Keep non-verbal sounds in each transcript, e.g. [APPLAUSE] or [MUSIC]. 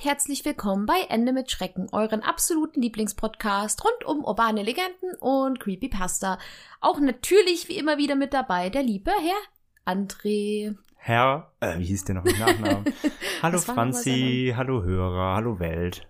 Und herzlich willkommen bei Ende mit Schrecken, euren absoluten Lieblingspodcast rund um urbane Legenden und Creepypasta. Auch natürlich wie immer wieder mit dabei der liebe Herr André. Herr, äh, wie hieß der noch mit Nachnamen? [LAUGHS] hallo Franzi, hallo Hörer, hallo Welt.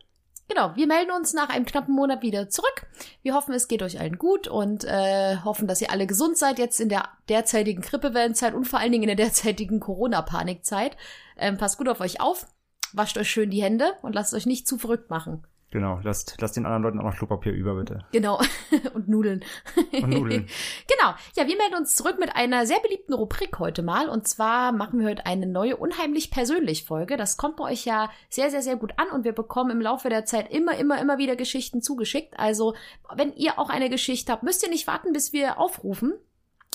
Genau, wir melden uns nach einem knappen Monat wieder zurück. Wir hoffen, es geht euch allen gut und äh, hoffen, dass ihr alle gesund seid jetzt in der derzeitigen Grippewellenzeit und vor allen Dingen in der derzeitigen Corona-Panikzeit. Ähm, passt gut auf euch auf, wascht euch schön die Hände und lasst euch nicht zu verrückt machen. Genau, lasst, lasst den anderen Leuten auch noch Klopapier über, bitte. Genau. [LAUGHS] und Nudeln. Und Nudeln. [LAUGHS] genau. Ja, wir melden uns zurück mit einer sehr beliebten Rubrik heute mal. Und zwar machen wir heute eine neue unheimlich persönlich Folge. Das kommt bei euch ja sehr, sehr, sehr gut an und wir bekommen im Laufe der Zeit immer, immer, immer wieder Geschichten zugeschickt. Also, wenn ihr auch eine Geschichte habt, müsst ihr nicht warten, bis wir aufrufen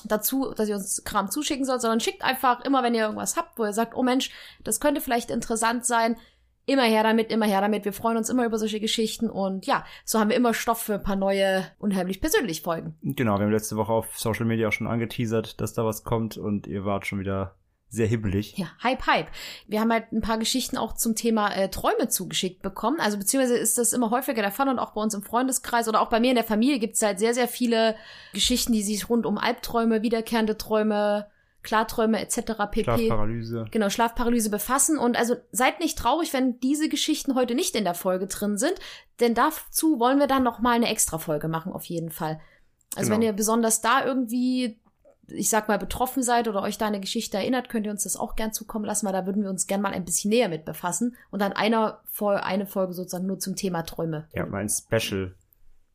dazu, dass ihr uns Kram zuschicken sollt, sondern schickt einfach immer, wenn ihr irgendwas habt, wo ihr sagt, oh Mensch, das könnte vielleicht interessant sein, immer her damit, immer her damit. Wir freuen uns immer über solche Geschichten und ja, so haben wir immer Stoff für ein paar neue, unheimlich persönlich Folgen. Genau, wir haben letzte Woche auf Social Media auch schon angeteasert, dass da was kommt und ihr wart schon wieder sehr hibbelig. Ja, Hype, Hype. Wir haben halt ein paar Geschichten auch zum Thema äh, Träume zugeschickt bekommen. Also beziehungsweise ist das immer häufiger der Fall und auch bei uns im Freundeskreis oder auch bei mir in der Familie gibt es halt sehr, sehr viele Geschichten, die sich rund um Albträume, wiederkehrende Träume, Klarträume etc. pp. Schlafparalyse. Genau, Schlafparalyse befassen. Und also seid nicht traurig, wenn diese Geschichten heute nicht in der Folge drin sind, denn dazu wollen wir dann noch mal eine extra Folge machen, auf jeden Fall. Also Genau. wenn ihr besonders da irgendwie, ich sag mal, betroffen seid oder euch da eine Geschichte erinnert, könnt ihr uns das auch gern zukommen lassen, weil da würden wir uns gern mal ein bisschen näher mit befassen. Und dann einer, eine Folge sozusagen nur zum Thema Träume. Ja, mein Special.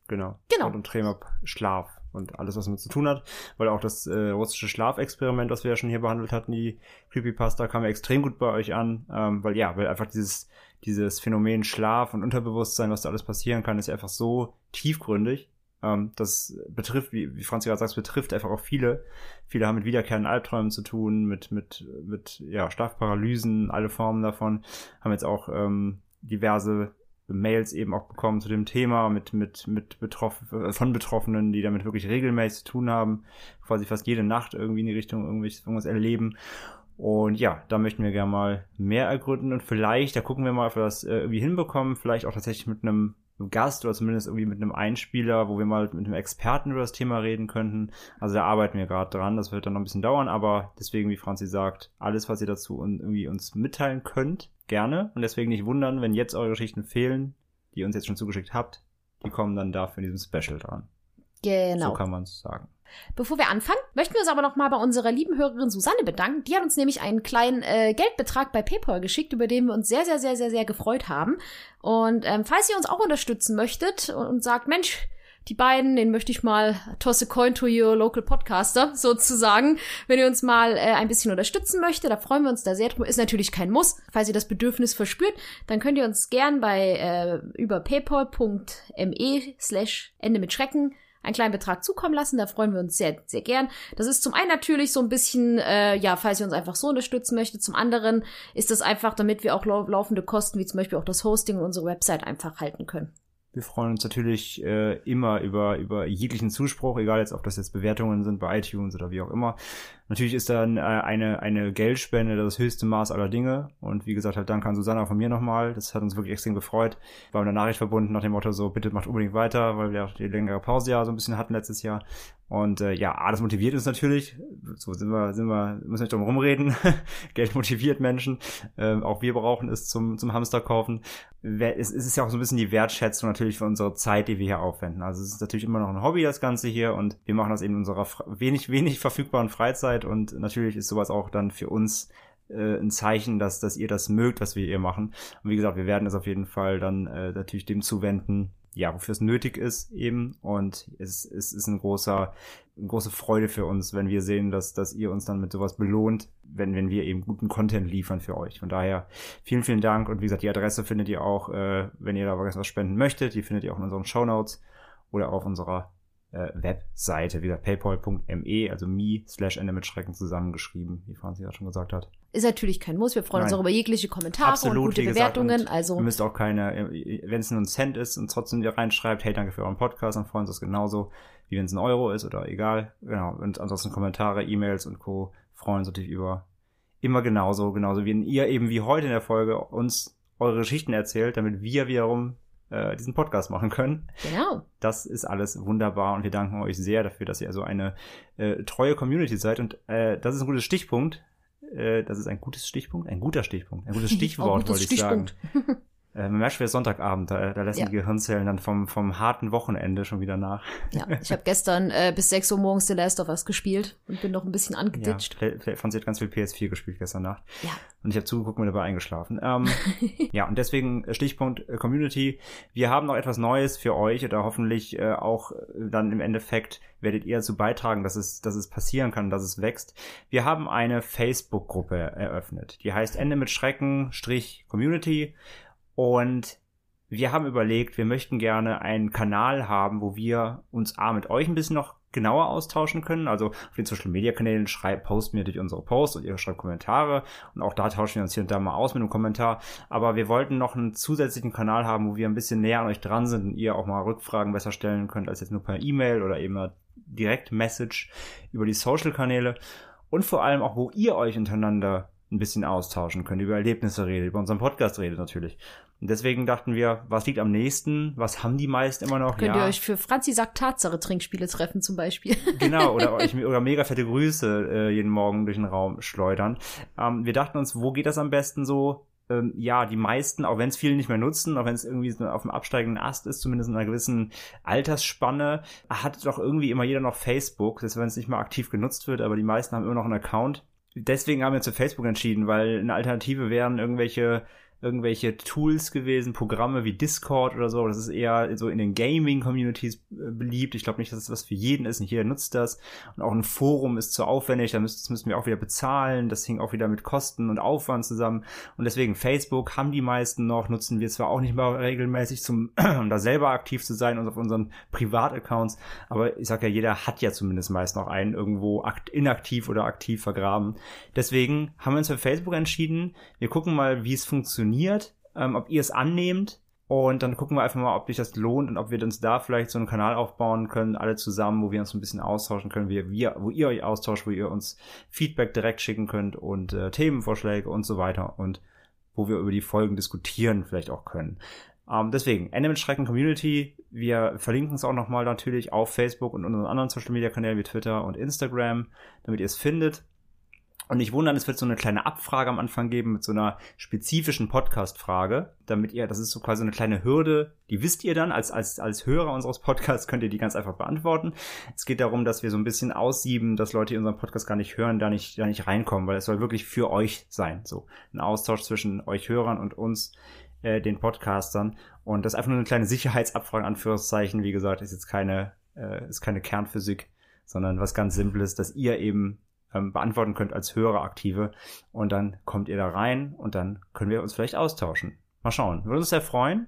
Genau. Genau. Und Träume, Schlaf und alles, was damit zu tun hat. Weil auch das äh, russische Schlafexperiment, was wir ja schon hier behandelt hatten, die Creepypasta, kam ja extrem gut bei euch an. Ähm, weil ja, weil einfach dieses, dieses Phänomen Schlaf und Unterbewusstsein, was da alles passieren kann, ist einfach so tiefgründig. Ähm, das betrifft, wie, wie Franz gerade sagt, betrifft einfach auch viele. Viele haben mit wiederkehrenden Albträumen zu tun, mit, mit, mit ja, Schlafparalysen, alle Formen davon. Haben jetzt auch ähm, diverse Mails eben auch bekommen zu dem Thema mit, mit, mit betroffen, von Betroffenen, die damit wirklich regelmäßig zu tun haben, quasi fast jede Nacht irgendwie in die Richtung irgendwas, irgendwas erleben. Und ja, da möchten wir gerne mal mehr ergründen und vielleicht, da gucken wir mal, ob wir das äh, irgendwie hinbekommen, vielleicht auch tatsächlich mit einem Gast oder zumindest irgendwie mit einem Einspieler, wo wir mal mit einem Experten über das Thema reden könnten. Also da arbeiten wir gerade dran, das wird dann noch ein bisschen dauern, aber deswegen, wie Franzi sagt, alles, was ihr dazu irgendwie uns mitteilen könnt, gerne. Und deswegen nicht wundern, wenn jetzt eure Geschichten fehlen, die ihr uns jetzt schon zugeschickt habt, die kommen dann dafür in diesem Special dran. Genau. So kann man es sagen. Bevor wir anfangen, möchten wir uns aber noch mal bei unserer lieben Hörerin Susanne bedanken. Die hat uns nämlich einen kleinen äh, Geldbetrag bei PayPal geschickt, über den wir uns sehr, sehr, sehr, sehr, sehr gefreut haben. Und ähm, falls ihr uns auch unterstützen möchtet und, und sagt, Mensch, die beiden, den möchte ich mal toss a coin to your local podcaster, [LAUGHS] sozusagen. Wenn ihr uns mal äh, ein bisschen unterstützen möchtet, da freuen wir uns da sehr drüber. Ist natürlich kein Muss. Falls ihr das Bedürfnis verspürt, dann könnt ihr uns gern bei äh, über paypal.me slash Ende mit Schrecken einen kleinen Betrag zukommen lassen. Da freuen wir uns sehr, sehr gern. Das ist zum einen natürlich so ein bisschen, äh, ja, falls ihr uns einfach so unterstützen möchtet. Zum anderen ist das einfach, damit wir auch lau laufende Kosten, wie zum Beispiel auch das Hosting und unsere Website einfach halten können. Wir freuen uns natürlich äh, immer über, über jeglichen Zuspruch, egal jetzt, ob das jetzt Bewertungen sind bei iTunes oder wie auch immer. Natürlich ist dann äh, eine, eine Geldspende das höchste Maß aller Dinge. Und wie gesagt, halt Dank an Susanna von mir nochmal. Das hat uns wirklich extrem gefreut. War mit einer Nachricht verbunden nach dem Motto so, bitte macht unbedingt weiter, weil wir auch die längere Pause ja so ein bisschen hatten letztes Jahr. Und äh, ja, das motiviert uns natürlich. So sind wir, sind wir, müssen nicht drum rumreden. [LAUGHS] Geld motiviert Menschen. Ähm, auch wir brauchen es zum, zum Hamsterkaufen. Wer- Es, ist ja auch so ein bisschen die Wertschätzung natürlich für unsere Zeit, die wir hier aufwenden. Also es ist natürlich immer noch ein Hobby, das Ganze hier. Und wir machen das eben in unserer wenig, wenig verfügbaren Freizeit. Und natürlich ist sowas auch dann für uns äh, ein Zeichen, dass, dass ihr das mögt, was wir hier machen. Und wie gesagt, wir werden es auf jeden Fall dann äh, natürlich dem zuwenden, ja, wofür es nötig ist eben. Und es, es ist ein großer, eine große Freude für uns, wenn wir sehen, dass, dass ihr uns dann mit sowas belohnt, wenn, wenn wir eben guten Content liefern für euch. Von daher vielen, vielen Dank. Und wie gesagt, die Adresse findet ihr auch, äh, wenn ihr da was spenden möchtet. Die findet ihr auch in unseren Show Notes oder auf unserer äh, Webseite, wie gesagt, paypal.me, also me slash Ende mit Schrecken zusammengeschrieben, wie Franzi ja schon gesagt hat. Ist natürlich kein Muss. Wir freuen uns Nein. auch über jegliche Kommentare und gute gesagt, Bewertungen. und also Ihr müsst auch keine, wenn es nur ein Cent ist und trotzdem ihr reinschreibt, hey, danke für euren Podcast, dann freuen wir uns das genauso, wie wenn es ein Euro ist oder egal. Genau. Und ansonsten Kommentare, E-Mails und Co. freuen uns natürlich über immer genauso, genauso wie ihr eben wie heute in der Folge uns eure Geschichten erzählt, damit wir wiederum äh, diesen Podcast machen können. genau. Das ist alles wunderbar und wir danken euch sehr dafür, dass ihr so eine äh, treue Community seid. Und äh, das ist ein gutes Stichpunkt. Äh, das ist ein gutes Stichpunkt, ein guter Stichpunkt, ein gutes [LAUGHS] Stichwort, gutes wollte ich sagen. [LAUGHS] Äh, man merkt schon, es ist Sonntagabend, da, da lassen Ja. die Gehirnzellen dann vom, vom harten Wochenende schon wieder nach. Ja, [LAUGHS] ich habe gestern äh, bis 6 Uhr morgens The Last of Us gespielt und bin noch ein bisschen Ja, angeditscht. vielleicht- Franzi hat ganz viel PS4 gespielt gestern Nacht. Ja. Und ich habe zugeguckt und dabei eingeschlafen. Ähm, [LAUGHS] ja, und deswegen äh, Stichpunkt äh, Community. Wir haben noch etwas Neues für euch oder hoffentlich äh, auch äh, dann im Endeffekt werdet ihr dazu beitragen, dass es, dass es passieren kann, dass es wächst. Wir haben eine Facebook-Gruppe eröffnet. Die heißt Ende mit Schrecken Strich Community. Und wir haben überlegt, wir möchten gerne einen Kanal haben, wo wir uns A mit euch ein bisschen noch genauer austauschen können. Also auf den Social Media Kanälen schreibt, posten wir durch unsere Posts und ihr schreibt Kommentare und auch da tauschen wir uns hier und da mal aus mit einem Kommentar. Aber wir wollten noch einen zusätzlichen Kanal haben, wo wir ein bisschen näher an euch dran sind und ihr auch mal Rückfragen besser stellen könnt als jetzt nur per E-Mail oder eben eine Direkt-Message über die Social Kanäle und vor allem auch, wo ihr euch untereinander ein bisschen austauschen könnt, über Erlebnisse redet, über unseren Podcast redet natürlich. Und deswegen dachten wir, was liegt am nächsten? Was haben die meisten immer noch? Könnt ja, ihr euch für Franzi sagt Tatsache Trinkspiele treffen zum Beispiel. [LAUGHS] genau, oder euch oder mega fette Grüße äh, jeden Morgen durch den Raum schleudern. Ähm, wir dachten uns, wo geht das am besten so? Ähm, ja, die meisten, auch wenn es viele nicht mehr nutzen, auch wenn es irgendwie so auf dem absteigenden Ast ist, zumindest in einer gewissen Altersspanne, hat doch irgendwie immer jeder noch Facebook, selbst wenn es nicht mal aktiv genutzt wird, aber die meisten haben immer noch einen Account. Deswegen haben wir uns für Facebook entschieden, weil eine Alternative wären irgendwelche irgendwelche Tools gewesen, Programme wie Discord oder so. Das ist eher so in den Gaming-Communities äh, beliebt. Ich glaube nicht, dass es was für jeden ist. Nicht jeder nutzt das. Und auch ein Forum ist zu aufwendig. Da müssen, das müssen wir auch wieder bezahlen. Das hing auch wieder mit Kosten und Aufwand zusammen. Und deswegen Facebook haben die meisten noch, nutzen wir zwar auch nicht mal regelmäßig, zum, [CLEARS THROAT] um da selber aktiv zu sein und auf unseren Privataccounts. Aber ich sag ja, jeder hat ja zumindest meist noch einen irgendwo akt inaktiv oder aktiv vergraben. Deswegen haben wir uns für Facebook entschieden. Wir gucken mal, wie es funktioniert, ähm, ob ihr es annehmt. Und dann gucken wir einfach mal, ob sich das lohnt und ob wir uns da vielleicht so einen Kanal aufbauen können, alle zusammen, wo wir uns ein bisschen austauschen können, wie wir, wo ihr euch austauscht, wo ihr uns Feedback direkt schicken könnt und äh, Themenvorschläge und so weiter und wo wir über die Folgen diskutieren vielleicht auch können. Ähm, deswegen, Ende mit Schrecken Community. Wir verlinken es auch nochmal natürlich auf Facebook und unseren anderen Social Media Kanälen wie Twitter und Instagram, damit ihr es findet. Und nicht wundern, es wird so eine kleine Abfrage am Anfang geben mit so einer spezifischen Podcast-Frage, damit ihr, das ist so quasi eine kleine Hürde, die wisst ihr dann, als, als, als Hörer unseres Podcasts könnt ihr die ganz einfach beantworten. Es geht darum, dass wir so ein bisschen aussieben, dass Leute, die unseren Podcast gar nicht hören, da nicht, da nicht reinkommen, weil es soll wirklich für euch sein. So ein Austausch zwischen euch Hörern und uns, äh, den Podcastern. Und das ist einfach nur eine kleine Sicherheitsabfrage, Anführungszeichen. Wie gesagt, ist jetzt keine, äh, ist keine Kernphysik, sondern was ganz Simples, dass ihr eben ähm, beantworten könnt als Höreraktive. Und dann kommt ihr da rein und dann können wir uns vielleicht austauschen. Mal schauen. Würde uns sehr freuen.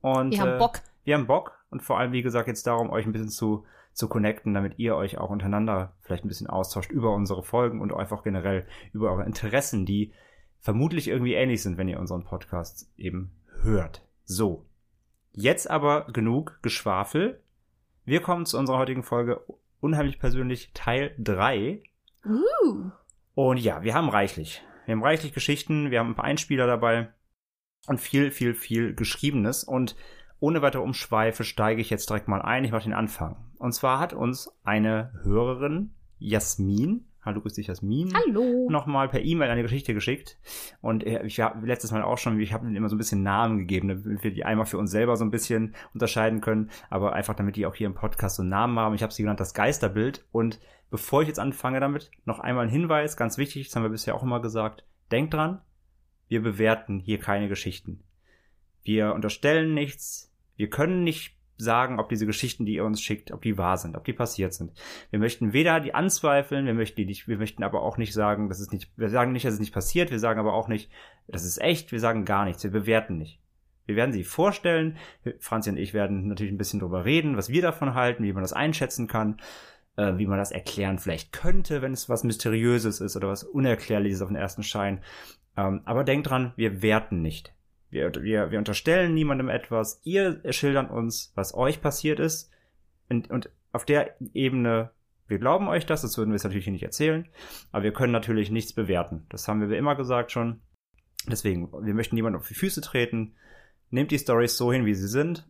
Und, Wir haben äh, Bock. Wir haben Bock und vor allem, wie gesagt, jetzt darum, euch ein bisschen zu, zu connecten, damit ihr euch auch untereinander vielleicht ein bisschen austauscht über unsere Folgen und einfach generell über eure Interessen, die vermutlich irgendwie ähnlich sind, wenn ihr unseren Podcast eben hört. So. Jetzt aber genug Geschwafel. Wir kommen zu unserer heutigen Folge unheimlich persönlich Teil 3. Uh. Und ja, wir haben reichlich. Wir haben reichlich Geschichten, wir haben ein paar Einspieler dabei und viel, viel, viel Geschriebenes. Und ohne weitere Umschweife steige ich jetzt direkt mal ein. Ich mache den Anfang. Und zwar hat uns eine Hörerin, Jasmin, hallo, grüß dich, Jasmin, Hallo. nochmal per E-Mail eine Geschichte geschickt. Und äh, ich habe letztes Mal auch schon, ich habe ihnen immer so ein bisschen Namen gegeben, damit wir die einmal für uns selber so ein bisschen unterscheiden können, aber einfach damit die auch hier im Podcast so Namen haben. Ich habe sie genannt das Geisterbild. Und bevor ich jetzt anfange damit, noch einmal ein Hinweis, ganz wichtig, das haben wir bisher auch immer gesagt. Denkt dran, wir bewerten hier keine Geschichten. Wir unterstellen nichts, wir können nicht sagen, ob diese Geschichten, die ihr uns schickt, ob die wahr sind, ob die passiert sind. Wir möchten weder die anzweifeln, wir möchten die nicht, wir möchten aber auch nicht sagen, dass es nicht, wir sagen nicht, dass es nicht passiert, wir sagen aber auch nicht, das ist echt, wir sagen gar nichts, wir bewerten nicht. Wir werden sie vorstellen. Franzi und ich werden natürlich ein bisschen drüber reden, was wir davon halten, wie man das einschätzen kann, äh, wie man das erklären vielleicht könnte, wenn es was Mysteriöses ist oder was Unerklärliches auf den ersten Schein. Ähm, aber denkt dran, wir werten nicht. Wir, wir, wir unterstellen niemandem etwas. Ihr schildert uns, was euch passiert ist. Und, und auf der Ebene, wir glauben euch das, das würden wir es natürlich nicht erzählen, aber wir können natürlich nichts bewerten. Das haben wir immer gesagt schon. Deswegen, wir möchten niemandem auf die Füße treten. Nehmt die Stories so hin, wie sie sind.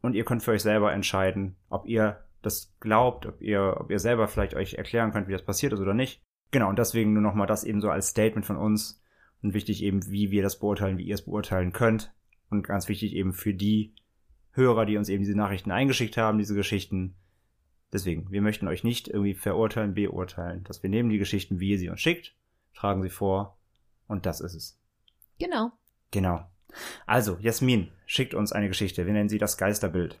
Und ihr könnt für euch selber entscheiden, ob ihr das glaubt, ob ihr, ob ihr selber vielleicht euch erklären könnt, wie das passiert ist oder nicht. Genau, und deswegen nur nochmal das eben so als Statement von uns. Und wichtig eben, wie wir das beurteilen, wie ihr es beurteilen könnt. Und ganz wichtig eben für die Hörer, die uns eben diese Nachrichten eingeschickt haben, diese Geschichten. Deswegen, wir möchten euch nicht irgendwie verurteilen, beurteilen. Dass wir nehmen die Geschichten, wie ihr sie uns schickt, tragen sie vor und das ist es. Genau. Genau. Also, Jasmin schickt uns eine Geschichte. Wir nennen sie das Geisterbild.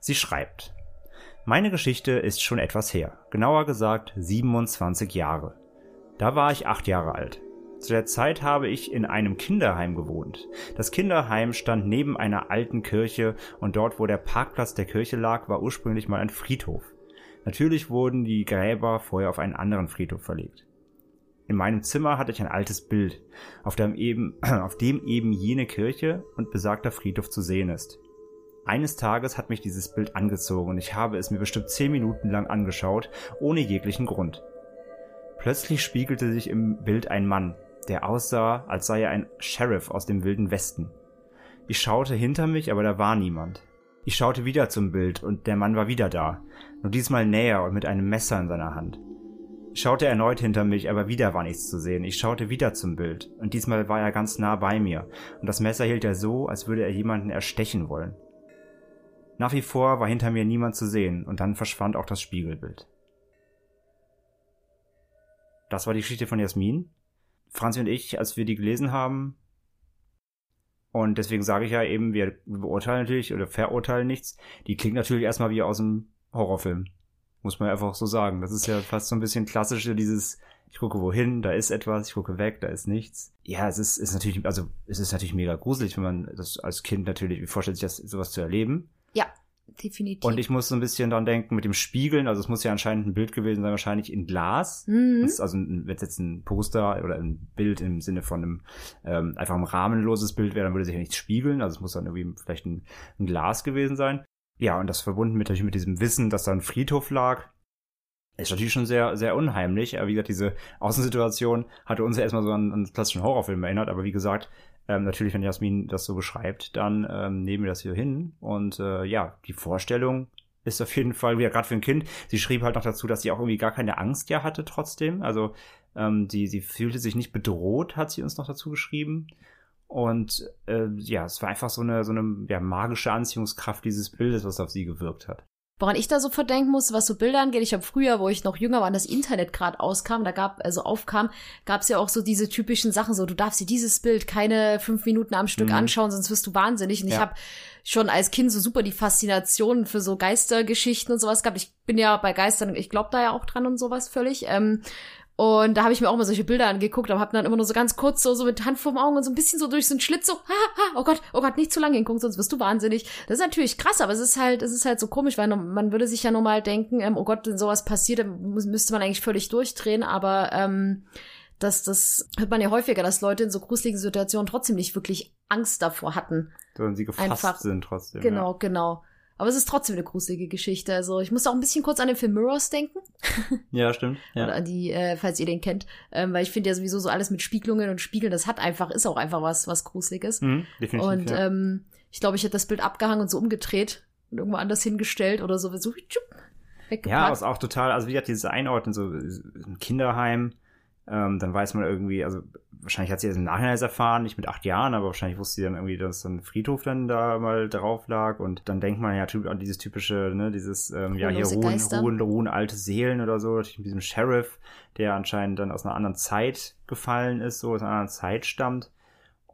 Sie schreibt. Meine Geschichte ist schon etwas her. Genauer gesagt 27 Jahre. Da war ich acht Jahre alt. Zu der Zeit habe ich in einem Kinderheim gewohnt. Das Kinderheim stand neben einer alten Kirche und dort, wo der Parkplatz der Kirche lag, war ursprünglich mal ein Friedhof. Natürlich wurden die Gräber vorher auf einen anderen Friedhof verlegt. In meinem Zimmer hatte ich ein altes Bild, auf dem eben, [CLEARS THROAT] auf dem eben jene Kirche und besagter Friedhof zu sehen ist. Eines Tages hat mich dieses Bild angezogen und ich habe es mir bestimmt zehn Minuten lang angeschaut, ohne jeglichen Grund. Plötzlich spiegelte sich im Bild ein Mann, der aussah, als sei er ein Sheriff aus dem wilden Westen. Ich schaute hinter mich, aber da war niemand. Ich schaute wieder zum Bild und der Mann war wieder da, nur diesmal näher und mit einem Messer in seiner Hand. Ich schaute erneut hinter mich, aber wieder war nichts zu sehen. Ich schaute wieder zum Bild und diesmal war er ganz nah bei mir und das Messer hielt er so, als würde er jemanden erstechen wollen. Nach wie vor war hinter mir niemand zu sehen und dann verschwand auch das Spiegelbild. Das war die Geschichte von Jasmin. Franzi und ich, als wir die gelesen haben, und deswegen sage ich ja eben, wir beurteilen natürlich oder verurteilen nichts. Die klingt natürlich erstmal wie aus einem Horrorfilm. Muss man einfach so sagen. Das ist ja fast so ein bisschen klassisch, dieses, ich gucke wohin, da ist etwas, ich gucke weg, da ist nichts. Ja, es ist, ist natürlich, also es ist natürlich mega gruselig, wenn man das als Kind natürlich, wie vorstellt sich das, sowas zu erleben. Definitiv. Und ich muss so ein bisschen dran denken mit dem Spiegeln. Also es muss ja anscheinend ein Bild gewesen sein, wahrscheinlich in Glas. Mhm. Also wenn es jetzt ein Poster oder ein Bild im Sinne von einem ähm, einfach ein rahmenloses Bild wäre, dann würde sich ja nichts spiegeln. Also es muss dann irgendwie vielleicht ein, ein Glas gewesen sein. Ja, und das verbunden mit, natürlich mit diesem Wissen, dass da ein Friedhof lag. Ist natürlich schon sehr, sehr unheimlich. Aber wie gesagt, diese Außensituation hatte uns ja erstmal so an einen klassischen Horrorfilm erinnert. Aber wie gesagt, ähm, natürlich, wenn Jasmin das so beschreibt, dann ähm, nehmen wir das hier hin. Und äh, ja, die Vorstellung ist auf jeden Fall, wieder gerade für ein Kind, sie schrieb halt noch dazu, dass sie auch irgendwie gar keine Angst ja hatte trotzdem. Also ähm, die, sie fühlte sich nicht bedroht, hat sie uns noch dazu geschrieben. Und äh, ja, es war einfach so eine, so eine ja, magische Anziehungskraft dieses Bildes, was auf sie gewirkt hat. Woran ich da so verdenken muss, was so Bilder angeht, ich habe früher, wo ich noch jünger war und das Internet gerade auskam, da gab, also aufkam, gab es ja auch so diese typischen Sachen, so du darfst dir dieses Bild keine fünf Minuten am Stück Mhm. anschauen, sonst wirst du wahnsinnig. Und ich Ja. habe schon als Kind so super die Faszination für so Geistergeschichten und sowas gehabt. Ich bin ja bei Geistern, ich glaube da ja auch dran und sowas völlig. Ähm, und da habe ich mir auch mal solche Bilder angeguckt, aber habe dann immer nur so ganz kurz so, so mit Hand vorm Augen und so ein bisschen so durch so einen Schlitz so, ha, ha, oh Gott, oh Gott, nicht zu lange hingucken, sonst wirst du wahnsinnig. Das ist natürlich krass, aber es ist halt, es ist halt so komisch, weil man würde sich ja normal denken, ähm, oh Gott, wenn sowas passiert, dann müsste man eigentlich völlig durchdrehen, aber ähm, das, das hört man ja häufiger, dass Leute in so gruseligen Situationen trotzdem nicht wirklich Angst davor hatten. Sondern sie gefasst Einfach- sind trotzdem. Genau, genau. Aber es ist trotzdem eine gruselige Geschichte. Also ich musste auch ein bisschen kurz an den Film Mirrors denken. [LAUGHS] Ja, stimmt. Ja. Oder an die, äh, falls ihr den kennt. Ähm, weil ich finde ja sowieso so alles mit Spiegelungen und Spiegeln, das hat einfach, ist auch einfach was, was Gruseliges. Mhm, definitiv. und ja. ähm, ich glaube, ich hätte das Bild abgehangen und so umgedreht und irgendwo anders hingestellt oder so, so tschupp, Ja, weggepackt. ist auch total, also wie gesagt, dieses Einordnen, so ein Kinderheim, ähm, dann weiß man irgendwie, also wahrscheinlich hat sie das im Nachhinein erst erfahren, nicht mit acht Jahren, aber wahrscheinlich wusste sie dann irgendwie, dass ein Friedhof dann da mal drauf lag und dann denkt man ja an dieses typische, ne, dieses, ähm, ja, hier ruhen, ruhen, ruhen alte Seelen oder so, natürlich mit diesem Sheriff, der anscheinend dann aus einer anderen Zeit gefallen ist, so aus einer anderen Zeit stammt.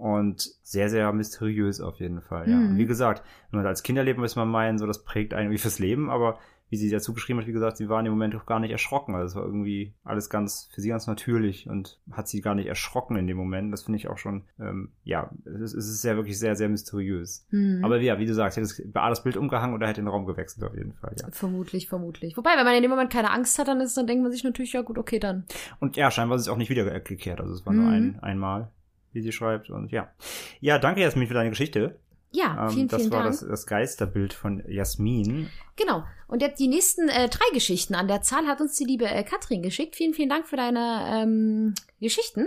und sehr, sehr mysteriös auf jeden Fall. Ja. Mhm. Und wie gesagt, wenn man das als Kind erlebt, muss man meinen, so das prägt einen irgendwie fürs Leben, aber wie sie dazu geschrieben hat, wie gesagt, sie war in dem Moment auch gar nicht erschrocken. Also es war irgendwie alles ganz, für sie ganz natürlich und hat sie gar nicht erschrocken in dem Moment. Das finde ich auch schon, ähm, ja, es ist, es ist ja wirklich sehr, sehr mysteriös. Mhm. Aber ja, wie du sagst, hätte das Bild umgehangen oder hätte den Raum gewechselt auf jeden Fall, ja. Vermutlich, vermutlich. Wobei, wenn man in dem Moment keine Angst hat, dann ist, dann denkt man sich natürlich, ja gut, okay, dann. Und ja, scheinbar ist es auch nicht wiedergekehrt. Also es war nur Mhm. ein, einmal, wie sie schreibt. Und ja. Ja, danke Jasmin für deine Geschichte. Ja, Ähm, vielen, das vielen war Dank. das, das Geisterbild von Jasmin. Genau. Und jetzt die nächsten äh, drei Geschichten an der Zahl hat uns die liebe äh, Katrin geschickt. Vielen, vielen Dank für deine ähm, Geschichten.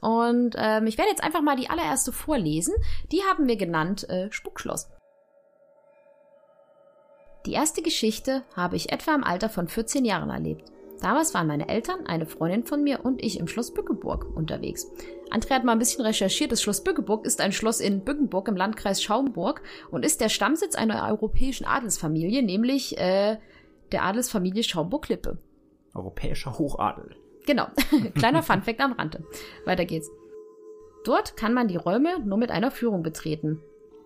Und ähm, ich werde jetzt einfach mal die allererste vorlesen. Die haben wir genannt äh, Spukschloss. Die erste Geschichte habe ich etwa im Alter von 14 Jahren erlebt. Damals waren meine Eltern, eine Freundin von mir und ich im Schloss Bückeburg unterwegs. André hat mal ein bisschen recherchiert. Das Schloss Bückeburg ist ein Schloss in Bückenburg im Landkreis Schaumburg und ist der Stammsitz einer europäischen Adelsfamilie, nämlich äh, der Adelsfamilie Schaumburg-Lippe. Europäischer Hochadel. Genau. [LAUGHS] Kleiner [LAUGHS] Funfact am Rande. Weiter geht's. Dort kann man die Räume nur mit einer Führung betreten.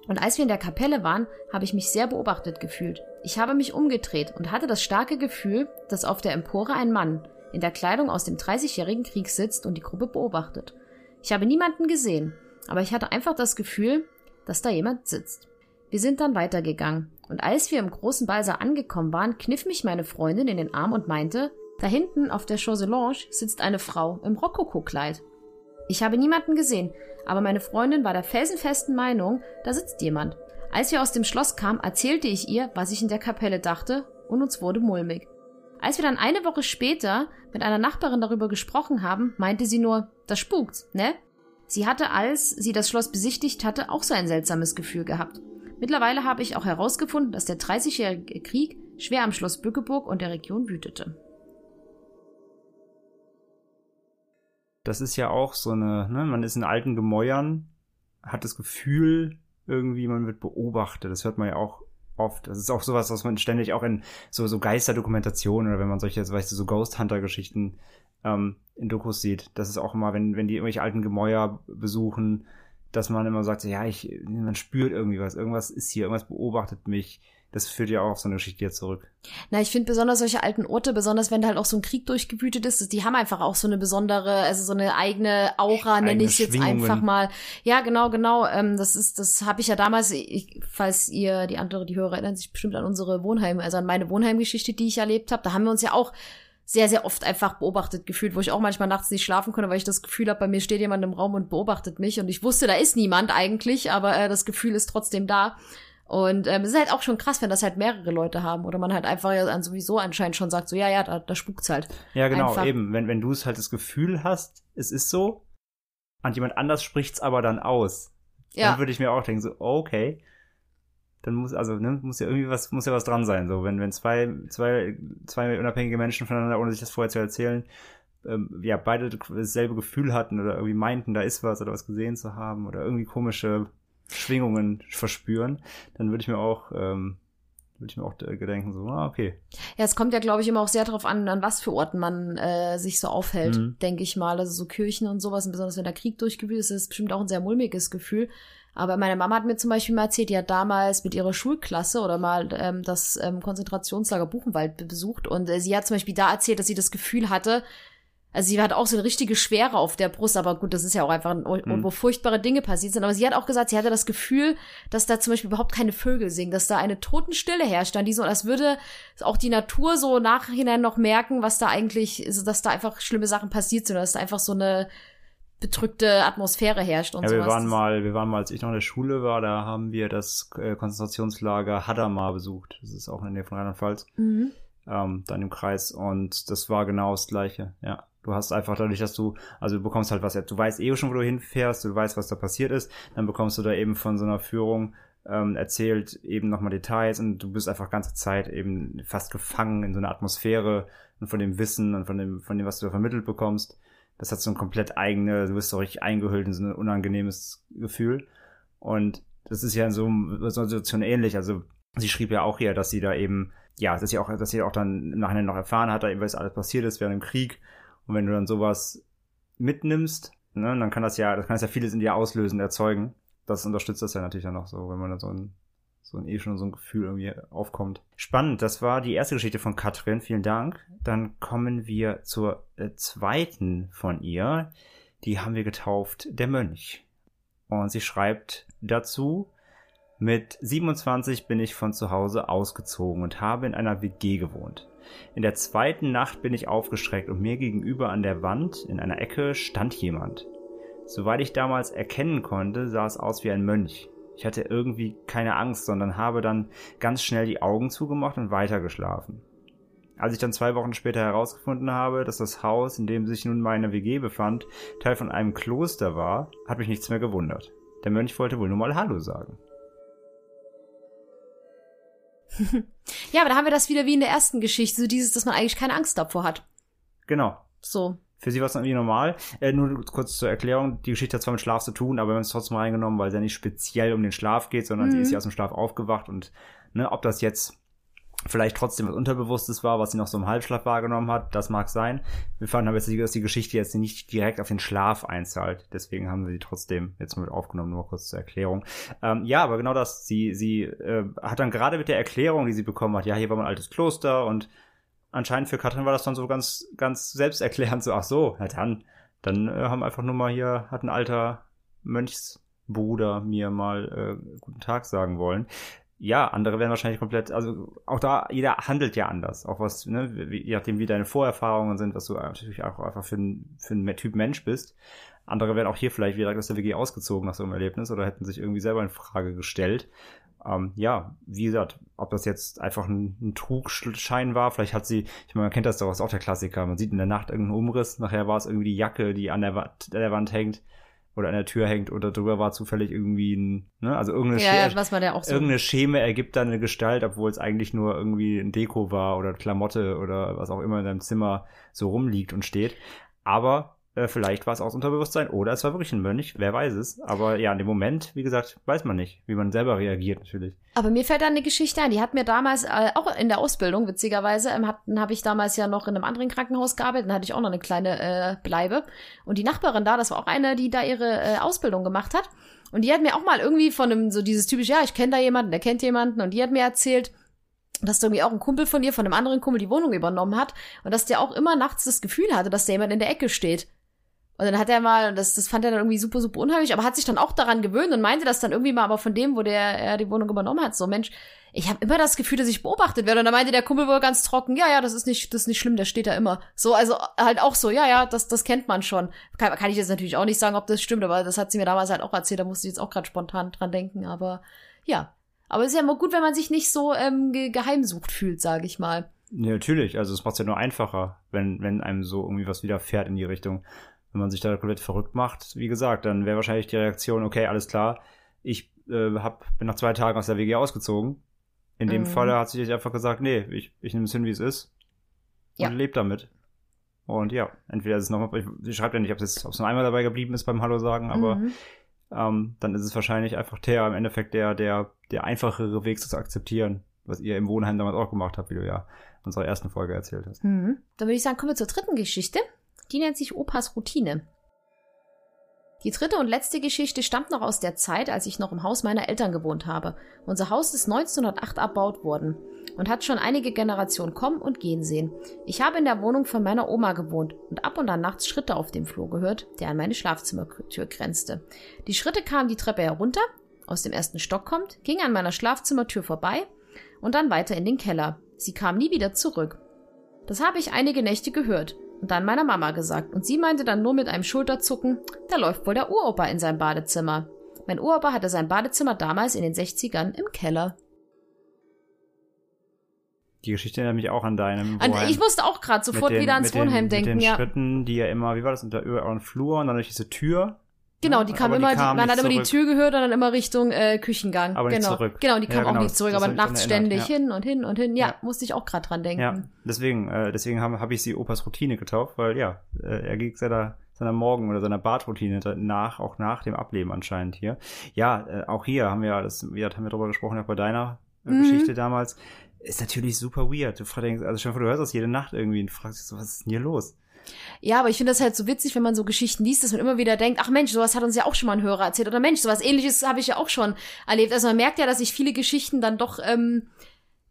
Und als wir in der Kapelle waren, habe ich mich sehr beobachtet gefühlt. Ich habe mich umgedreht und hatte das starke Gefühl, dass auf der Empore ein Mann in der Kleidung aus dem 30-jährigen Krieg sitzt und die Gruppe beobachtet. Ich habe niemanden gesehen, aber ich hatte einfach das Gefühl, dass da jemand sitzt. Wir sind dann weitergegangen. Und als wir im großen Ballsaal angekommen waren, kniff mich meine Freundin in den Arm und meinte, da hinten auf der Chauselange sitzt eine Frau im Rokokokleid. Ich habe niemanden gesehen, aber meine Freundin war der felsenfesten Meinung, da sitzt jemand. Als wir aus dem Schloss kamen, erzählte ich ihr, was ich in der Kapelle dachte, und uns wurde mulmig. Als wir dann eine Woche später mit einer Nachbarin darüber gesprochen haben, meinte sie nur, das spukt, ne? Sie hatte, als sie das Schloss besichtigt hatte, auch so ein seltsames Gefühl gehabt. Mittlerweile habe ich auch herausgefunden, dass der 30-jährige Krieg schwer am Schloss Bückeburg und der Region wütete. Das ist ja auch so eine, ne, man ist in alten Gemäuern, hat das Gefühl, irgendwie, man wird beobachtet. Das hört man ja auch oft. Das ist auch sowas, was man ständig auch in so, so Geisterdokumentationen oder wenn man solche, weißt du, so Ghost Hunter-Geschichten ähm, in Dokus sieht. Das ist auch immer, wenn, wenn die irgendwelche alten Gemäuer besuchen, dass man immer sagt, ja, ich, man spürt irgendwie was, irgendwas ist hier, irgendwas beobachtet mich. Das führt ja auch auf so eine Geschichte zurück. Na, ich finde besonders solche alten Orte, besonders wenn da halt auch so ein Krieg durchgewütet ist, die haben einfach auch so eine besondere, also so eine eigene Aura, nenne ich es jetzt einfach mal. Ja, genau, genau. Ähm, das ist, das habe ich ja damals, ich, falls ihr, die andere, die Hörer erinnern sich bestimmt an unsere Wohnheim, also an meine Wohnheimgeschichte, die ich erlebt habe. Da haben wir uns ja auch sehr, sehr oft einfach beobachtet gefühlt, wo ich auch manchmal nachts nicht schlafen konnte, weil ich das Gefühl habe, bei mir steht jemand im Raum und beobachtet mich. Und ich wusste, da ist niemand eigentlich, aber äh, das Gefühl ist trotzdem da. Und ähm, es ist halt auch schon krass, wenn das halt mehrere Leute haben oder man halt einfach ja dann sowieso anscheinend schon sagt, so ja, ja, da, da spukt's halt. Ja, genau, Einfach. eben. Wenn, wenn du es halt das Gefühl hast, es ist so, und jemand anders spricht's aber dann aus, dann Ja, würde ich mir auch denken, so, okay, dann muss, also, ne, muss ja irgendwie was, muss ja was dran sein, so, wenn, wenn zwei, zwei, zwei unabhängige Menschen voneinander, ohne sich das vorher zu erzählen, ähm, ja, beide dasselbe Gefühl hatten oder irgendwie meinten, da ist was oder was gesehen zu haben oder irgendwie komische Schwingungen verspüren, dann würde ich mir auch, ähm, würde ich mir auch äh, gedenken, so, ah, okay. ja, es kommt ja, glaube ich, immer auch sehr darauf an, an was für Orten man äh, sich so aufhält, Mhm. denke ich mal. Also so Kirchen und sowas, und besonders wenn der Krieg durchgewühlt ist, ist es bestimmt auch ein sehr mulmiges Gefühl. Aber meine Mama hat mir zum Beispiel mal erzählt, die hat damals mit ihrer Schulklasse oder mal ähm, das ähm, Konzentrationslager Buchenwald be- besucht und äh, sie hat zum Beispiel da erzählt, dass sie das Gefühl hatte, also sie hat auch so eine richtige Schwere auf der Brust, aber gut, das ist ja auch einfach ein Mhm. wo furchtbare Dinge passiert sind. Aber sie hat auch gesagt, sie hatte das Gefühl, dass da zum Beispiel überhaupt keine Vögel singen, dass da eine Totenstille herrscht, dann die so, als würde auch die Natur so nachhinein noch merken, was da eigentlich, dass da einfach schlimme Sachen passiert sind, dass da einfach so eine bedrückte Atmosphäre herrscht und Ja, wir sowas. waren mal, wir waren mal, als ich noch in der Schule war, da haben wir das äh, Konzentrationslager Hadamar besucht. Das ist auch in der Nähe von Rheinland-Pfalz, Mhm. ähm, da in dem Kreis. Und das war genau das Gleiche, ja. Du hast einfach dadurch, dass du, also du bekommst halt was, du weißt eh schon, wo du hinfährst, du weißt, was da passiert ist, dann bekommst du da eben von so einer Führung ähm, erzählt eben nochmal Details und du bist einfach ganze Zeit eben fast gefangen in so einer Atmosphäre und von dem Wissen und von dem, von dem, was du da vermittelt bekommst. Das hat so ein komplett eigene, du bist so richtig eingehüllt in so ein unangenehmes Gefühl. Und das ist ja in so einer Situation ähnlich. Also sie schrieb ja auch hier, dass sie da eben, ja, dass sie auch, dass sie auch dann im Nachhinein noch erfahren hat, da eben, was alles passiert ist während dem Krieg. Und wenn du dann sowas mitnimmst, ne, dann kann das ja, das kann das ja vieles in dir auslösen, erzeugen. Das unterstützt das ja natürlich dann noch so, wenn man da so ein, so ein eh schon so ein Gefühl irgendwie aufkommt. Spannend, das war die erste Geschichte von Katrin, vielen Dank. Dann kommen wir zur äh, zweiten von ihr. Die haben wir getauft, der Mönch. Und sie schreibt dazu, mit 27 bin ich von zu Hause ausgezogen und habe in einer WG gewohnt. In der zweiten Nacht bin ich aufgeschreckt und mir gegenüber an der Wand in einer Ecke stand jemand. Soweit ich damals erkennen konnte, sah es aus wie ein Mönch. Ich hatte irgendwie keine Angst, sondern habe dann ganz schnell die Augen zugemacht und weitergeschlafen. Als ich dann zwei Wochen später herausgefunden habe, dass das Haus, in dem sich nun meine WG befand, Teil von einem Kloster war, hat mich nichts mehr gewundert. Der Mönch wollte wohl nur mal Hallo sagen. [LAUGHS] Ja, aber da haben wir das wieder wie in der ersten Geschichte, so dieses, dass man eigentlich keine Angst davor hat. Genau. So. Für sie war es irgendwie normal. Äh, nur kurz zur Erklärung, die Geschichte hat zwar mit Schlaf zu tun, aber wir haben es trotzdem reingenommen, weil es ja nicht speziell um den Schlaf geht, sondern sie Mhm. ist ja aus dem Schlaf aufgewacht und ne, ob das jetzt vielleicht trotzdem was Unterbewusstes war, was sie noch so im Halbschlaf wahrgenommen hat, das mag sein. Wir fanden aber jetzt, dass die Geschichte jetzt nicht direkt auf den Schlaf einzahlt. Deswegen haben wir sie trotzdem jetzt mit aufgenommen, nur kurz zur Erklärung. Ähm, ja, aber genau das. Sie, sie äh, hat dann gerade mit der Erklärung, die sie bekommen hat, ja, hier war mein altes Kloster und anscheinend für Katrin war das dann so ganz, ganz selbsterklärend, so, ach so, na dann, dann äh, haben einfach nur mal hier, hat ein alter Mönchsbruder mir mal äh, guten Tag sagen wollen. Ja, andere werden wahrscheinlich komplett, also auch da, jeder handelt ja anders. Auch was, ne, wie, je nachdem, wie deine Vorerfahrungen sind, was du natürlich auch einfach für ein, für ein Typ Mensch bist. Andere werden auch hier vielleicht wieder aus der WG ausgezogen nach so einem Erlebnis oder hätten sich irgendwie selber in Frage gestellt. Ähm, ja, wie gesagt, ob das jetzt einfach ein, ein Trugschein war, vielleicht hat sie, ich meine, man kennt das doch, ist auch der Klassiker, man sieht in der Nacht irgendeinen Umriss, nachher war es irgendwie die Jacke, die an der an der Wand hängt oder an der Tür hängt oder drüber war zufällig irgendwie ein, ne, also irgendeine, Ja, Sche- ja, so. irgendeine Scheme ergibt dann eine Gestalt, obwohl es eigentlich nur irgendwie ein Deko war oder Klamotte oder was auch immer in deinem Zimmer so rumliegt und steht. Aber äh, vielleicht war es aus Unterbewusstsein oder es war wirklich ein Mönch, wer weiß es. Aber ja, in dem Moment, wie gesagt, weiß man nicht, wie man selber reagiert natürlich. Aber mir fällt da eine Geschichte ein, die hat mir damals, äh, auch in der Ausbildung, witzigerweise, ähm, habe ich damals ja noch in einem anderen Krankenhaus gearbeitet, dann hatte ich auch noch eine kleine äh, Bleibe. Und die Nachbarin da, das war auch eine, die da ihre äh, Ausbildung gemacht hat. Und die hat mir auch mal irgendwie von einem, so dieses typische, ja, ich kenne da jemanden, der kennt jemanden. Und die hat mir erzählt, dass da irgendwie auch ein Kumpel von ihr, von einem anderen Kumpel, die Wohnung übernommen hat. Und dass der auch immer nachts das Gefühl hatte, dass da jemand in der Ecke steht. Und dann hat er mal, das, das fand er dann irgendwie super, super unheimlich, aber hat sich dann auch daran gewöhnt und meinte das dann irgendwie mal aber von dem, wo der er die Wohnung übernommen hat. So, Mensch, ich habe immer das Gefühl, dass ich beobachtet werde. Und dann meinte der Kumpel wohl ganz trocken, ja, ja, das ist nicht, das ist nicht schlimm, der steht da immer. So, also halt auch so, ja, ja, das, das kennt man schon. Kann, kann ich jetzt natürlich auch nicht sagen, ob das stimmt, aber das hat sie mir damals halt auch erzählt, da musste ich jetzt auch gerade spontan dran denken, aber ja. Aber es ist ja immer gut, wenn man sich nicht so ähm, ge geheimsucht fühlt, sage ich mal. Ja, natürlich, also es macht es ja nur einfacher, wenn, wenn einem so irgendwie was widerfährt in die Richtung. Wenn man sich da komplett verrückt macht, wie gesagt, dann wäre wahrscheinlich die Reaktion, okay, alles klar, ich äh, hab, bin nach zwei Tagen aus der WG ausgezogen. In dem Mhm. Falle hat sie sich einfach gesagt, nee, ich, ich nehme es hin, wie es ist. Und Ja. lebe damit. Und ja, entweder ist es nochmal, ich- sie schreibt ja nicht, ob es nur einmal dabei geblieben ist beim Hallo sagen, aber Mhm. ähm, dann ist es wahrscheinlich einfach der, im Endeffekt der, der, der einfachere Weg das zu akzeptieren, was ihr im Wohnheim damals auch gemacht habt, wie du ja in unserer ersten Folge erzählt hast. Mhm. Dann würde ich sagen, kommen wir zur dritten Geschichte. Die nennt sich Opas Routine. Die dritte und letzte Geschichte stammt noch aus der Zeit, als ich noch im Haus meiner Eltern gewohnt habe. Unser Haus ist 1908 erbaut worden und hat schon einige Generationen kommen und gehen sehen. Ich habe in der Wohnung von meiner Oma gewohnt und ab und an nachts Schritte auf dem Flur gehört, der an meine Schlafzimmertür grenzte. Die Schritte kamen die Treppe herunter, aus dem ersten Stock kommt, ging an meiner Schlafzimmertür vorbei und dann weiter in den Keller. Sie kam nie wieder zurück. Das habe ich einige Nächte gehört dann meiner Mama gesagt. Und sie meinte dann nur mit einem Schulterzucken, da läuft wohl der Uropa in sein Badezimmer. Mein Uropa hatte sein Badezimmer damals in den 60ern im Keller. Die Geschichte erinnert mich auch an deinem An, Wohnheim. ich musste auch gerade sofort den- wieder ans mit den, Wohnheim mit denken, den ja. Schritten, die ja immer, wie war das, unter über euren Flur und dann durch diese Tür. Genau, Ja, die kam aber immer, die kam man nicht hat immer die zurück. Tür gehört und dann immer Richtung äh, Küchengang. Aber nicht genau. zurück. Genau, die Ja, kam auch genau, nicht das- zurück, aber nachts ständig ja. hin und hin und hin. Ja, Ja. musste ich auch gerade dran denken. Ja, deswegen, äh, deswegen habe hab ich sie Opas Routine getauft, weil ja, äh, er geht seiner, seiner Morgen- oder seiner Badroutine nach, auch nach dem Ableben anscheinend hier. Ja, äh, auch hier haben wir, das, gesagt, haben wir darüber gesprochen, auch bei deiner äh, Mhm. Geschichte damals. Ist natürlich super weird. Du fragst, also schon, du hörst das jede Nacht irgendwie und fragst dich so, was ist denn hier los? Ja, aber ich finde das halt so witzig, wenn man so Geschichten liest, dass man immer wieder denkt, ach Mensch, sowas hat uns ja auch schon mal ein Hörer erzählt. Oder Mensch, sowas ähnliches habe ich ja auch schon erlebt. Also man merkt ja, dass sich viele Geschichten dann doch ähm,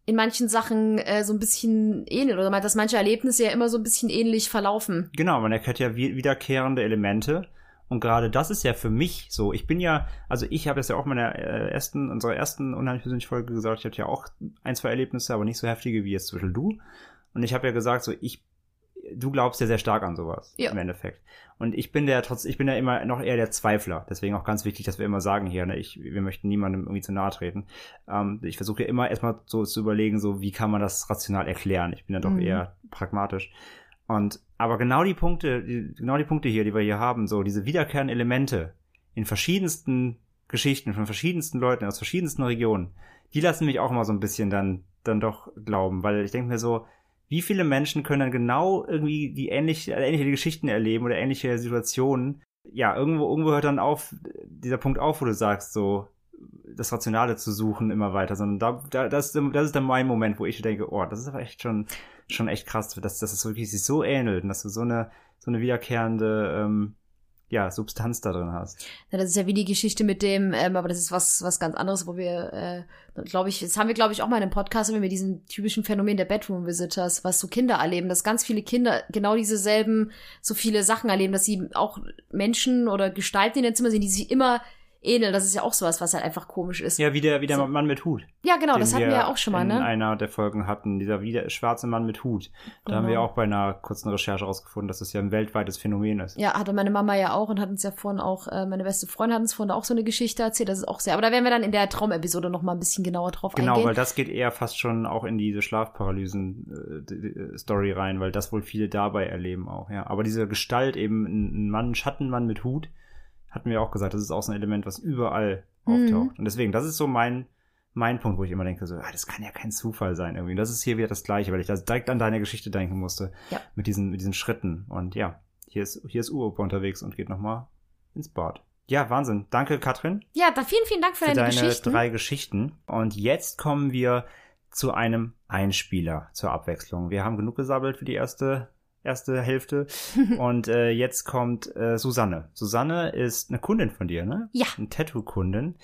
in manchen Sachen äh, so ein bisschen ähneln. Oder dass manche Erlebnisse ja immer so ein bisschen ähnlich verlaufen. Genau, man erkennt ja wi- wiederkehrende Elemente. Und gerade das ist ja für mich so. Ich bin ja, also ich habe es ja auch in meiner äh, ersten, unserer ersten unheimlich persönlichen Folge gesagt, ich hatte ja auch ein, zwei Erlebnisse, aber nicht so heftige wie jetzt Beispiel du. Und ich habe ja gesagt, so ich, du glaubst ja sehr stark an sowas Ja. im Endeffekt. Und ich bin der trotz, ich bin ja immer noch eher der Zweifler. Deswegen auch ganz wichtig, dass wir immer sagen hier, ne, ich, wir möchten niemandem irgendwie zu nahe treten. Ähm, ich versuche ja immer erstmal so zu überlegen, so wie kann man das rational erklären. Ich bin ja doch Mhm. eher pragmatisch. Und aber genau die Punkte, die, genau die Punkte hier, die wir hier haben, so diese wiederkehrenden Elemente in verschiedensten Geschichten von verschiedensten Leuten aus verschiedensten Regionen, die lassen mich auch immer so ein bisschen dann dann doch glauben, weil ich denke mir so, wie viele Menschen können dann genau irgendwie die ähnliche, ähnliche Geschichten erleben oder ähnliche Situationen? Ja, irgendwo, irgendwo hört dann auf, dieser Punkt auf, wo du sagst, so, das Rationale zu suchen immer weiter, sondern da, da das, das ist dann mein Moment, wo ich denke, oh, das ist aber echt schon, schon echt krass, dass, dass es wirklich sich so ähnelt und dass du so eine, so eine wiederkehrende, ähm, ja, Substanz da drin hast. Ja, das ist ja wie die Geschichte mit dem, ähm, aber das ist was, was ganz anderes, wo wir, äh, glaube ich, das haben wir, glaube ich, auch mal in einem Podcast, wir diesen typischen Phänomen der Bedroom Visitors, was so Kinder erleben, dass ganz viele Kinder genau dieselben, so viele Sachen erleben, dass sie auch Menschen oder Gestalten in den Zimmern sehen, die sich immer ähneln. Das ist ja auch sowas, was halt einfach komisch ist. Ja, wie der, wie der So. Mann mit Hut. Ja, genau, das hatten wir ja auch schon mal, in ne? einer der Folgen hatten, dieser wieder schwarze Mann mit Hut. Da haben wir Genau. auch bei einer kurzen Recherche herausgefunden, dass das ja ein weltweites Phänomen ist. Ja, hatte meine Mama ja auch und hat uns ja vorhin auch, äh, meine beste Freundin hat uns vorhin auch so eine Geschichte erzählt. Das ist auch sehr, aber da werden wir dann in der Traumepisode noch mal ein bisschen genauer drauf Genau, eingehen. weil das geht eher fast schon auch in diese Schlafparalysen-Story rein, weil das wohl viele dabei erleben auch, ja. Aber diese Gestalt eben, ein Mann, Schattenmann mit Hut, hatten wir auch gesagt, das ist auch so ein Element, was überall Mhm. auftaucht. Und deswegen, das ist so mein, mein Punkt, wo ich immer denke, so, ah, das kann ja kein Zufall sein irgendwie. Und das ist hier wieder das Gleiche, weil ich da direkt an deine Geschichte denken musste. Ja. Mit diesen, mit diesen Schritten. Und ja, hier ist, hier ist Uropa unterwegs und geht nochmal ins Bad. Ja, Wahnsinn. Danke, Katrin ja, da vielen, vielen Dank für, für deine, deine Geschichten. drei Geschichten. Und jetzt kommen wir zu einem Einspieler zur Abwechslung. Wir haben genug gesabbelt für die erste erste Hälfte. [LAUGHS] Und äh, jetzt kommt äh, Susanne. Susanne ist eine Kundin von dir, ne? Ja. Eine Tattoo-Kundin.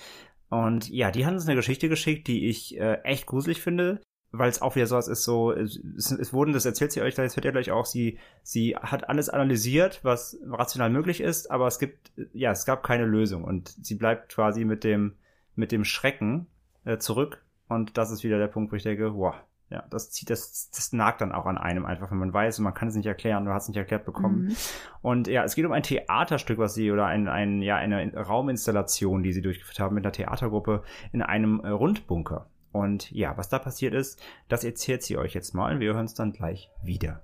Und ja, die hat uns eine Geschichte geschickt, die ich äh, echt gruselig finde, weil es auch wieder sowas ist, so, es, es, wurden, das erzählt sie euch, das hört ihr gleich auch, sie, sie hat alles analysiert, was rational möglich ist, aber es gibt, ja, es gab keine Lösung und sie bleibt quasi mit dem, mit dem Schrecken äh, zurück und das ist wieder der Punkt, wo ich denke, wow, ja, das zieht, das, das nagt dann auch an einem einfach, wenn man weiß und man kann es nicht erklären, du hast es nicht erklärt bekommen. Mhm. Und ja, es geht um ein Theaterstück, was sie oder ein, ein, ja, eine Rauminstallation, die sie durchgeführt haben mit einer Theatergruppe in einem äh, Rundbunker. Und ja, was da passiert ist, das erzählt sie euch jetzt mal und wir hören es dann gleich wieder.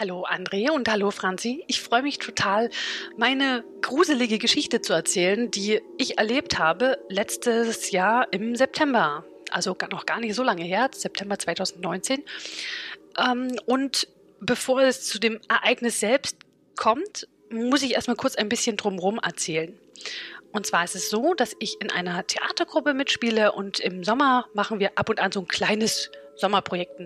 Hallo André und hallo Franzi. Ich freue mich total, meine gruselige Geschichte zu erzählen, die ich erlebt habe letztes Jahr im September. Also noch gar nicht so lange her, September 2019. Ähm, und bevor es zu dem Ereignis selbst kommt, muss ich erstmal kurz ein bisschen drumherum erzählen. Und zwar ist es so, dass ich in einer Theatergruppe mitspiele und im Sommer machen wir ab und an so ein kleines Sommerprojekt,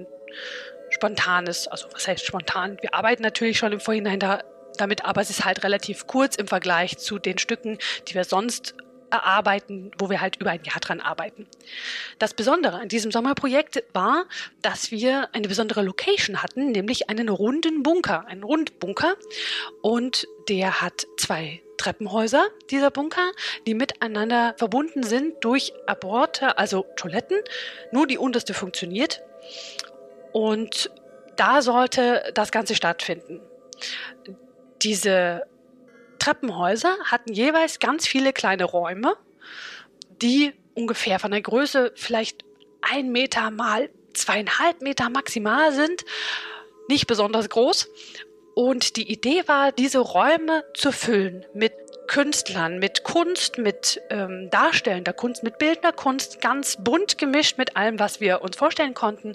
spontanes, also was heißt spontan? Wir arbeiten natürlich schon im Vorhinein da, damit, aber es ist halt relativ kurz im Vergleich zu den Stücken, die wir sonst erarbeiten, wo wir halt über ein Jahr dran arbeiten. Das Besondere an diesem Sommerprojekt war, dass wir eine besondere Location hatten, nämlich einen runden Bunker, einen Rundbunker. Und der hat zwei Treppenhäuser, dieser Bunker, die miteinander verbunden sind durch Aborte, also Toiletten. Nur die unterste funktioniert. Und da sollte das Ganze stattfinden. Diese Treppenhäuser hatten jeweils ganz viele kleine Räume, die ungefähr von der Größe vielleicht ein Meter mal zweieinhalb Meter maximal sind, nicht besonders groß. Und die Idee war, diese Räume zu füllen mit Künstlern, mit Kunst, mit ähm, darstellender Kunst, mit bildender Kunst, ganz bunt gemischt mit allem, was wir uns vorstellen konnten.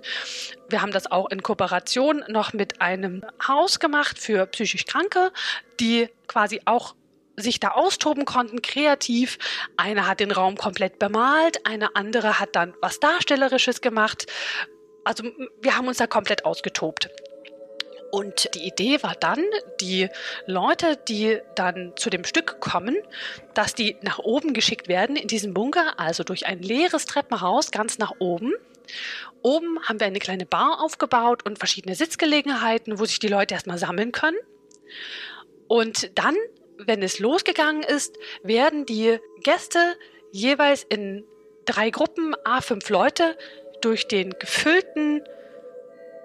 Wir haben das auch in Kooperation noch mit einem Haus gemacht für psychisch Kranke, die quasi auch sich da austoben konnten, kreativ. Eine hat den Raum komplett bemalt, eine andere hat dann was Darstellerisches gemacht. also wir haben uns da komplett ausgetobt. Und die Idee war dann, die Leute, die dann zu dem Stück kommen, dass die nach oben geschickt werden in diesen Bunker, also durch ein leeres Treppenhaus ganz nach oben. Oben haben wir eine kleine Bar aufgebaut und verschiedene Sitzgelegenheiten, wo sich die Leute erstmal sammeln können. Und dann, wenn es losgegangen ist, werden die Gäste jeweils in drei Gruppen, a fünf Leute, durch den gefüllten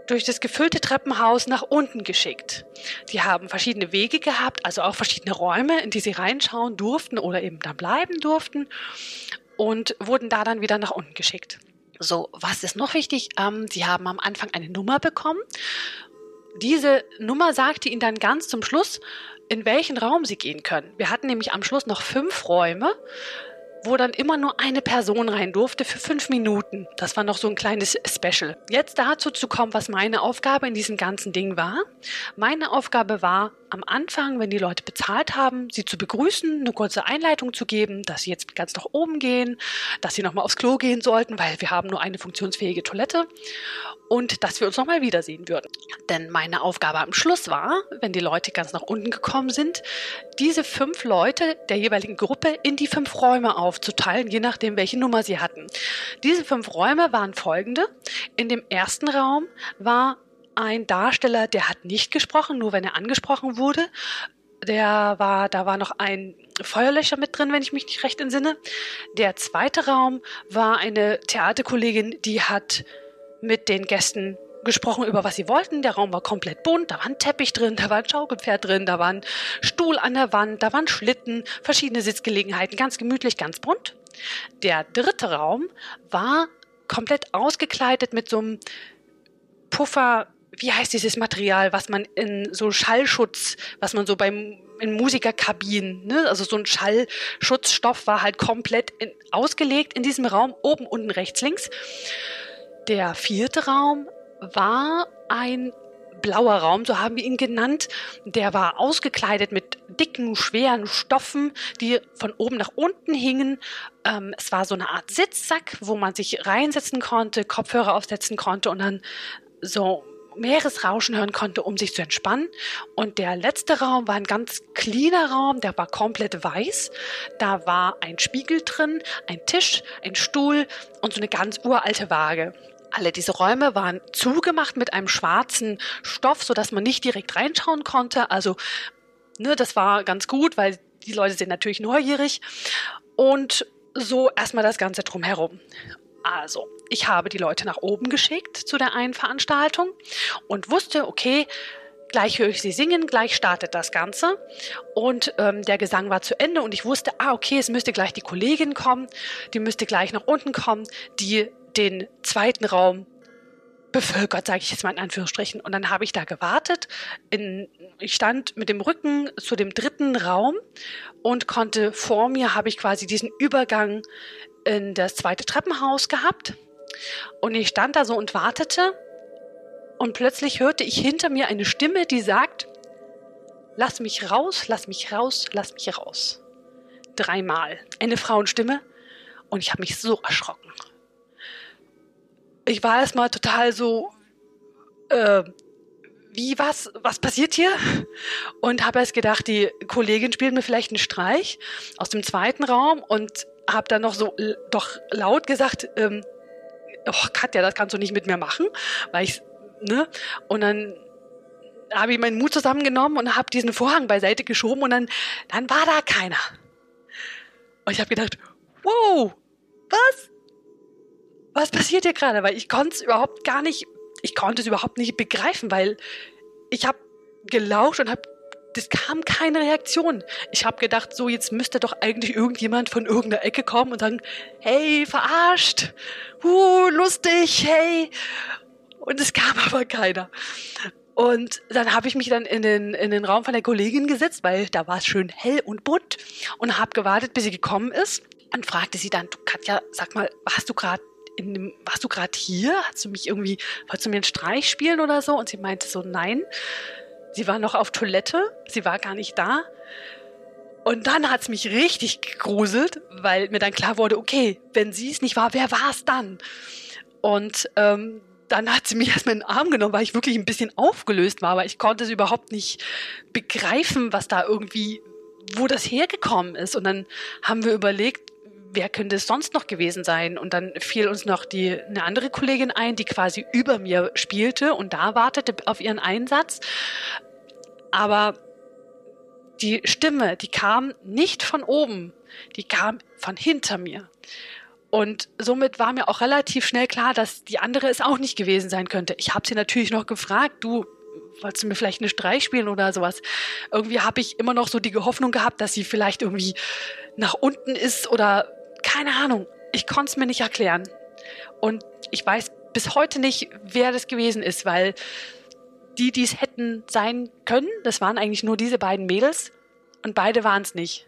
durch das gefüllte Treppenhaus nach unten geschickt. Die haben verschiedene Wege gehabt, also auch verschiedene Räume, in die sie reinschauen durften oder eben dann bleiben durften und wurden da dann wieder nach unten geschickt. So, was ist noch wichtig? Ähm, sie haben am Anfang eine Nummer bekommen. Diese Nummer sagte ihnen dann ganz zum Schluss, in welchen Raum sie gehen können. Wir hatten nämlich am Schluss noch fünf Räume, wo dann immer nur eine Person rein durfte für fünf Minuten. Das war noch so ein kleines Special. Jetzt dazu zu kommen, was meine Aufgabe in diesem ganzen Ding war. Meine Aufgabe war, am Anfang, wenn die Leute bezahlt haben, sie zu begrüßen, eine kurze Einleitung zu geben, dass sie jetzt ganz nach oben gehen, dass sie nochmal aufs Klo gehen sollten, weil wir haben nur eine funktionsfähige Toilette und dass wir uns nochmal wiedersehen würden. Denn meine Aufgabe am Schluss war, wenn die Leute ganz nach unten gekommen sind, diese fünf Leute der jeweiligen Gruppe in die fünf Räume aufzuteilen, je nachdem, welche Nummer sie hatten. Diese fünf Räume waren folgende. In dem ersten Raum war ein Darsteller, der hat nicht gesprochen, nur wenn er angesprochen wurde. Der war, da war noch ein Feuerlöcher mit drin, wenn ich mich nicht recht entsinne. Der zweite Raum war eine Theaterkollegin, die hat mit den Gästen gesprochen über was sie wollten. Der Raum war komplett bunt, da war ein Teppich drin, da war ein Schaukelpferd drin, da war ein Stuhl an der Wand, da waren Schlitten, verschiedene Sitzgelegenheiten, ganz gemütlich, ganz bunt. Der dritte Raum war komplett ausgekleidet mit so einem Puffer, wie heißt dieses Material, was man in so Schallschutz, was man so beim in Musikerkabinen, ne? also so ein Schallschutzstoff war halt komplett in, ausgelegt in diesem Raum, oben, unten, rechts, links. Der vierte Raum war ein blauer Raum, so haben wir ihn genannt. Der war ausgekleidet mit dicken, schweren Stoffen, die von oben nach unten hingen. Ähm, es war so eine Art Sitzsack, wo man sich reinsetzen konnte, Kopfhörer aufsetzen konnte und dann so Meeresrauschen hören konnte, um sich zu entspannen. Und der letzte Raum war ein ganz cleaner Raum, der war komplett weiß. Da war ein Spiegel drin, ein Tisch, ein Stuhl und so eine ganz uralte Waage. Alle diese Räume waren zugemacht mit einem schwarzen Stoff, so dass man nicht direkt reinschauen konnte. Also, ne, das war ganz gut, weil die Leute sind natürlich neugierig. Und so erstmal das Ganze drumherum. Also, ich habe die Leute nach oben geschickt zu der einen Veranstaltung und wusste, okay, gleich höre ich sie singen, gleich startet das Ganze. Und ähm, der Gesang war zu Ende und ich wusste, ah, okay, es müsste gleich die Kollegin kommen, die müsste gleich nach unten kommen, die den zweiten Raum bevölkert, sage ich jetzt mal in Anführungsstrichen. Und dann habe ich da gewartet. In, ich stand mit dem Rücken zu dem dritten Raum und konnte vor mir habe ich quasi diesen Übergang in das zweite Treppenhaus gehabt. Und ich stand da so und wartete. Und plötzlich hörte ich hinter mir eine Stimme, die sagt, lass mich raus, lass mich raus, lass mich raus. Dreimal. Eine Frauenstimme. Und ich habe mich so erschrocken. Ich war erstmal total so, äh, wie was, was passiert hier? Und habe erst gedacht, die Kollegin spielt mir vielleicht einen Streich aus dem zweiten Raum und habe dann noch so doch laut gesagt, ähm, Katja, das kannst du nicht mit mir machen, weil ich, ne? Und dann habe ich meinen Mut zusammengenommen und habe diesen Vorhang beiseite geschoben und dann, dann war da keiner. Und ich habe gedacht, wow, was? Was passiert hier gerade? Weil ich konnte es überhaupt gar nicht, ich konnte es überhaupt nicht begreifen, weil ich habe gelauscht und habe das kam keine Reaktion. Ich habe gedacht, so jetzt müsste doch eigentlich irgendjemand von irgendeiner Ecke kommen und sagen, hey, verarscht, uh, lustig, hey. Und es kam [LAUGHS] aber keiner. Und dann habe ich mich dann in den, in den Raum von der Kollegin gesetzt, weil da war es schön hell und bunt und habe gewartet, bis sie gekommen ist und fragte sie dann, du Katja, sag mal, warst du gerade in dem, warst du gerade hier? Hast du mich irgendwie, wolltest du mir einen Streich spielen oder so? Und sie meinte so, nein. Sie war noch auf Toilette, sie war gar nicht da. Und dann hat's mich richtig gegruselt, weil mir dann klar wurde, okay, wenn sie es nicht war, wer war es dann? Und ähm, dann hat sie mich [LAUGHS] erstmal in den Arm genommen, weil ich wirklich ein bisschen aufgelöst war, weil ich konnte es überhaupt nicht begreifen, was da irgendwie, wo das hergekommen ist. Und dann haben wir überlegt, wer könnte es sonst noch gewesen sein? Und dann fiel uns noch die, eine andere Kollegin ein, die quasi über mir spielte und da wartete auf ihren Einsatz. Aber die Stimme, die kam nicht von oben, die kam von hinter mir. Und somit war mir auch relativ schnell klar, dass die andere es auch nicht gewesen sein könnte. Ich habe sie natürlich noch gefragt, du, wolltest du mir vielleicht eine Streich spielen oder sowas? Irgendwie habe ich immer noch so die Hoffnung gehabt, dass sie vielleicht irgendwie nach unten ist oder keine Ahnung. Ich konnte es mir nicht erklären. Und ich weiß bis heute nicht, wer das gewesen ist, weil die, die es hätten sein können, das waren eigentlich nur diese beiden Mädels und beide waren es nicht.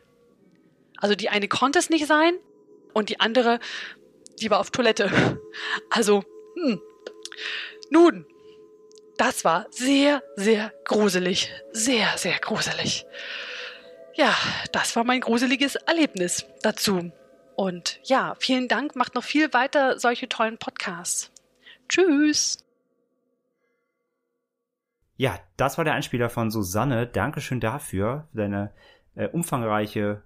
Also die eine konnte es nicht sein und die andere, die war auf Toilette. [LAUGHS] Also, hm. Nun, das war sehr, sehr gruselig. Sehr, sehr gruselig. Ja, das war mein gruseliges Erlebnis dazu. Und ja, vielen Dank. Macht noch viel weiter solche tollen Podcasts. Tschüss. Ja, das war der Einspieler von Susanne. Dankeschön dafür, für deine äh, umfangreiche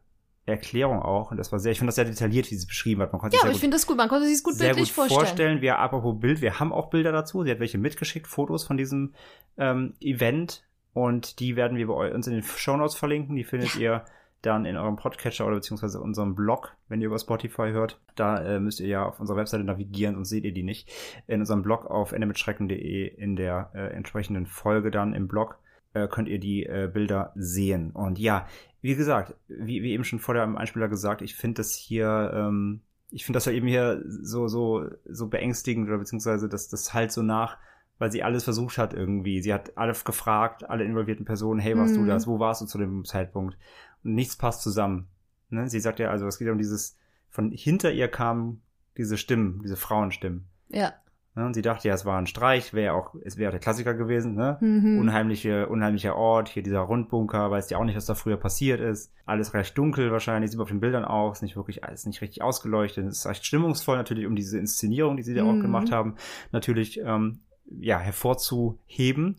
Erklärung auch. Und das war sehr, ich finde das sehr detailliert, wie sie es beschrieben hat. Man konnte ja, aber ich finde das gut. Man konnte sich es gut sehr bildlich gut vorstellen. vorstellen. Wir, apropos Bild, wir haben auch Bilder dazu. Sie hat welche mitgeschickt, Fotos von diesem ähm, Event. Und die werden wir bei uns in den Shownotes verlinken. Die findet ja. ihr dann in eurem Podcatcher oder beziehungsweise unserem Blog, wenn ihr über Spotify hört. Da äh, müsst ihr ja auf unserer Webseite navigieren, sonst seht ihr die nicht. In unserem Blog auf endemitschrecken.de in der äh, entsprechenden Folge dann im Blog äh, könnt ihr die äh, Bilder sehen. Und ja, wie gesagt, wie, wie eben schon vor dem Einspieler gesagt, ich finde das hier, ähm, ich finde das ja eben hier so, so, so beängstigend oder beziehungsweise das, das halt so nach, weil sie alles versucht hat irgendwie. Sie hat alle gefragt, alle involvierten Personen, hey, warst mhm. du das? Wo warst du zu dem Zeitpunkt? Und nichts passt zusammen. Ne? Sie sagt ja, also es geht um dieses, von hinter ihr kamen diese Stimmen, diese Frauenstimmen. Ja. Ne? Und sie dachte ja, es war ein Streich, wäre auch, es wäre der Klassiker gewesen, ne? Mhm. Unheimliche, unheimlicher Ort, hier dieser Rundbunker, weiß ja auch nicht, was da früher passiert ist. Alles recht dunkel wahrscheinlich, sieht man auf den Bildern auch, ist nicht wirklich, alles nicht richtig ausgeleuchtet. Es ist recht stimmungsvoll natürlich, um diese Inszenierung, die sie da mhm. auch gemacht haben, natürlich, ähm, ja, hervorzuheben.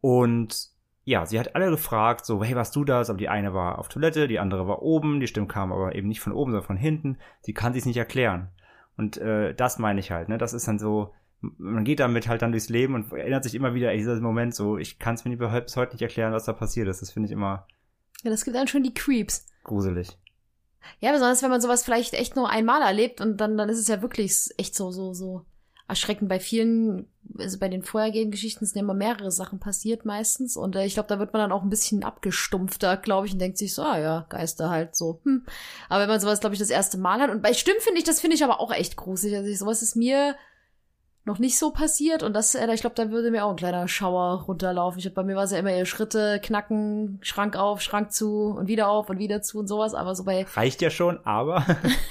Und ja, sie hat alle gefragt, so, hey, warst du das? Aber die eine war auf Toilette, die andere war oben, die Stimme kam aber eben nicht von oben, sondern von hinten. Sie kann sich nicht erklären. Und äh, das meine ich halt, ne? Das ist dann so, man geht damit halt dann durchs Leben und erinnert sich immer wieder an diesen Moment so, ich kann es mir bis heute nicht erklären, was da passiert ist. Das finde ich immer. Ja, das gibt dann schon die Creeps. Gruselig. Ja, besonders wenn man sowas vielleicht echt nur einmal erlebt und dann, dann ist es ja wirklich echt so, so, so erschreckend. Bei vielen, also bei den vorhergehenden Geschichten sind immer mehrere Sachen passiert meistens und äh, ich glaube, da wird man dann auch ein bisschen abgestumpfter, glaube ich, und denkt sich so, ah ja, Geister halt so. Hm. Aber wenn man sowas, glaube ich, das erste Mal hat und bei Stimmen finde ich, das finde ich aber auch echt gruselig. Also ich, sowas ist mir noch nicht so passiert und das, äh, ich glaube, da würde mir auch ein kleiner Schauer runterlaufen. Ich, bei mir war es ja immer eher Schritte, knacken, Schrank auf, Schrank zu und wieder auf und wieder zu und sowas, aber so bei... Reicht ja schon, aber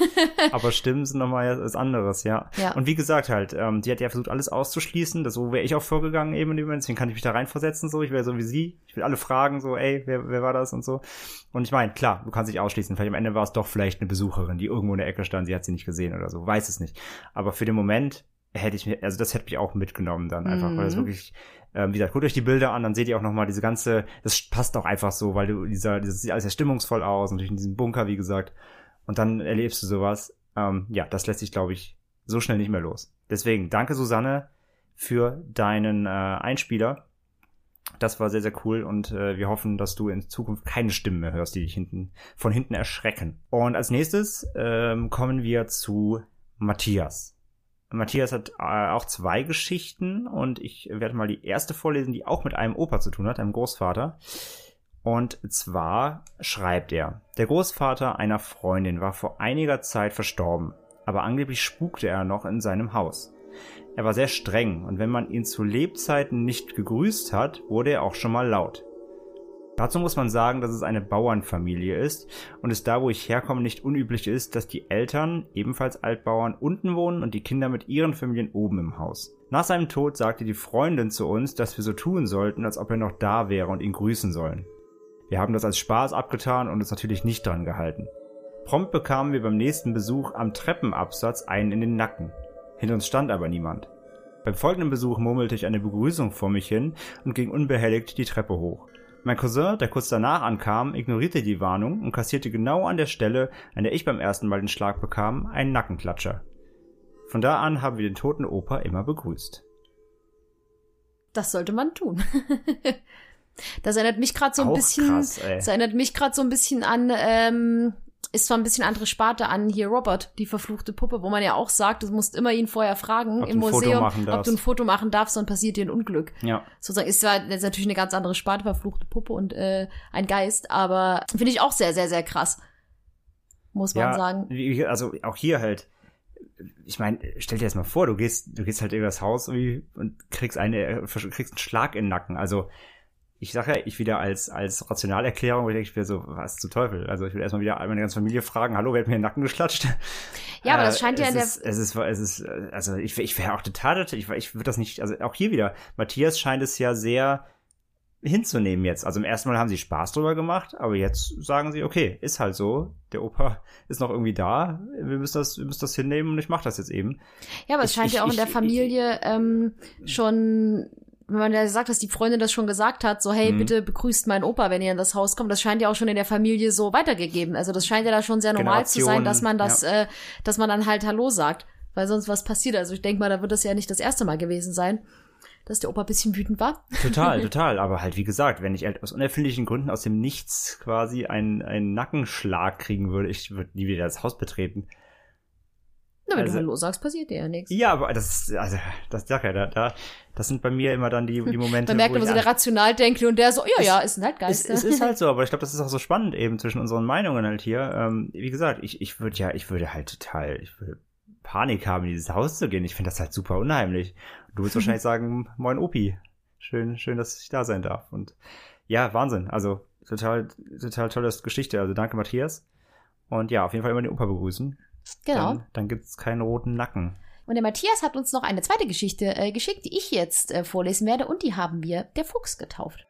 [LAUGHS] aber Stimmen sind nochmal was anderes, ja. ja. Und wie gesagt halt, ähm, die hat ja versucht, alles auszuschließen, das, so wäre ich auch vorgegangen eben in dem Moment, deswegen kann ich mich da reinversetzen, so, ich wäre so wie sie, ich will alle fragen, so, ey, wer, wer war das und so. Und ich meine, klar, du kannst dich ausschließen, vielleicht am Ende war es doch vielleicht eine Besucherin, die irgendwo in der Ecke stand, sie hat sie nicht gesehen oder so, weiß es nicht. Aber für den Moment hätte ich mir, also das hätte mich auch mitgenommen dann einfach, mhm. weil das wirklich, ähm, wie gesagt, guckt euch die Bilder an, dann seht ihr auch nochmal diese ganze, das passt auch einfach so, weil du dieser, das sieht alles sehr stimmungsvoll aus, natürlich in diesem Bunker, wie gesagt, und dann erlebst du sowas. Ähm, ja, das lässt sich, glaube ich, so schnell nicht mehr los. Deswegen, danke Susanne für deinen äh, Einspieler. Das war sehr, sehr cool und äh, wir hoffen, dass du in Zukunft keine Stimmen mehr hörst, die dich hinten, von hinten erschrecken. Und als nächstes ähm, kommen wir zu Matthias. Matthias hat äh, auch zwei Geschichten und ich werde mal die erste vorlesen, die auch mit einem Opa zu tun hat, einem Großvater. Und zwar schreibt er, der Großvater einer Freundin war vor einiger Zeit verstorben, aber angeblich spukte er noch in seinem Haus. Er war sehr streng und wenn man ihn zu Lebzeiten nicht gegrüßt hat, wurde er auch schon mal laut. Dazu muss man sagen, dass es eine Bauernfamilie ist und es da, wo ich herkomme, nicht unüblich ist, dass die Eltern, ebenfalls Altbauern, unten wohnen und die Kinder mit ihren Familien oben im Haus. Nach seinem Tod sagte die Freundin zu uns, dass wir so tun sollten, als ob er noch da wäre und ihn grüßen sollen. Wir haben das als Spaß abgetan und uns natürlich nicht dran gehalten. Prompt bekamen wir beim nächsten Besuch am Treppenabsatz einen in den Nacken. Hinter uns stand aber niemand. Beim folgenden Besuch murmelte ich eine Begrüßung vor mich hin und ging unbehelligt die Treppe hoch. Mein Cousin, der kurz danach ankam, ignorierte die Warnung und kassierte genau an der Stelle, an der ich beim ersten Mal den Schlag bekam, einen Nackenklatscher. Von da an haben wir den toten Opa immer begrüßt. Das sollte man tun. [LAUGHS] das erinnert mich gerade so ein Auch bisschen. krass. Das erinnert mich gerade so ein bisschen an, ähm, ist zwar ein bisschen andere Sparte an hier Robert, die verfluchte Puppe, wo man ja auch sagt, du musst immer ihn vorher fragen Ob im Museum, ob du ein Foto machen darfst, sonst passiert dir ein Unglück. Ja. Sozusagen ist zwar ist natürlich eine ganz andere Sparte, verfluchte Puppe und äh, ein Geist, aber finde ich auch sehr, sehr, sehr krass. Muss man ja, sagen. Also auch hier halt. Ich meine, stell dir das mal vor, du gehst, du gehst halt in das Haus irgendwie und kriegst eine, kriegst einen Schlag in den Nacken. Also ich sage ja, ich wieder als als Rationalerklärung, ich denke, ich will so, was zum Teufel? Also ich will erstmal wieder meine ganze Familie fragen, hallo, wer hat mir den Nacken geklatscht? [LAUGHS] Ja, aber das Äh, scheint ja es in der- ist, es ist, es ist, äh, also ich, ich wäre auch total, ich, ich würde das nicht, also auch hier wieder, Matthias scheint es ja sehr hinzunehmen jetzt. Also im ersten Mal haben sie Spaß drüber gemacht, aber jetzt sagen sie, okay, ist halt so, der Opa [LAUGHS] ist noch irgendwie da, wir müssen das, wir müssen das hinnehmen und ich mache das jetzt eben. Ja, aber es Ich- scheint ich- ja auch in der Familie ähm, schon, wenn man ja sagt, dass die Freundin das schon gesagt hat, so hey, Mhm. bitte begrüßt meinen Opa, wenn ihr in das Haus kommt. Das scheint ja auch schon in der Familie so weitergegeben. Also das scheint ja da schon sehr normal zu sein, dass man das, äh, dass man dann halt Hallo sagt, weil sonst was passiert. Also ich denke mal, da wird das ja nicht das erste Mal gewesen sein, dass der Opa ein bisschen wütend war. Total, [LAUGHS] total. Aber halt, wie gesagt, wenn ich halt aus unerfindlichen Gründen aus dem Nichts quasi einen, einen Nackenschlag kriegen würde, ich würde nie wieder das Haus betreten. Na, wenn Also- du Hallo sagst, passiert dir ja nichts. Ja, aber das ist, also, das sag ja, da, da, das sind bei mir immer dann die, die [LAUGHS] Momente, Man merkt wo immer so der Rationaldenker und der so, ja, ja, ist ein halt Es, es ist halt so, [LAUGHS] aber ich glaube, das ist auch so spannend eben zwischen unseren Meinungen halt hier. Ähm, wie gesagt, ich, ich würde ja, ich würde halt total, ich würde Panik haben, in dieses Haus zu gehen. Ich finde das halt super unheimlich. Du würdest [LAUGHS] wahrscheinlich sagen, moin Opi. Schön, schön, dass ich da sein darf. Und ja, Wahnsinn. Also total, total tolle Geschichte. Also danke, Matthias. Und ja, auf jeden Fall immer den Opa begrüßen. Genau. Dann, dann gibt's keinen roten Nacken. Und der Matthias hat uns noch eine zweite Geschichte äh, geschickt, die ich jetzt äh, vorlesen werde, und die haben wir der Fuchs getauft.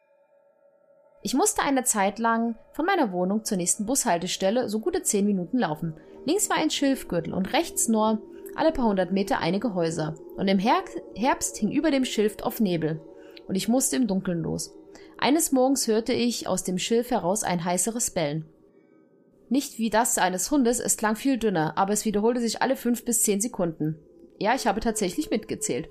Ich musste eine Zeit lang von meiner Wohnung zur nächsten Bushaltestelle so gute zehn Minuten laufen. Links war ein Schilfgürtel und rechts nur alle paar hundert Meter einige Häuser. Und im Her Herbst hing über dem Schilf auf Nebel. Und ich musste im Dunkeln los. Eines Morgens hörte ich aus dem Schilf heraus ein heißeres Bellen. Nicht wie das eines Hundes, es klang viel dünner, aber es wiederholte sich alle fünf bis zehn Sekunden. Ja, ich habe tatsächlich mitgezählt.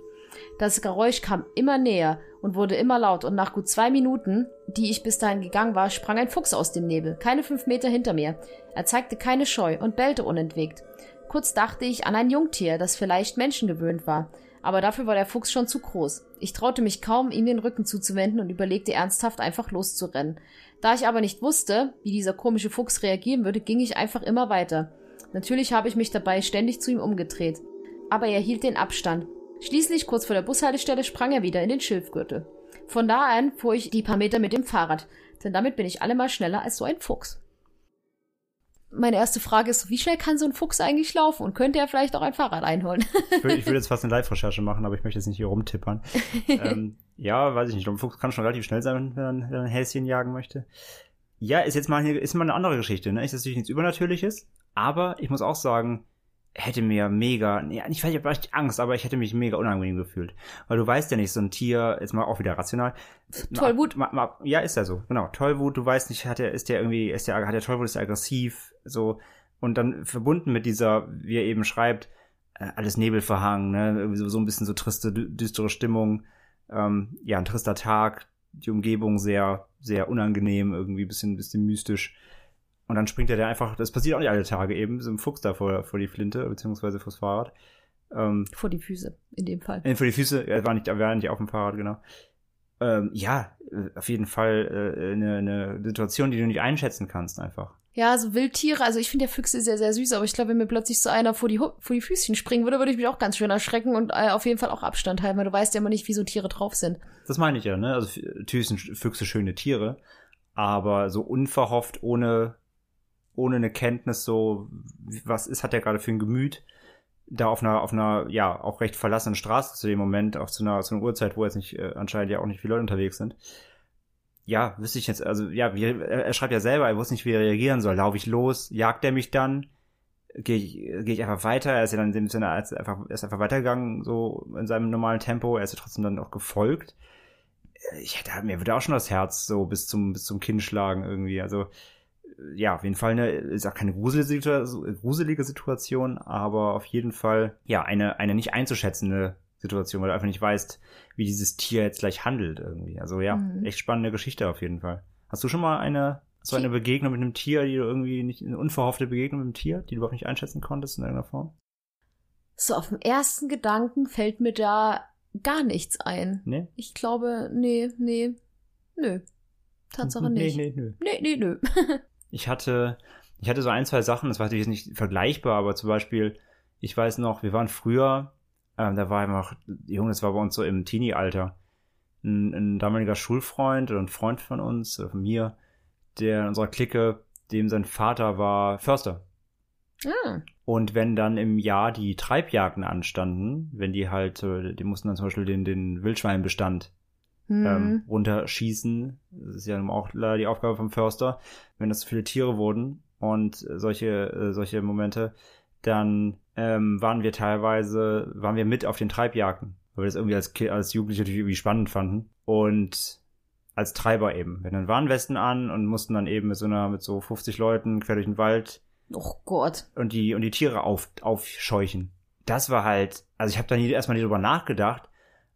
Das Geräusch kam immer näher und wurde immer laut, und nach gut zwei Minuten, die ich bis dahin gegangen war, sprang ein Fuchs aus dem Nebel, keine fünf Meter hinter mir. Er zeigte keine Scheu und bellte unentwegt. Kurz dachte ich an ein Jungtier, das vielleicht menschengewöhnt war, aber dafür war der Fuchs schon zu groß. Ich traute mich kaum, ihm den Rücken zuzuwenden und überlegte ernsthaft, einfach loszurennen. Da ich aber nicht wusste, wie dieser komische Fuchs reagieren würde, ging ich einfach immer weiter. Natürlich habe ich mich dabei ständig zu ihm umgedreht. Aber er hielt den Abstand. Schließlich, kurz vor der Bushaltestelle, sprang er wieder in den Schilfgürtel. Von da an fuhr ich die paar Meter mit dem Fahrrad, denn damit bin ich allemal schneller als so ein Fuchs. Meine erste Frage ist, wie schnell kann so ein Fuchs eigentlich laufen und könnte er vielleicht auch ein Fahrrad einholen? Ich würde, ich würde jetzt [LAUGHS] fast eine Live-Recherche machen, aber ich möchte jetzt nicht hier rumtippern. [LAUGHS] ähm, ja, weiß ich nicht. Ein Fuchs kann schon relativ schnell sein, wenn er, ein Häschen jagen möchte. Ja, ist jetzt mal, ist mal eine andere Geschichte. Ne? Ist natürlich nichts Übernatürliches, aber ich muss auch sagen, hätte mir mega, ja, ich weiß nicht, vielleicht Angst, aber ich hätte mich mega unangenehm gefühlt. Weil du weißt ja nicht, so ein Tier, jetzt mal auch wieder rational. Tollwut. Ma, ma, ja, ist ja so, genau. Tollwut, du weißt nicht, hat er, ist der irgendwie, ist der, hat der Tollwut, ist der aggressiv, so. Und dann verbunden mit dieser, wie er eben schreibt, äh, alles Nebel verhangen, ne, so, so ein bisschen so triste, dü- düstere Stimmung, ähm, ja, ein trister Tag, die Umgebung sehr, sehr unangenehm, irgendwie ein bisschen, bisschen mystisch. Und dann springt er da einfach, das passiert auch nicht alle Tage eben, so ein Fuchs da vor, vor die Flinte, beziehungsweise vors Fahrrad. Ähm, Vor die Füße, in dem Fall. äh, vor die Füße, er war nicht, er war nicht auf dem Fahrrad, genau. Ähm, ja, äh, auf jeden Fall äh, eine, eine Situation, die du nicht einschätzen kannst, einfach. Ja, so Wildtiere, also ich finde der Füchse sehr, sehr süß, aber ich glaube, wenn mir plötzlich so einer vor die, vor die Füßchen springen würde, würde ich mich auch ganz schön erschrecken und äh, auf jeden Fall auch Abstand halten, weil du weißt ja immer nicht, wie so Tiere drauf sind. Das meine ich ja, ne? Also natürlich sind Füchse schöne Tiere, aber so unverhofft, ohne, ohne eine Kenntnis, so, was ist, hat der gerade für ein Gemüt, da auf einer, auf einer, ja, auch recht verlassenen Straße zu dem Moment, auch zu einer, zu einer Uhrzeit, wo jetzt nicht, äh, anscheinend ja auch nicht viele Leute unterwegs sind. Ja, wüsste ich jetzt, also, ja, wie, er, schreibt ja selber, er wusste nicht, wie er reagieren soll. Laufe ich los? Jagt er mich dann? gehe ich, geh ich einfach weiter. Er ist ja dann in dem Sinne als einfach, er ist einfach weitergegangen, so in seinem normalen Tempo. Er ist ja trotzdem dann auch gefolgt. Ich hätte, mir würde auch schon das Herz so bis zum, bis zum Kinn schlagen irgendwie. Also, ja, auf jeden Fall eine, ist auch keine gruselige Situation, aber auf jeden Fall, ja, eine, eine nicht einzuschätzende Situation, weil du einfach nicht weißt, wie dieses Tier jetzt gleich handelt irgendwie. Also ja, Mhm. echt spannende Geschichte auf jeden Fall. Hast du schon mal eine, so eine Begegnung mit einem Tier, die du irgendwie nicht, eine unverhoffte Begegnung mit einem Tier, die du überhaupt nicht einschätzen konntest in irgendeiner Form? So, auf den ersten Gedanken fällt mir da gar nichts ein. Nee? Ich glaube, nee, nee, nö. Tatsache [LAUGHS] nee, nicht. Nee, nö. Nee, nee, nö. [LAUGHS] Ich hatte, ich hatte so ein, zwei Sachen, das war natürlich nicht vergleichbar, aber zum Beispiel, ich weiß noch, wir waren früher, ähm, da war einfach, Junge, das war bei uns so im Teenie-Alter, ein, ein damaliger Schulfreund oder ein Freund von uns, oder von mir, der in unserer Clique, dem sein Vater war Förster. Ah, Und wenn dann im Jahr die Treibjagden anstanden, wenn die halt, äh, die mussten dann zum Beispiel den, den Wildschweinbestand hm. ähm, runterschießen. Das ist ja nun auch leider die Aufgabe vom Förster, wenn das zu viele Tiere wurden und solche, äh, solche Momente, dann ähm, waren wir teilweise, waren wir mit auf den Treibjagden, weil wir das irgendwie als, als Jugendliche natürlich irgendwie spannend fanden und als Treiber eben. Wir hatten Warnwesten an und mussten dann eben mit so einer, mit so 50 Leuten quer durch den Wald Oh Gott. und die und die Tiere auf, aufscheuchen. Das war halt, also ich habe da nie erstmal nie drüber nachgedacht,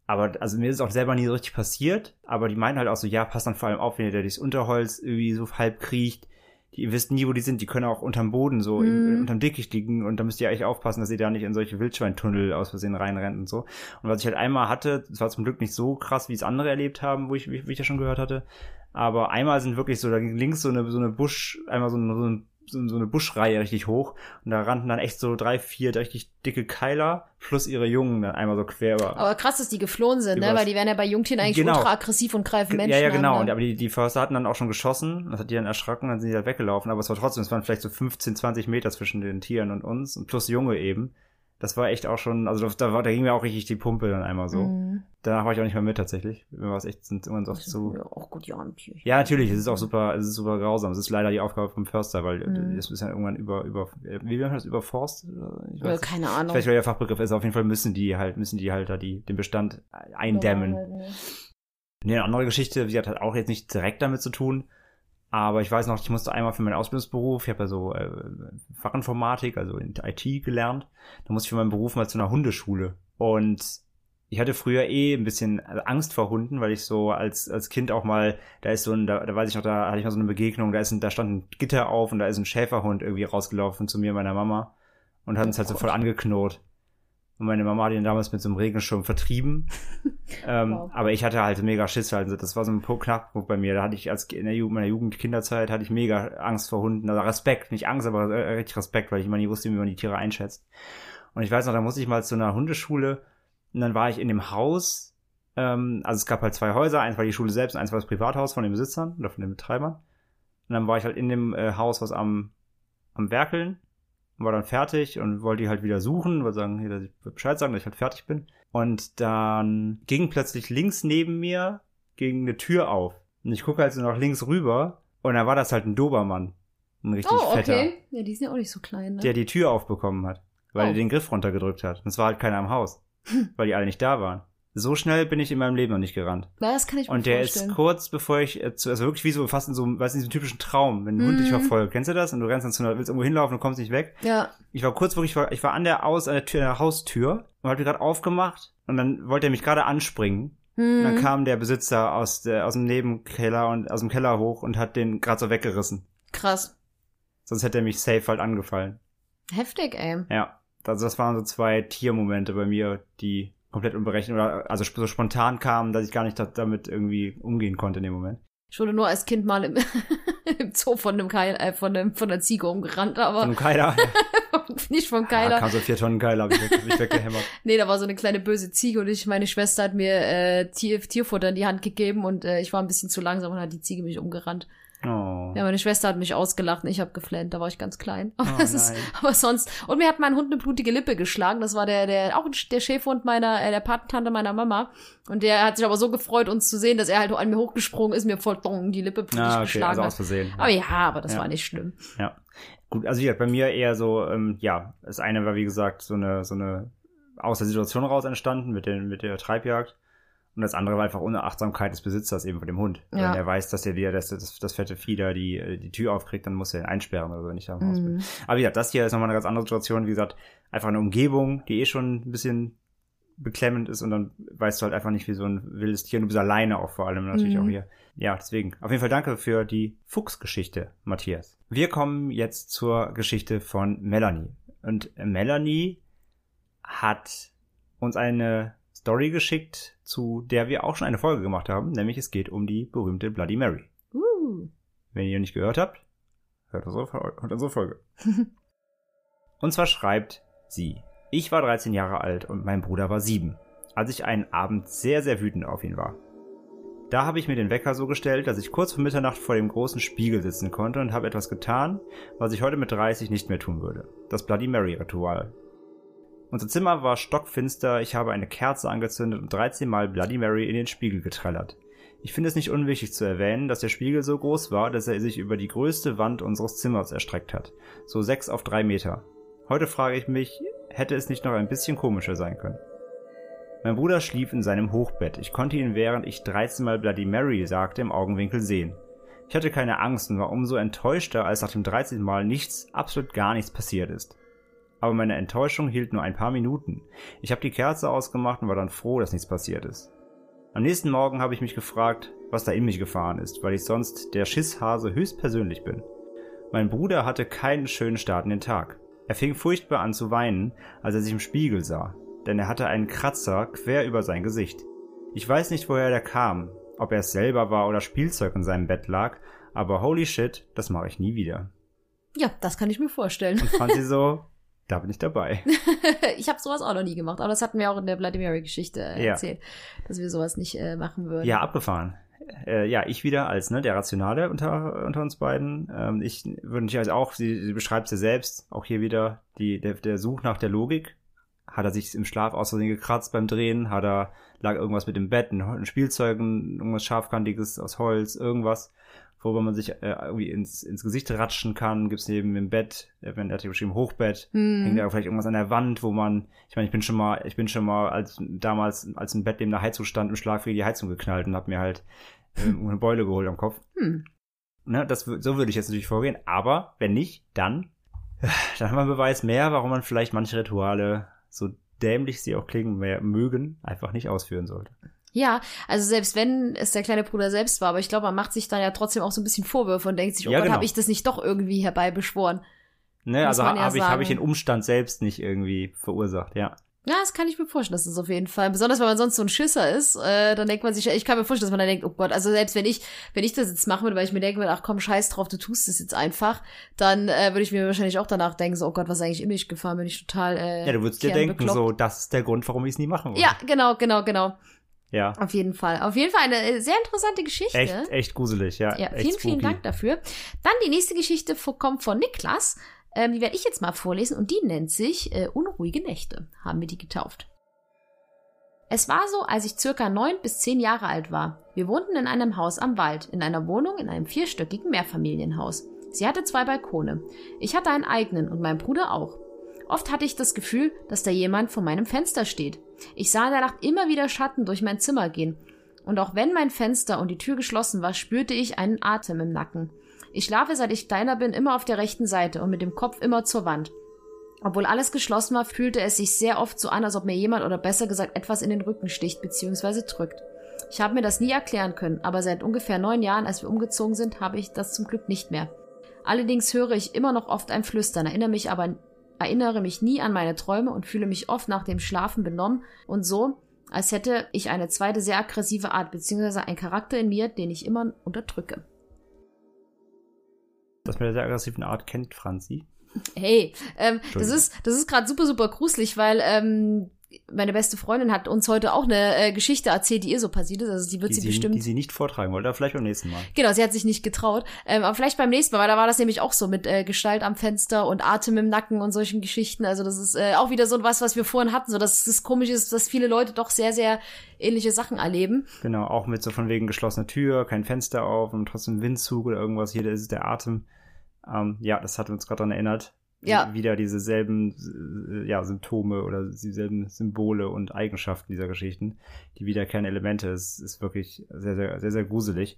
aber also mir ist es auch selber nie so richtig passiert, aber die meinten halt auch so, ja, passt dann vor allem auf, wenn ihr da durchs Unterholz irgendwie so halb kriecht. Die ihr wisst nie, wo die sind, die können auch unterm Boden so im, Mhm. unterm Dickicht liegen und da müsst ihr eigentlich aufpassen, dass ihr da nicht in solche Wildschweintunnel aus Versehen reinrennt und so. Und was ich halt einmal hatte, das war zum Glück nicht so krass, wie es andere erlebt haben, wo ich, wie, wie ich das schon gehört hatte, aber einmal sind wirklich so, da ging links so eine, so eine Busch, einmal so eine, so eine so eine Buschreihe richtig hoch und da rannten dann echt so drei, vier richtig dicke Keiler plus ihre Jungen dann einmal so quer über. Aber krass, dass die geflohen sind, ne? Weil die werden ja bei Jungtieren eigentlich Genau. ultra aggressiv und greifen Menschen ja, ja, genau. an. Und, Ne? aber die, die Förster hatten dann auch schon geschossen. Das hat die dann erschrocken, dann sind die halt weggelaufen. Aber es war trotzdem, es waren vielleicht so 15, 20 Meter zwischen den Tieren und uns. Und plus Junge eben. Das war echt auch schon, also da, war, da ging mir auch richtig die Pumpe dann einmal so. Mhm. Danach war ich auch nicht mehr mit tatsächlich. Mir war es echt, sind irgendwann oft so. Ja, auch gut, ja, natürlich. Ja, natürlich, es ist auch super, es ist super grausam. Es ist leider die Aufgabe vom Förster, weil Mhm. das ist ja irgendwann über, über, wie nennt man das, überforst? Ich Äh, keine Ahnung. Vielleicht, weil der Fachbegriff ist, auf jeden Fall müssen die halt, müssen die halt da die, den Bestand eindämmen. Normal, ne? Nee, eine andere Geschichte, sie hat halt auch jetzt nicht direkt damit zu tun, aber ich weiß noch, ich musste einmal für meinen Ausbildungsberuf, ich habe ja so äh, Fachinformatik, also in IT gelernt, da musste ich für meinen Beruf mal zu einer Hundeschule. Und ich hatte früher eh ein bisschen Angst vor Hunden, weil ich so als, als Kind auch mal, da ist so ein, da, da weiß ich noch, da hatte ich mal so eine Begegnung, da ist ein, da stand ein Gitter auf und da ist ein Schäferhund irgendwie rausgelaufen zu mir und meiner Mama und hat uns halt so voll angeknurrt. Und meine Mama hat ihn damals mit so einem Regenschirm vertrieben. [LAUGHS] ähm, Wow. Aber ich hatte halt mega Schiss halt. Das war so ein Punkt- Knackpunkt bei mir. Da hatte ich als in der Jugend, meiner Jugend, Kinderzeit, hatte ich mega Angst vor Hunden. Also Respekt, nicht Angst, aber äh, richtig Respekt, weil ich immer nie wusste, wie man die Tiere einschätzt. Und ich weiß noch, da musste ich mal zu einer Hundeschule und dann war ich in dem Haus. Ähm, also es gab halt zwei Häuser. Eins war die Schule selbst, eins war das Privathaus von den Besitzern oder von den Betreibern. Und dann war ich halt in dem äh, Haus, was am, am Werkeln war dann fertig und wollte die halt wieder suchen, wollte sagen, hier, dass ich Bescheid sagen, dass ich halt fertig bin. Und dann ging plötzlich links neben mir ging eine Tür auf. Und ich gucke halt so nach links rüber und da war das halt ein Dobermann. Ein richtig Oh, fetter, okay. Ja, die sind ja auch nicht so klein, ne? der die Tür aufbekommen hat, weil Oh. er den Griff runtergedrückt hat. Und es war halt keiner im Haus, [LAUGHS] weil die alle nicht da waren. So schnell bin ich in meinem Leben noch nicht gerannt. Ja, das kann ich mir Und der ist vorstellen. kurz bevor ich, äh, zu, also wirklich wie so fast in so einem, weißt du, diesem typischen Traum, wenn ein Hund dich Mhm. verfolgt. Kennst du das? Und du rennst dann zu einer, willst irgendwo hinlaufen und kommst nicht weg. ja. Ich war kurz wirklich, ich war, an der Aus, an der Tür, an der Haustür und hab die gerade aufgemacht und dann wollte er mich gerade anspringen. Und dann Hm. kam der Besitzer aus der, aus dem Nebenkeller und aus dem Keller hoch und hat den gerade so weggerissen. Krass. Sonst hätte er mich safe halt angefallen. Heftig, ey. Ja. Also das waren so zwei Tiermomente bei mir, die komplett unberechnet oder also so spontan kamen, dass ich gar nicht da- damit irgendwie umgehen konnte in dem Moment. Ich wurde nur als Kind mal im, [LAUGHS] im Zoo von einem Keil, äh, von einem, von einer Ziege umgerannt, Von aber einem Keiler. [LAUGHS] nicht vom Da Keiler. kam so vier Tonnen Keiler, hab ich, hab ich weggehämmert. [LAUGHS] Nee, da war so eine kleine böse Ziege und ich, meine Schwester hat mir äh, Tier, Tierfutter in die Hand gegeben und äh, ich war ein bisschen zu langsam und hat die Ziege mich umgerannt. Oh. Ja, meine Schwester hat mich ausgelacht und ich habe geflennt, da war ich ganz klein. [LAUGHS] Aber, Oh, das ist, [LAUGHS] aber sonst. Und mir hat mein Hund eine blutige Lippe geschlagen. Das war der, der, auch der Schäferhund meiner, äh, der Patentante meiner Mama. Und der hat sich aber so gefreut, uns zu sehen, dass er halt an mir hochgesprungen ist, mir voll dong, die Lippe blutig Ah, okay, geschlagen also aus hat. sehen. Aber ja, aber das Ja. war nicht schlimm. Ja. Gut, also wie gesagt, bei mir eher so, ähm, ja, das eine war wie gesagt so eine, so eine aus der Situation raus entstanden mit, den, mit der Treibjagd. Und das andere war einfach Unachtsamkeit des Besitzers eben von dem Hund. Ja. Wenn er weiß, dass er dir das, das, das fette Vieh da die, die Tür aufkriegt, dann muss er ihn einsperren oder so, wenn ich da im Haus bin. Mhm. Aber wie gesagt, das hier ist nochmal eine ganz andere Situation. Wie gesagt, einfach eine Umgebung, die eh schon ein bisschen beklemmend ist und dann weißt du halt einfach nicht, wie so ein wildes Tier. Und du bist alleine auch vor allem natürlich Mhm. auch hier. Ja, deswegen. Auf jeden Fall danke für die Fuchsgeschichte, Matthias. Wir kommen jetzt zur Geschichte von Melanie. Und Melanie hat uns eine Story geschickt, zu der wir auch schon eine Folge gemacht haben, nämlich es geht um die berühmte Bloody Mary. Uh. Wenn ihr nicht gehört habt, hört unsere, hört unsere Folge. [LAUGHS] und zwar schreibt sie, ich war 13 Jahre alt und mein Bruder war 7, als ich einen Abend sehr, sehr wütend auf ihn war. Da habe ich mir den Wecker so gestellt, dass ich kurz vor Mitternacht vor dem großen Spiegel sitzen konnte und habe etwas getan, was ich heute mit 30 nicht mehr tun würde. Das Bloody Mary Ritual. Unser Zimmer war stockfinster, ich habe eine Kerze angezündet und 13 Mal Bloody Mary in den Spiegel getrellert. Ich finde es nicht unwichtig zu erwähnen, dass der Spiegel so groß war, dass er sich über die größte Wand unseres Zimmers erstreckt hat. So sechs auf drei Meter. Heute frage ich mich, hätte es nicht noch ein bisschen komischer sein können? Mein Bruder schlief in seinem Hochbett. Ich konnte ihn, während ich 13 Mal Bloody Mary sagte, im Augenwinkel sehen. Ich hatte keine Angst und war umso enttäuschter, als nach dem 13. Mal nichts, absolut gar nichts passiert ist. Aber meine Enttäuschung hielt nur ein paar Minuten. Ich habe die Kerze ausgemacht und war dann froh, dass nichts passiert ist. Am nächsten Morgen habe ich mich gefragt, was da in mich gefahren ist, weil ich sonst der Schisshase höchstpersönlich bin. Mein Bruder hatte keinen schönen Start in den Tag. Er fing furchtbar an zu weinen, als er sich im Spiegel sah, denn er hatte einen Kratzer quer über sein Gesicht. Ich weiß nicht, woher der kam, ob er es selber war oder Spielzeug in seinem Bett lag, aber holy shit, das mache ich nie wieder. Ja, das kann ich mir vorstellen. Und fand sie [LAUGHS] so, da bin ich dabei. [LAUGHS] ich habe sowas auch noch nie gemacht, aber das hatten wir auch in der Bloody Mary Geschichte äh, Ja. erzählt, dass wir sowas nicht äh, machen würden. Ja, abgefahren. Äh, ja, ich wieder als ne, der Rationale unter, unter uns beiden. Ähm, ich würde natürlich auch, sie, sie beschreibt es ja selbst, auch hier wieder die, der, der Such nach der Logik. Hat er sich im Schlaf aus Versehen gekratzt beim Drehen? Hat er, lag irgendwas mit dem Bett, ein, ein Spielzeug, ein, irgendwas scharfkantiges aus Holz, irgendwas, worüber man sich äh, irgendwie ins, ins Gesicht ratschen kann? Gibt's neben im Bett, äh, wenn er hat hier geschrieben Hochbett, Hm. hängt da vielleicht irgendwas an der Wand, wo man, ich meine, ich bin schon mal, ich bin schon mal als damals, als ein Bett neben der Heizung stand, im Schlaf die Heizung geknallt und hab mir halt äh, [LAUGHS] eine Beule geholt am Kopf. Hm. Ne, das, so würde ich jetzt natürlich vorgehen. Aber wenn nicht, dann, [SIGHS] dann haben wir einen Beweis mehr, warum man vielleicht manche Rituale, so dämlich sie auch klingen mögen, einfach nicht ausführen sollte. Ja, also selbst wenn es der kleine Bruder selbst war, aber ich glaube, man macht sich dann ja trotzdem auch so ein bisschen Vorwürfe und denkt sich, oh Ja, Gott, genau. habe ich das nicht doch irgendwie herbeibeschworen? Ne, Muss also man ja habe ich, hab ich den Umstand selbst nicht irgendwie verursacht, ja. Ja, das kann ich mir vorstellen, das ist auf jeden Fall. Besonders wenn man sonst so ein Schisser ist, äh, dann denkt man sich, ich kann mir vorstellen, dass man dann denkt, oh Gott, also selbst wenn ich, wenn ich das jetzt machen würde, weil ich mir denke, ach komm, scheiß drauf, du tust es jetzt einfach, dann äh, würde ich mir wahrscheinlich auch danach denken, so, oh Gott, was ist eigentlich in mich gefahren, bin ich total äh, Ja, du würdest dir denken, so, das ist der Grund, warum ich es nie machen würde. Ja, genau, genau, genau. Ja. Auf jeden Fall. Auf jeden Fall eine äh, sehr interessante Geschichte. Echt, echt gruselig, ja. Ja, echt vielen, vielen spooky. Dank dafür. Dann die nächste Geschichte kommt von Niklas. Ähm, die werde ich jetzt mal vorlesen und die nennt sich äh, Unruhige Nächte, haben wir die getauft. Es war so, als ich circa neun bis zehn Jahre alt war. Wir wohnten in einem Haus am Wald, in einer Wohnung in einem vierstöckigen Mehrfamilienhaus. Sie hatte zwei Balkone. Ich hatte einen eigenen und mein Bruder auch. Oft hatte ich das Gefühl, dass da jemand vor meinem Fenster steht. Ich sah in der Nacht immer wieder Schatten durch mein Zimmer gehen. Und auch wenn mein Fenster und die Tür geschlossen war, spürte ich einen Atem im Nacken. Ich schlafe, seit ich kleiner bin, immer auf der rechten Seite und mit dem Kopf immer zur Wand. Obwohl alles geschlossen war, fühlte es sich sehr oft so an, als ob mir jemand oder besser gesagt etwas in den Rücken sticht bzw. drückt. Ich habe mir das nie erklären können, aber seit ungefähr neun Jahren, als wir umgezogen sind, habe ich das zum Glück nicht mehr. Allerdings höre ich immer noch oft ein Flüstern, erinnere mich aber erinnere mich nie an meine Träume und fühle mich oft nach dem Schlafen benommen und so, als hätte ich eine zweite sehr aggressive Art bzw. einen Charakter in mir, den ich immer unterdrücke. Das mit der sehr aggressiven Art kennt Franzi. Hey, ähm, das ist das ist gerade super super gruselig, weil ähm, meine beste Freundin hat uns heute auch eine äh, Geschichte erzählt, die ihr so passiert ist. Also die wird die sie, sie, bestimmt. die sie nicht vortragen wollte, aber vielleicht beim nächsten Mal. Genau, sie hat sich nicht getraut. Ähm, aber vielleicht beim nächsten Mal, weil da war das nämlich auch so mit äh, Gestalt am Fenster und Atem im Nacken und solchen Geschichten. Also das ist äh, auch wieder so was, was wir vorhin hatten, so dass es komisch ist, dass viele Leute doch sehr, sehr ähnliche Sachen erleben. Genau, auch mit so von wegen geschlossener Tür, kein Fenster auf und trotzdem Windzug oder irgendwas. Hier ist es der Atem. Ähm, ja, das hat uns gerade daran erinnert. Ja. Wieder diese selben äh, ja, Symptome oder dieselben Symbole und Eigenschaften dieser Geschichten, die wiederkehrende Elemente. Es ist wirklich sehr, sehr, sehr, sehr gruselig.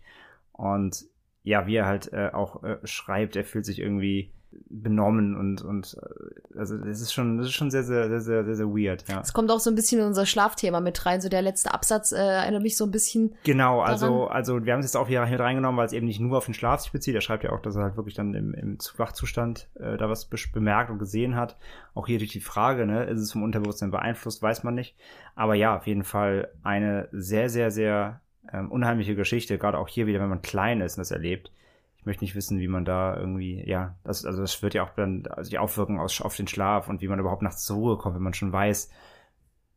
Und ja, wie er halt äh, auch äh, schreibt, er fühlt sich irgendwie benommen und und äh, also das ist schon das ist schon sehr sehr sehr sehr sehr, sehr weird ja Es kommt auch so ein bisschen in unser Schlafthema mit rein. So der letzte Absatz äh, erinnert mich so ein bisschen. Genau, also, daran. also wir haben es jetzt auch hier mit reingenommen, weil es eben nicht nur auf den Schlaf sich bezieht. Er schreibt ja auch, dass er halt wirklich dann im, im Wachzustand äh, da was besch- bemerkt und gesehen hat. Auch hier durch die Frage, ne, ist es vom Unterbewusstsein beeinflusst, weiß man nicht. Aber ja, auf jeden Fall eine sehr, sehr, sehr ähm, unheimliche Geschichte, gerade auch hier wieder, wenn man klein ist und das erlebt. Ich möchte nicht wissen, wie man da irgendwie, ja, das, also das wird ja auch dann also die Auswirkungen aus, auf den Schlaf und wie man überhaupt nachts zur Ruhe kommt, wenn man schon weiß,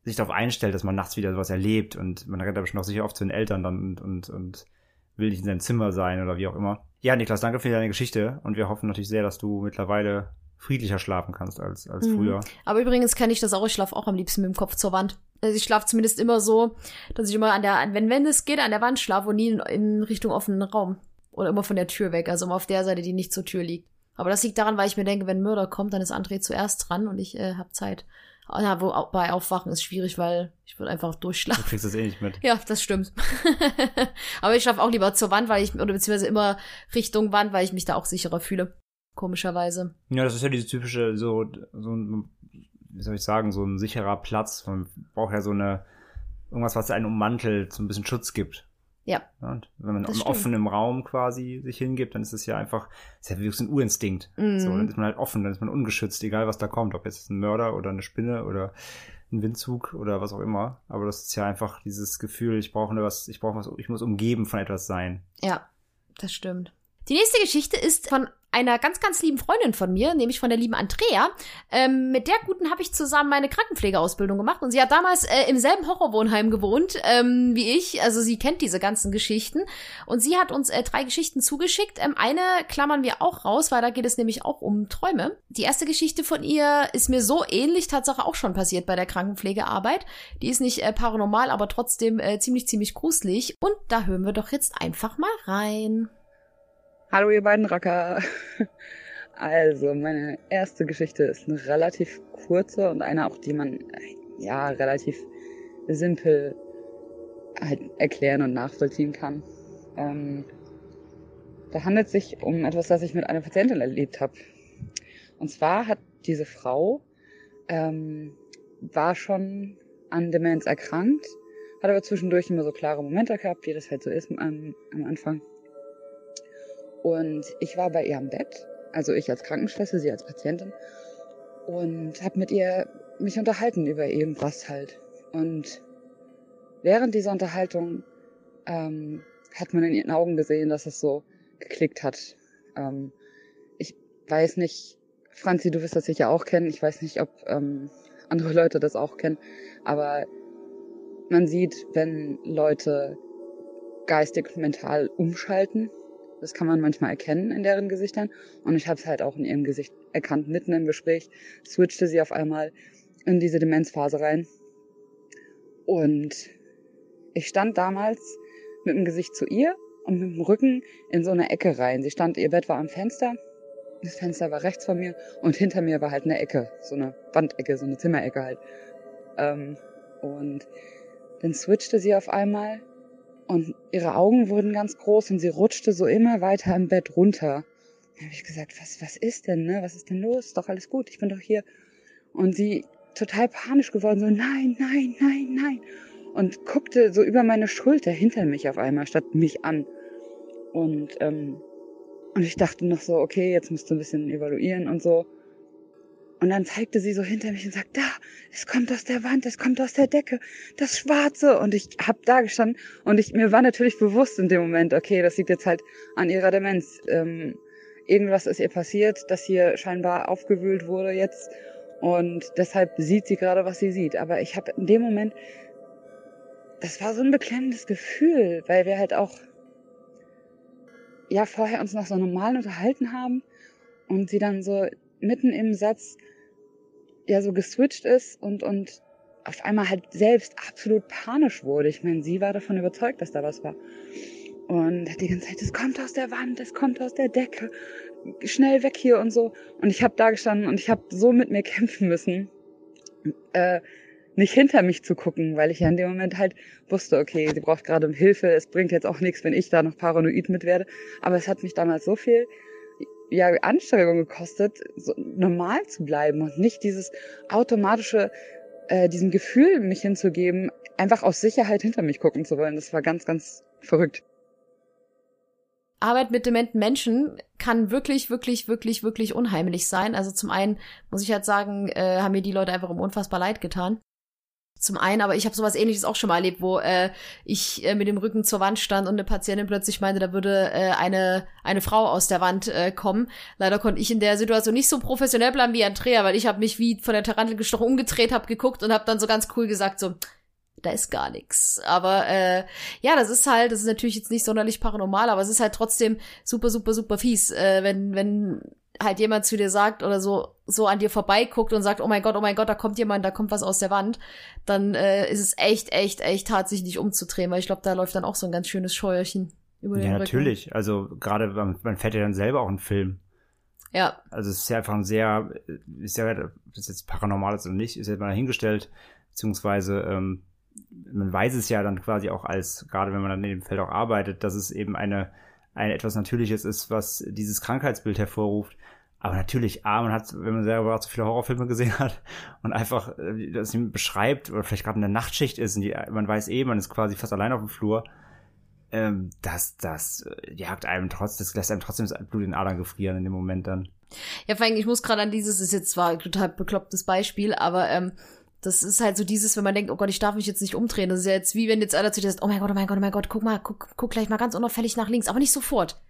sich darauf einstellt, dass man nachts wieder sowas erlebt und man rennt aber schon auch sicher oft zu den Eltern dann und, und, und will nicht in seinem Zimmer sein oder wie auch immer. Ja, Niklas, danke für deine Geschichte und wir hoffen natürlich sehr, dass du mittlerweile friedlicher schlafen kannst als, als Mhm. früher. Aber übrigens kenne ich das auch. Ich schlafe auch am liebsten mit dem Kopf zur Wand. Also ich schlafe zumindest immer so, dass ich immer an der, wenn, wenn es geht, an der Wand schlafe und nie in, in Richtung offenen Raum. Oder immer von der Tür weg, also immer auf der Seite, die nicht zur Tür liegt. Aber das liegt daran, weil ich mir denke, wenn Mörder kommt, dann ist André zuerst dran und ich äh, habe Zeit. Ja, wo au- bei Aufwachen ist schwierig, weil ich würde einfach Du durchschlafen. kriegst das eh nicht mit. Ja, das stimmt. [LAUGHS] Aber ich schlafe auch lieber zur Wand, weil ich, oder beziehungsweise immer Richtung Wand, weil ich mich da auch sicherer fühle. Komischerweise. Ja, das ist ja diese typische, so, so ein, wie soll ich sagen, so ein sicherer Platz. Man braucht ja so eine, irgendwas, was einen ummantelt, so ein bisschen Schutz gibt. Ja. und wenn man im stimmt. offenen Raum quasi sich hingibt, dann ist es ja einfach, ist ja wie so ein Urinstinkt. Mhm. So, dann ist man halt offen, dann ist man ungeschützt, egal was da kommt. Ob jetzt ein Mörder oder eine Spinne oder ein Windzug oder was auch immer. Aber das ist ja einfach dieses Gefühl, ich brauche nur was, ich brauche was, ich muss umgeben von etwas sein. Ja, das stimmt. Die nächste Geschichte ist von einer ganz, ganz lieben Freundin von mir, nämlich von der lieben Andrea. Ähm, mit der guten habe ich zusammen meine Krankenpflegeausbildung gemacht und sie hat damals äh, im selben Horrorwohnheim gewohnt ähm, wie ich. Also sie kennt diese ganzen Geschichten und sie hat uns äh, drei Geschichten zugeschickt. Ähm, eine klammern wir auch raus, weil da geht es nämlich auch um Träume. Die erste Geschichte von ihr ist mir so ähnlich, Tatsache auch schon passiert bei der Krankenpflegearbeit. Die ist nicht äh, paranormal, aber trotzdem äh, ziemlich, ziemlich gruselig. Und da hören wir doch jetzt einfach mal rein. Hallo ihr beiden Racker. [LAUGHS] Also, meine erste Geschichte ist eine relativ kurze und eine auch, die man ja relativ simpel halt erklären und nachvollziehen kann. Ähm, da handelt es sich um etwas, das ich mit einer Patientin erlebt habe. Und zwar hat diese Frau ähm, war schon an Demenz erkrankt, hat aber zwischendurch immer so klare Momente gehabt, wie das halt so ist am, am Anfang. Und ich war bei ihr am Bett, also ich als Krankenschwester, sie als Patientin, und habe mit ihr mich unterhalten über irgendwas halt. Und während dieser Unterhaltung ähm, hat man in ihren Augen gesehen, dass es so geklickt hat. Ähm, ich weiß nicht, Franzi, du wirst das sicher auch kennen. Ich weiß nicht, ob ähm, andere Leute das auch kennen, aber man sieht, wenn Leute geistig, mental umschalten, das kann man manchmal erkennen in deren Gesichtern. Und ich habe es halt auch in ihrem Gesicht erkannt. Mitten im Gespräch switchte sie auf einmal in diese Demenzphase rein. Und ich stand damals mit dem Gesicht zu ihr und mit dem Rücken in so eine Ecke rein. Sie stand, ihr Bett war am Fenster. Das Fenster war rechts von mir und hinter mir war halt eine Ecke, so eine Wandecke, so eine Zimmerecke halt. Ähm, und dann switchte sie auf einmal und ihre Augen wurden ganz groß und sie rutschte so immer weiter im Bett runter. Da habe ich gesagt, was, was ist denn, ne? Was ist denn los? Ist doch alles gut, ich bin doch hier. Und sie total panisch geworden, so nein, nein, nein, nein. Und guckte so über meine Schulter hinter mich auf einmal, statt mich an. Und, ähm, und ich dachte noch so, okay, jetzt musst du ein bisschen evaluieren und so. Und dann zeigte sie so hinter mich und sagt, da, es kommt aus der Wand, es kommt aus der Decke, das Schwarze. Und ich hab da gestanden und ich, mir war natürlich bewusst in dem Moment, okay, das liegt jetzt halt an ihrer Demenz. Ähm, irgendwas ist ihr passiert, das hier scheinbar aufgewühlt wurde jetzt. Und deshalb sieht sie gerade, was sie sieht. Aber ich habe in dem Moment, das war so ein beklemmendes Gefühl, weil wir halt auch ja vorher uns noch so normal unterhalten haben und sie dann so mitten im Satz ja so geswitcht ist und und auf einmal halt selbst absolut panisch wurde. Ich meine, sie war davon überzeugt, dass da was war. Und hat die ganze Zeit, es kommt aus der Wand, es kommt aus der Decke, schnell weg hier und so. Und ich habe da gestanden und ich habe so mit mir kämpfen müssen, äh, nicht hinter mich zu gucken, weil ich ja in dem Moment halt wusste, okay, sie braucht gerade Hilfe, es bringt jetzt auch nichts, wenn ich da noch paranoid mit werde. Aber es hat mich damals so viel ja, Anstrengung gekostet, so normal zu bleiben und nicht dieses automatische, äh, diesem Gefühl mich hinzugeben, einfach aus Sicherheit hinter mich gucken zu wollen. Das war ganz, ganz verrückt. Arbeit mit dementen Menschen kann wirklich, wirklich, wirklich, wirklich unheimlich sein. Also zum einen muss ich halt sagen, äh, haben mir die Leute einfach um unfassbar leid getan. Zum einen, aber ich habe sowas ähnliches auch schon mal erlebt, wo äh, ich äh, mit dem Rücken zur Wand stand und eine Patientin plötzlich meinte, da würde äh, eine, eine Frau aus der Wand äh, kommen. Leider konnte ich in der Situation nicht so professionell bleiben wie Andrea, weil ich habe mich wie von der Tarantel gestochen umgedreht, habe geguckt und habe dann so ganz cool gesagt, so, da ist gar nichts. Aber äh, ja, das ist halt, das ist natürlich jetzt nicht sonderlich paranormal, aber es ist halt trotzdem super, super, super fies, äh, wenn, wenn halt jemand zu dir sagt oder so so an dir vorbeiguckt und sagt, oh mein Gott, oh mein Gott, da kommt jemand, da kommt was aus der Wand, dann äh, ist es echt, echt, echt hart, sich nicht umzudrehen, weil ich glaube, da läuft dann auch so ein ganz schönes Scheuerchen über den Ja, Rücken. natürlich. Also gerade man, fährt ja dann selber auch einen Film. Ja, Also es ist ja einfach ein sehr, ist ja, ob das jetzt paranormal ist oder nicht, ist ja mal dahingestellt, beziehungsweise ähm, man weiß es ja dann quasi auch als, gerade wenn man dann in dem Feld auch arbeitet, dass es eben eine, ein etwas Natürliches ist, was dieses Krankheitsbild hervorruft. Aber natürlich, A, man hat, wenn man selber auch so viele Horrorfilme gesehen hat [LAUGHS] und einfach äh, das ihm beschreibt oder vielleicht gerade in der Nachtschicht ist und die, man weiß eh, man ist quasi fast allein auf dem Flur, ähm, das, das äh, jagt einem trotz, das lässt einem trotzdem das Blut in den Adern gefrieren in dem Moment dann. Ja, vor allem, ich muss gerade an dieses, ist jetzt zwar ein total beklopptes Beispiel, aber ähm, das ist halt so dieses, wenn man denkt, oh Gott, ich darf mich jetzt nicht umdrehen. Das ist ja jetzt wie wenn jetzt einer zu dir sagt, oh mein Gott, oh mein Gott, oh mein Gott, guck mal, guck, guck gleich mal ganz unauffällig nach links, aber nicht sofort.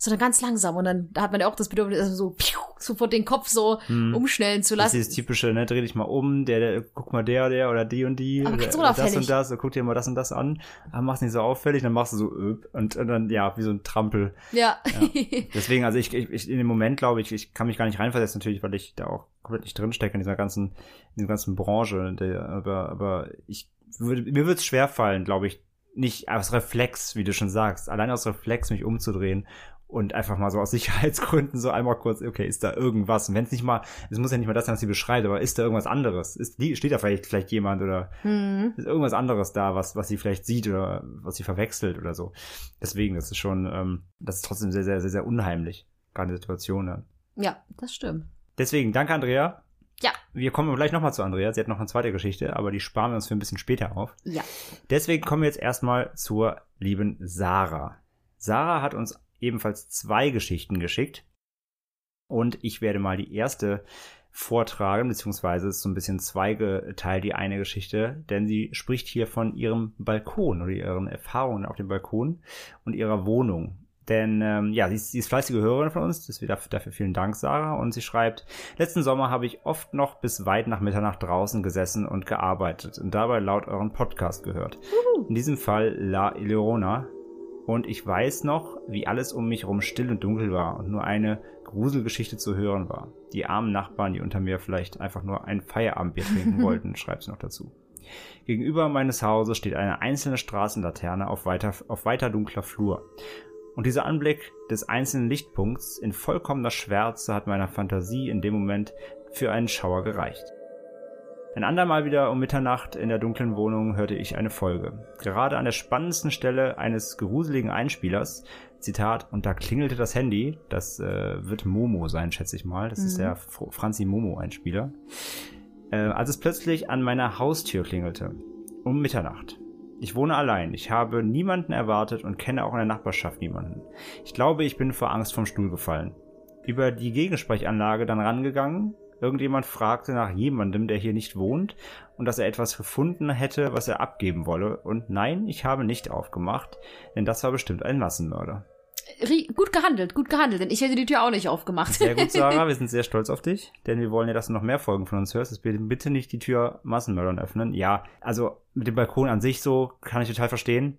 Sondern ganz langsam. Und dann da hat man ja auch das Bedürfnis, also so piu, sofort den Kopf so Hm. umschnellen zu Das ist lassen. dieses typische, ne, dreh dich mal um, der, der, guck mal der, der oder die und die, Aber oder, oder das und das, oder guck dir mal das und das an, aber mach's nicht so auffällig, dann machst du so öp, und, und dann, ja, wie so ein Trampel. Ja. Deswegen, also ich, ich, ich in dem Moment glaube ich, ich kann mich gar nicht reinversetzen, natürlich, weil ich da auch komplett nicht drinstecke in dieser ganzen, in dieser ganzen Branche, der, aber, aber ich würde, mir würde es schwer fallen, glaube ich, nicht aus Reflex, wie du schon sagst, allein aus Reflex mich umzudrehen und einfach mal so aus [LAUGHS] Sicherheitsgründen so einmal kurz, okay, ist da irgendwas? Und wenn es nicht mal, es muss ja nicht mal das sein, was sie beschreibt, aber ist da irgendwas anderes? Ist, die- steht da vielleicht, vielleicht jemand oder hm. ist irgendwas anderes da, was, was sie vielleicht sieht oder was sie verwechselt oder so. Deswegen, das ist schon, ähm, das ist trotzdem sehr, sehr, sehr, sehr unheimlich, gerade Situation dann. Ja, das stimmt. Deswegen, danke Andrea. Ja. Wir kommen gleich nochmal zu Andrea. Sie hat noch eine zweite Geschichte, aber die sparen wir uns für ein bisschen später auf. Ja. Deswegen kommen wir jetzt erstmal zur lieben Sarah. Sarah hat uns ebenfalls zwei Geschichten geschickt. Und ich werde mal die erste vortragen, beziehungsweise ist so ein bisschen zweigeteilt die eine Geschichte, denn sie spricht hier von ihrem Balkon oder ihren Erfahrungen auf dem Balkon und ihrer Wohnung. Denn ähm, ja, sie ist, sie ist fleißige Hörerin von uns, deswegen dafür, dafür vielen Dank, Sarah. Und sie schreibt, letzten Sommer habe ich oft noch bis weit nach Mitternacht draußen gesessen und gearbeitet und dabei laut euren Podcast gehört. In diesem Fall La Leona. Und ich weiß noch, wie alles um mich herum still und dunkel war und nur eine Gruselgeschichte zu hören war. Die armen Nachbarn, die unter mir vielleicht einfach nur ein Feierabendbier trinken [LAUGHS] wollten, schreibt sie noch dazu. Gegenüber meines Hauses steht eine einzelne Straßenlaterne auf weiter, auf weiter dunkler Flur. Und dieser Anblick des einzelnen Lichtpunkts in vollkommener Schwärze hat meiner Fantasie in dem Moment für einen Schauer gereicht. Ein andermal wieder um Mitternacht in der dunklen Wohnung hörte ich eine Folge. Gerade an der spannendsten Stelle eines gruseligen Einspielers, Zitat, und da klingelte das Handy, das äh, wird Momo sein, schätze ich mal, das ist Mhm. der Fr- Franzi Momo-Einspieler, äh, als es plötzlich an meiner Haustür klingelte. Um Mitternacht. Ich wohne allein, ich habe niemanden erwartet und kenne auch in der Nachbarschaft niemanden. Ich glaube, ich bin vor Angst vom Stuhl gefallen. Über die Gegensprechanlage dann rangegangen. Irgendjemand fragte nach jemandem, der hier nicht wohnt und dass er etwas gefunden hätte, was er abgeben wolle. Und nein, ich habe nicht aufgemacht, denn das war bestimmt ein Massenmörder. Gut gehandelt, gut gehandelt, denn ich hätte die Tür auch nicht aufgemacht. Sehr gut, Sarah. [LAUGHS] Wir sind sehr stolz auf dich, denn wir wollen ja, dass du noch mehr Folgen von uns hörst. Bitte, bitte nicht die Tür Massenmördern öffnen. Ja, also mit dem Balkon an sich so kann ich total verstehen.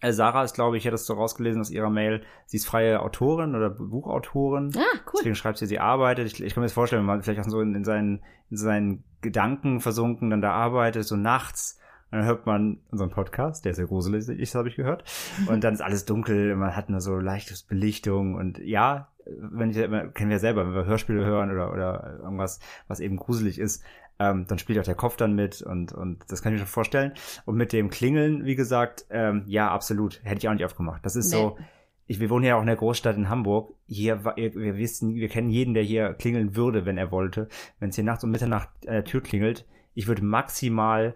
Äh, Sarah ist, glaube ich, ich hätte es so rausgelesen aus ihrer Mail, sie ist freie Autorin oder Buchautorin. Ah, cool. Deswegen schreibt sie, sie arbeitet. Ich, ich kann mir das vorstellen, wenn man vielleicht auch so in, in, seinen, in seinen Gedanken versunken dann da arbeitet, so nachts. Und dann hört man unseren Podcast, der ist sehr gruselig ist, habe ich gehört. Und dann ist alles dunkel, man hat nur so leichtes Belichtung. Und ja, wenn ich, kennen wir selber, wenn wir Hörspiele hören oder, oder irgendwas, was eben gruselig ist, ähm, dann spielt auch der Kopf dann mit und, und das kann ich mir schon vorstellen. Und mit dem Klingeln, wie gesagt, ähm, ja, absolut. Hätte ich auch nicht aufgemacht. Das ist Nee. so, ich, wir wohnen ja auch in der Großstadt in Hamburg. Hier, wir wir wissen, wir kennen jeden, der hier klingeln würde, wenn er wollte. Wenn es hier nachts um Mitternacht an der Tür klingelt, ich würde maximal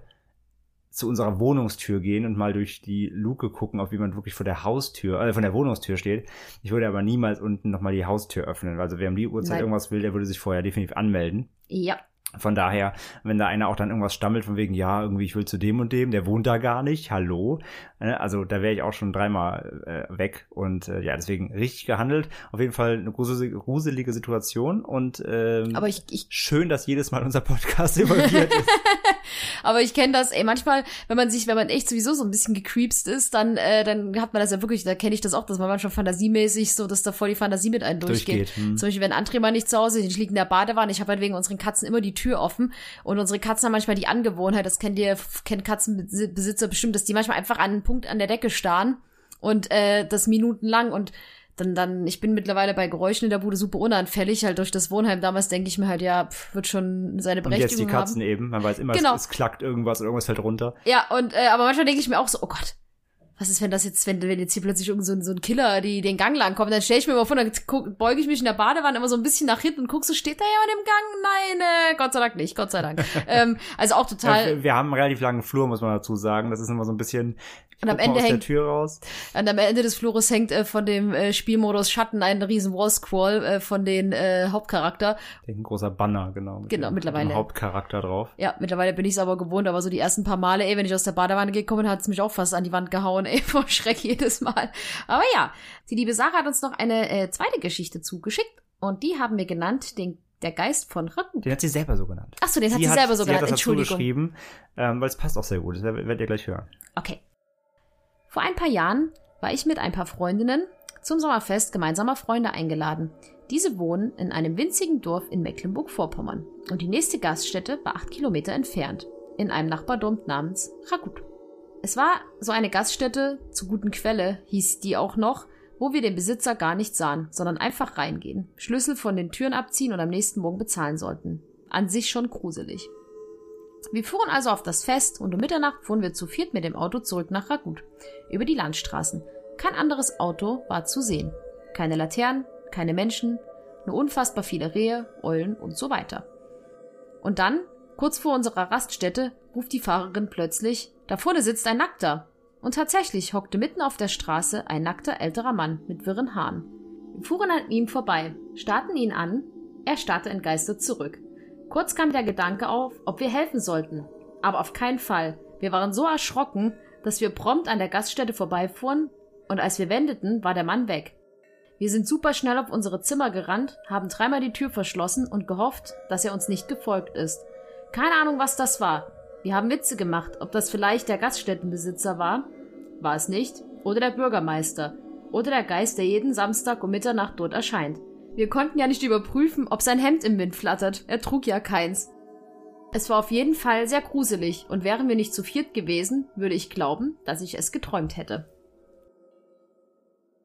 zu unserer Wohnungstür gehen und mal durch die Luke gucken, ob jemand wirklich vor der Haustür, äh, von der Wohnungstür steht. Ich würde aber niemals unten nochmal die Haustür öffnen. Also wer um die Uhrzeit Nein. irgendwas will, der würde sich vorher definitiv anmelden. Ja. Von daher, wenn da einer auch dann irgendwas stammelt von wegen, ja, irgendwie ich will zu dem und dem, der wohnt da gar nicht, hallo. Äh, Also da wäre ich auch schon dreimal äh, weg und äh, ja, deswegen richtig gehandelt. Auf jeden Fall eine gruselige, gruselige Situation und ähm, Aber ich, ich schön, dass jedes Mal unser Podcast [LAUGHS] involviert ist. Aber ich kenne das, ey, manchmal, wenn man sich, wenn man echt sowieso so ein bisschen gecreepst ist, dann, äh, dann hat man das ja wirklich, da kenne ich das auch, dass man manchmal fantasiemäßig so, dass da voll die Fantasie mit einem durchgeht. Durchgeht, hm. Zum Beispiel, wenn André mal nicht zu Hause ist, ich liege in der Badewanne, ich habe halt wegen unseren Katzen immer die Tür offen und unsere Katzen haben manchmal die Angewohnheit, das kennt ihr, kennt Katzenbesitzer bestimmt, dass die manchmal einfach an einen Punkt an der Decke starren und äh, das minutenlang und dann, dann, ich bin mittlerweile bei Geräuschen in der Bude super unanfällig, halt durch das Wohnheim damals denke ich mir halt, ja, pf, wird schon seine Und Berechtigung jetzt die Katzen haben. eben, man weiß immer, Genau. es, es klackt irgendwas oder irgendwas fällt runter. Ja, und äh, aber manchmal denke ich mir auch so, oh Gott, was ist, wenn das jetzt, wenn, wenn jetzt hier plötzlich irgend so, ein- so ein Killer die den Gang lang kommt, dann stelle ich mir mal vor, dann guck, beuge ich mich in der Badewanne immer so ein bisschen nach hinten und guck, so steht da jemand im Gang? Nein, äh, Gott sei Dank nicht, Gott sei Dank. [LAUGHS] ähm, also auch total. Ja, wir haben einen relativ langen Flur, muss man dazu sagen. Das ist immer so ein bisschen Und am Ende aus der hängt- Tür raus. Und am Ende des Flures hängt äh, von dem äh, Spielmodus Schatten ein riesen Wallscroll äh, von den äh, Hauptcharakter. Ein großer Banner, genau. Mit Genau, dem, mittlerweile. Mit dem Hauptcharakter drauf. Ja, mittlerweile bin ich es aber gewohnt, aber so die ersten paar Male, ey, wenn ich aus der Badewanne gekommen bin, hat es mich auch fast an die Wand gehauen, [LAUGHS] ey, vor Schreck jedes Mal. Aber ja, die liebe Sarah hat uns noch eine äh, zweite Geschichte zugeschickt und die haben wir genannt, den, der Geist von Ratten. Den hat sie selber so genannt. Achso, den hat sie selber so sie hat genannt, das dazu Entschuldigung. geschrieben, ähm, weil es passt auch sehr gut. Das werdet ihr gleich hören. Okay. Vor ein paar Jahren war ich mit ein paar Freundinnen zum Sommerfest gemeinsamer Freunde eingeladen. Diese wohnen in einem winzigen Dorf in Mecklenburg-Vorpommern und die nächste Gaststätte war acht Kilometer entfernt, in einem Nachbardorf namens Ragut. Es war so eine Gaststätte zu guten Quelle, hieß die auch noch, wo wir den Besitzer gar nicht sahen, sondern einfach reingehen, Schlüssel von den Türen abziehen und am nächsten Morgen bezahlen sollten. An sich schon gruselig. Wir fuhren also auf das Fest und um Mitternacht fuhren wir zu viert mit dem Auto zurück nach Ragut. Über die Landstraßen. Kein anderes Auto war zu sehen. Keine Laternen, keine Menschen, nur unfassbar viele Rehe, Eulen und so weiter. Und dann, kurz vor unserer Raststätte, ruft die Fahrerin plötzlich, da vorne sitzt ein Nackter. Und tatsächlich hockte mitten auf der Straße ein nackter älterer Mann mit wirren Haaren. Wir fuhren an ihm vorbei, starrten ihn an, er starrte entgeistert zurück. Kurz kam der Gedanke auf, ob wir helfen sollten. Aber auf keinen Fall. Wir waren so erschrocken, dass wir prompt an der Gaststätte vorbeifuhren und als wir wendeten, war der Mann weg. Wir sind super schnell auf unsere Zimmer gerannt, haben dreimal die Tür verschlossen und gehofft, dass er uns nicht gefolgt ist. Keine Ahnung, was das war. Wir haben Witze gemacht, ob das vielleicht der Gaststättenbesitzer war, war es nicht, oder der Bürgermeister, oder der Geist, der jeden Samstag um Mitternacht dort erscheint. Wir konnten ja nicht überprüfen, ob sein Hemd im Wind flattert. Er trug ja keins. Es war auf jeden Fall sehr gruselig, und wären wir nicht zu viert gewesen, würde ich glauben, dass ich es geträumt hätte.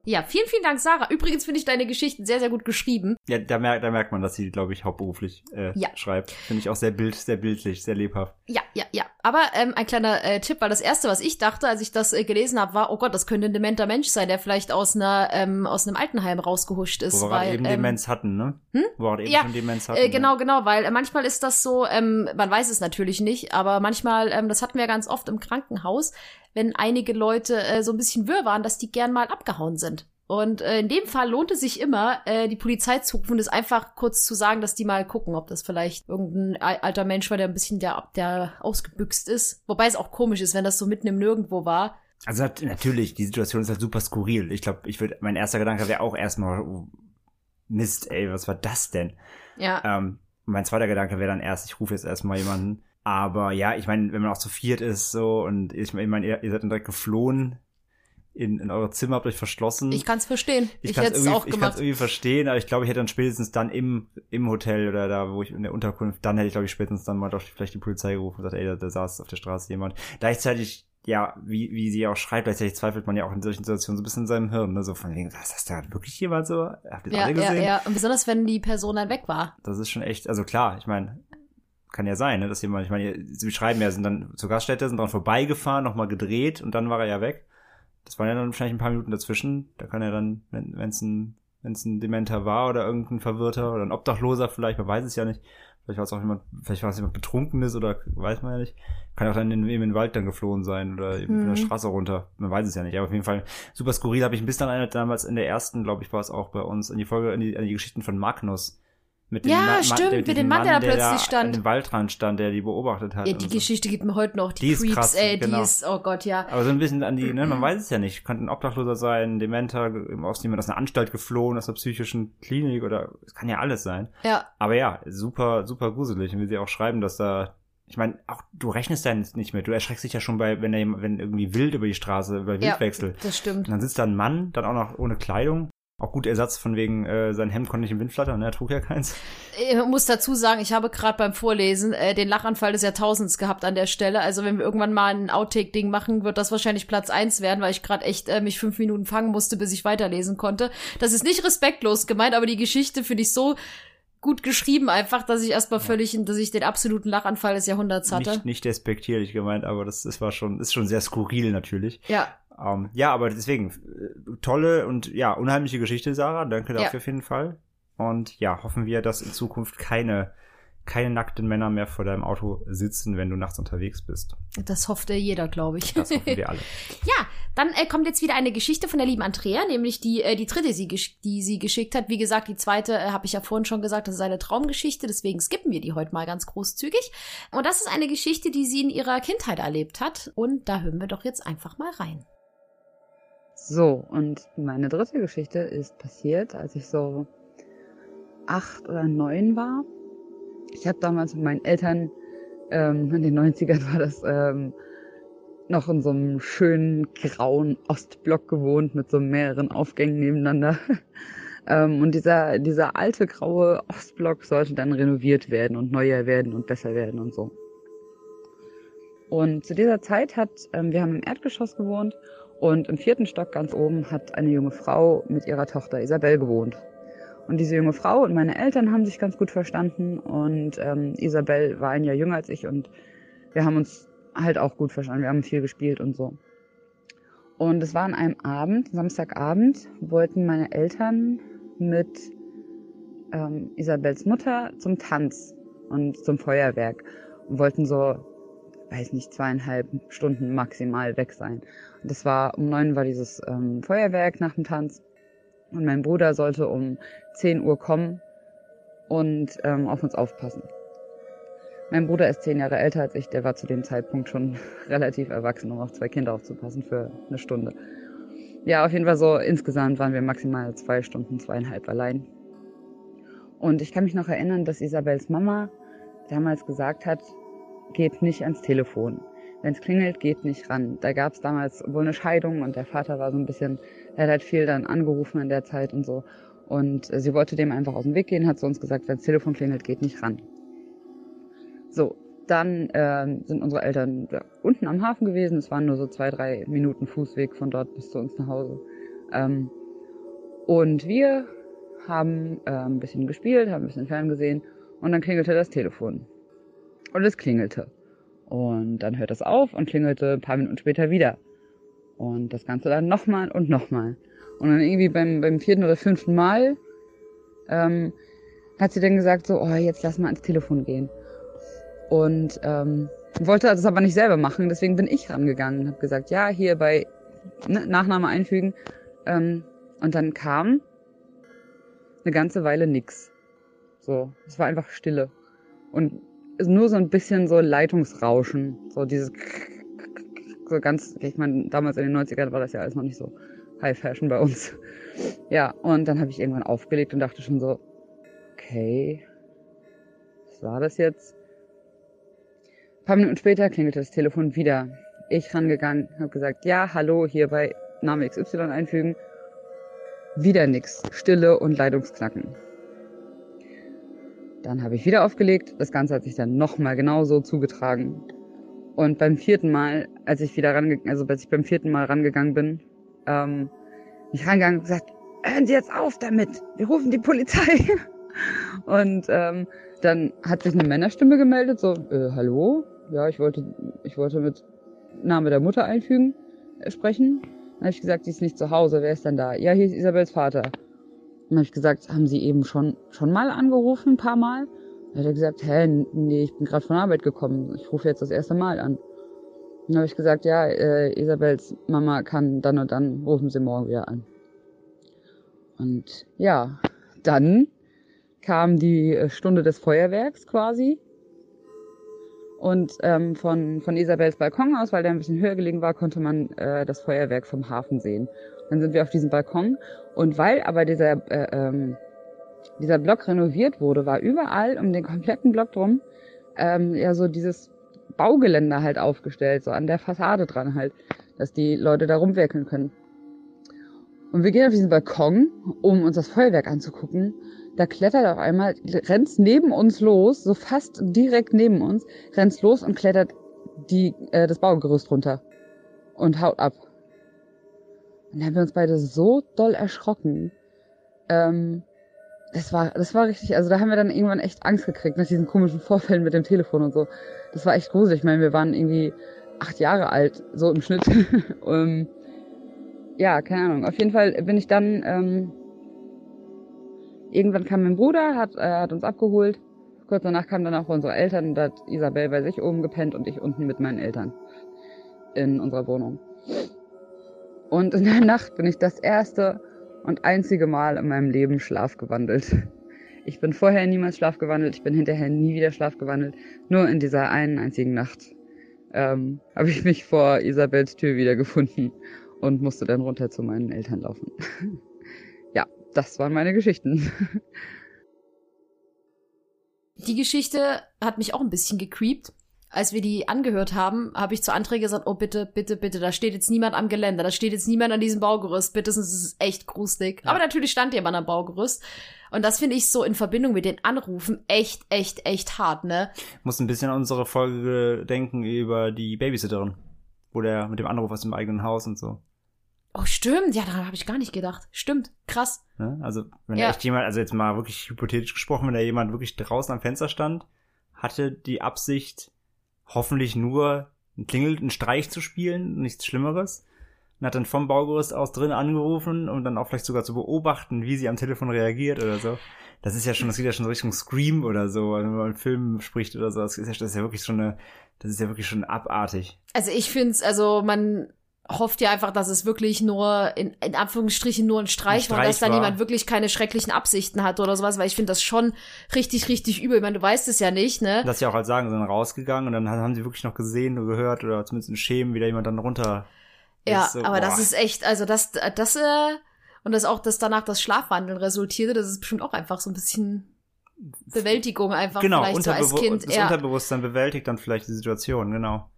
Ja, vielen, vielen Dank, Sarah. Übrigens finde ich deine Geschichten sehr, sehr gut geschrieben. Ja, da merkt, da merkt man, dass sie, glaube ich, hauptberuflich äh, Ja. schreibt. Finde ich auch sehr bild, sehr bildlich, sehr lebhaft. Ja, ja, ja. Aber ähm, ein kleiner äh, Tipp, weil das erste, was ich dachte, als ich das äh, gelesen habe, war, oh Gott, das könnte ein dementer Mensch sein, der vielleicht aus einer ähm, aus einem Altenheim rausgehuscht ist. Wo wir weil, eben ähm, Demenz hatten, ne? hm? Wo wir eben Ja, schon Demenz hatten. Äh, genau, genau, weil äh, manchmal ist das so, ähm, man weiß es natürlich nicht, aber manchmal, ähm, das hatten wir ganz oft im Krankenhaus, wenn einige Leute äh, so ein bisschen wirr waren, dass die gern mal abgehauen sind. Und äh, in dem Fall lohnt es sich immer, äh, die Polizei zu rufen und es einfach kurz zu sagen, dass die mal gucken, ob das vielleicht irgendein al- alter Mensch war, der ein bisschen der, der ausgebüxt ist. Wobei es auch komisch ist, wenn das so mitten im Nirgendwo war Also nat- natürlich, die Situation ist halt super skurril. Ich glaube, ich würde, mein erster Gedanke wäre auch erstmal, oh, Mist, ey, was war das denn? Ja. Ähm, mein zweiter Gedanke wäre dann erst, ich rufe jetzt erstmal jemanden. Aber ja, ich meine, wenn man auch zu viert ist so und ich meine, ihr, ihr seid dann direkt geflohen in, in eure Zimmer, habt euch verschlossen. Ich kann's verstehen. Ich, kann's hätte es auch Ich kann gemacht. es irgendwie verstehen, aber ich glaube, ich hätte dann spätestens dann im, im Hotel oder da, wo ich in der Unterkunft, dann hätte ich, glaube ich, spätestens dann mal doch vielleicht die Polizei gerufen und gesagt, ey, da, da saß auf der Straße jemand. Gleichzeitig, ja, wie, wie sie auch schreibt, gleichzeitig zweifelt man ja auch in solchen Situationen so ein bisschen in seinem Hirn, ne? So von wegen, was ist da wirklich jemand so? Habt ihr das ja, alle ja, gesehen? ja. Und besonders, wenn die Person dann weg war. Das ist schon echt, also klar, ich meine, kann ja sein, ne, dass jemand, ich meine, sie schreiben ja, sind dann zur Gaststätte, sind dran vorbeigefahren, nochmal gedreht und dann war er ja weg. Das waren ja dann wahrscheinlich ein paar Minuten dazwischen. Da kann er dann, wenn es ein, wenn's ein Dementer war oder irgendein Verwirrter oder ein Obdachloser vielleicht, man weiß es ja nicht. Vielleicht war es auch jemand, vielleicht war es jemand Betrunkenes oder weiß man ja nicht. Kann auch dann in, eben in den Wald dann geflohen sein oder eben von der Mhm. Straße runter. Man weiß es ja nicht. Aber auf jeden Fall super skurril. Habe ich ein bisschen erinnert damals in der ersten, glaube ich, war es auch bei uns, in die Folge, in die, an die Geschichten von Magnus. Mit Ja, stimmt, mit dem Mann, der da plötzlich stand. An dem Waldrand stand, der die beobachtet hat. Ja, die so. Geschichte gibt mir heute noch. Die, Die ist Creeps, krass, ey, genau. die ist, oh Gott, ja. Aber so ein bisschen an die, ne, man [CLEARS THROAT] weiß es ja nicht. Könnte ein Obdachloser sein, ein Dementer, aus jemand aus einer Anstalt geflohen, aus einer psychischen Klinik oder es kann ja alles sein. Ja, Aber ja, super, super gruselig. Und wie sie auch schreiben, dass da, ich meine, auch du rechnest da nicht mehr. Du erschreckst dich ja schon bei, wenn da jemand, wenn irgendwie wild über die Straße, Ja. Wildwechsel. das stimmt. Und dann sitzt da ein Mann, dann auch noch ohne Kleidung. Auch gut Ersatz von wegen, äh, sein Hemd konnte nicht im Wind flattern, ne? er trug ja keins. Ich muss dazu sagen, ich habe gerade beim Vorlesen äh, den Lachanfall des Jahrtausends gehabt an der Stelle. Also wenn wir irgendwann mal ein Outtake-Ding machen, wird das wahrscheinlich Platz eins werden, weil ich gerade echt äh, mich fünf Minuten fangen musste, bis ich weiterlesen konnte. Das ist nicht respektlos gemeint, aber die Geschichte finde ich so gut geschrieben einfach, dass ich erstmal völlig, dass ich den absoluten Lachanfall des Jahrhunderts hatte. Nicht, nicht despektierlich gemeint, aber das, das war schon, ist schon sehr skurril natürlich. Ja, Ähm, ja, aber deswegen, äh, tolle und ja, unheimliche Geschichte, Sarah. Danke Ja. dafür auf jeden Fall. Und ja, hoffen wir, dass in Zukunft keine, keine nackten Männer mehr vor deinem Auto sitzen, wenn du nachts unterwegs bist. das hoffte jeder, glaube ich. Das hoffen wir alle. [LAUGHS] Ja, dann äh, kommt jetzt wieder eine Geschichte von der lieben Andrea, nämlich die, äh, die dritte, sie die sie geschickt hat. Wie gesagt, die zweite äh, habe ich ja vorhin schon gesagt, das ist eine Traumgeschichte, deswegen skippen wir die heute mal ganz großzügig. Und das ist eine Geschichte, die sie in ihrer Kindheit erlebt hat. Und da hören wir doch jetzt einfach mal rein. So, und meine dritte Geschichte ist passiert, als ich so acht oder neun war. Ich habe damals mit meinen Eltern, ähm, in den 90ern war das, ähm, noch in so einem schönen grauen Ostblock gewohnt mit so mehreren Aufgängen nebeneinander. [LAUGHS] ähm, und dieser, dieser alte graue Ostblock sollte dann renoviert werden und neuer werden und besser werden und so. Und zu dieser Zeit hat, ähm, wir haben im Erdgeschoss gewohnt und im vierten Stock ganz oben hat eine junge Frau mit ihrer Tochter Isabel gewohnt. Und diese junge Frau und meine Eltern haben sich ganz gut verstanden und ähm, Isabel war ein Jahr jünger als ich und wir haben uns halt auch gut verstanden. Wir haben viel gespielt und so. Und es war an einem Abend, Samstagabend, wollten meine Eltern mit ähm, Isabels Mutter zum Tanz und zum Feuerwerk und wollten so, weiß nicht, zweieinhalb Stunden maximal weg sein. Und das war, um neun war dieses ähm, Feuerwerk nach dem Tanz und mein Bruder sollte um 10 Uhr kommen und ähm, auf uns aufpassen. Mein Bruder ist zehn Jahre älter als ich, der war zu dem Zeitpunkt schon [LAUGHS] relativ erwachsen, um auf zwei Kinder aufzupassen für eine Stunde. Ja, auf jeden Fall so, insgesamt waren wir maximal zwei Stunden, zweieinhalb allein. Und ich kann mich noch erinnern, dass Isabels Mama damals gesagt hat, geht nicht ans Telefon. Wenn es klingelt, geht nicht ran. Da gab es damals wohl eine Scheidung und der Vater war so ein bisschen, er hat halt viel dann angerufen in der Zeit und so. Und äh, sie wollte dem einfach aus dem Weg gehen, hat zu uns gesagt, wenn das Telefon klingelt, geht nicht ran. So, dann ähm, sind unsere Eltern ja, unten am Hafen gewesen. Es waren nur so zwei, drei Minuten Fußweg von dort bis zu uns nach Hause. Ähm, und wir haben äh, ein bisschen gespielt, haben ein bisschen ferngesehen und dann klingelte das Telefon. Und es klingelte. Und dann hört es auf und klingelte ein paar Minuten später wieder. Und das Ganze dann nochmal und nochmal. Und dann irgendwie beim, beim vierten oder fünften Mal ähm, hat sie dann gesagt, so, oh, jetzt lass mal ans Telefon gehen. Und ähm, wollte das aber nicht selber machen, deswegen bin ich rangegangen und habe gesagt, ja, hier bei ne, Nachname einfügen. Ähm, und dann kam eine ganze Weile nix. So, es war einfach Stille. Und nur so ein bisschen so Leitungsrauschen, so dieses so ganz, ich meine, damals in den 90ern war das ja alles noch nicht so High Fashion bei uns. Ja, und dann habe ich irgendwann aufgelegt und dachte schon so, okay, was war das jetzt? Ein paar Minuten später klingelte das Telefon wieder. Ich rangegangen, habe gesagt, ja, hallo, hier bei Name XY einfügen. Wieder nix. Stille und Leitungsknacken. Dann habe ich wieder aufgelegt. Das Ganze hat sich dann nochmal genauso zugetragen. Und beim vierten Mal, als ich wieder rangegangen, also als ich beim vierten Mal rangegangen bin, ähm, bin ich rangegangen und gesagt, hören Sie jetzt auf damit, wir rufen die Polizei. [LAUGHS] Und ähm, dann hat sich eine Männerstimme gemeldet, so, äh, hallo? Ja, ich wollte, ich wollte mit Name der Mutter einfügen, äh, sprechen. Dann habe ich gesagt, sie ist nicht zu Hause, wer ist denn da? Ja, hier ist Isabels Vater. Dann habe ich gesagt, haben Sie eben schon, schon mal angerufen, ein paar Mal? Dann hat er gesagt, hä, nee, ich bin gerade von Arbeit gekommen. Ich rufe jetzt das erste Mal an. Dann habe ich gesagt, ja, äh, Isabels Mama kann dann und dann, rufen Sie morgen wieder an. Und ja, dann kam die äh, Stunde des Feuerwerks quasi. Und ähm, von, von Isabels Balkon aus, weil der ein bisschen höher gelegen war, konnte man äh, das Feuerwerk vom Hafen sehen. Dann sind wir auf diesem Balkon. Und weil aber dieser, äh, ähm, dieser Block renoviert wurde, war überall um den kompletten Block drum ähm, ja so dieses Baugeländer halt aufgestellt, so an der Fassade dran halt, dass die Leute da rumwerkeln können. Und wir gehen auf diesen Balkon, um uns das Feuerwerk anzugucken. Da klettert auf einmal, rennt neben uns los, so fast direkt neben uns, rennt los und klettert die, äh, das Baugerüst runter und haut ab. Und dann haben wir uns beide so doll erschrocken. Ähm, das war, das war richtig, also da haben wir dann irgendwann echt Angst gekriegt nach diesen komischen Vorfällen mit dem Telefon und so. Das war echt gruselig. Ich meine, wir waren irgendwie acht Jahre alt, so im Schnitt. um, [LAUGHS] ja, keine Ahnung. Auf jeden Fall bin ich dann, ähm, irgendwann kam mein Bruder, hat, äh, hat uns abgeholt. Kurz danach kamen dann auch unsere Eltern, da hat Isabel bei sich oben gepennt und ich unten mit meinen Eltern in unserer Wohnung. Und in der Nacht bin ich das erste und einzige Mal in meinem Leben schlafgewandelt. Ich bin vorher niemals schlafgewandelt, ich bin hinterher nie wieder schlafgewandelt. Nur in dieser einen einzigen Nacht ähm, [LAUGHS] habe ich mich vor Isabels Tür wiedergefunden und musste dann runter zu meinen Eltern laufen. [LAUGHS] das waren meine Geschichten. Die Geschichte hat mich auch ein bisschen gecreept. Als wir die angehört haben, habe ich zu André gesagt, oh bitte, bitte, bitte, da steht jetzt niemand am Geländer, da steht jetzt niemand an diesem Baugerüst, bitte, sonst ist es echt gruselig. Ja. Aber natürlich stand jemand am Baugerüst. Und das finde ich so in Verbindung mit den Anrufen echt, echt, echt hart, ne? Muss ein bisschen an unsere Folge denken über die Babysitterin. Wo der mit dem Anruf aus dem eigenen Haus und so. Oh, stimmt. Ja, daran habe ich gar nicht gedacht. Stimmt. Krass. Ne? Also, wenn ja. echt jemand, also jetzt mal wirklich hypothetisch gesprochen, wenn da jemand wirklich draußen am Fenster stand, hatte die Absicht, hoffentlich nur einen Klingel, einen Streich zu spielen, nichts Schlimmeres. Und hat dann vom Baugerüst aus drin angerufen, um dann auch vielleicht sogar zu beobachten, wie sie am Telefon reagiert oder so. Das ist ja schon, das geht ja schon Richtung Scream oder so, also wenn man einen Film spricht oder so. Das ist ja, das ist ja wirklich schon eine, das ist ja wirklich schon abartig. Also ich finde es, also man hofft ja einfach, dass es wirklich nur, in, in Anführungsstrichen, nur ein Streich, ein Streich war, dass da niemand wirklich keine schrecklichen Absichten hat oder sowas, weil ich finde das schon richtig, richtig übel. Ich meine, du weißt es ja nicht, ne? Dass sie auch halt sagen, sind rausgegangen und dann haben sie wirklich noch gesehen oder gehört oder zumindest ein Schämen, wie da jemand dann runter Ja, ist, so, aber boah. das ist echt, also das, das, äh, und das auch, dass danach das Schlafwandeln resultierte, das ist bestimmt auch einfach so ein bisschen Bewältigung einfach genau, vielleicht so als Kind. Das ja. Unterbewusstsein bewältigt dann vielleicht die Situation, genau.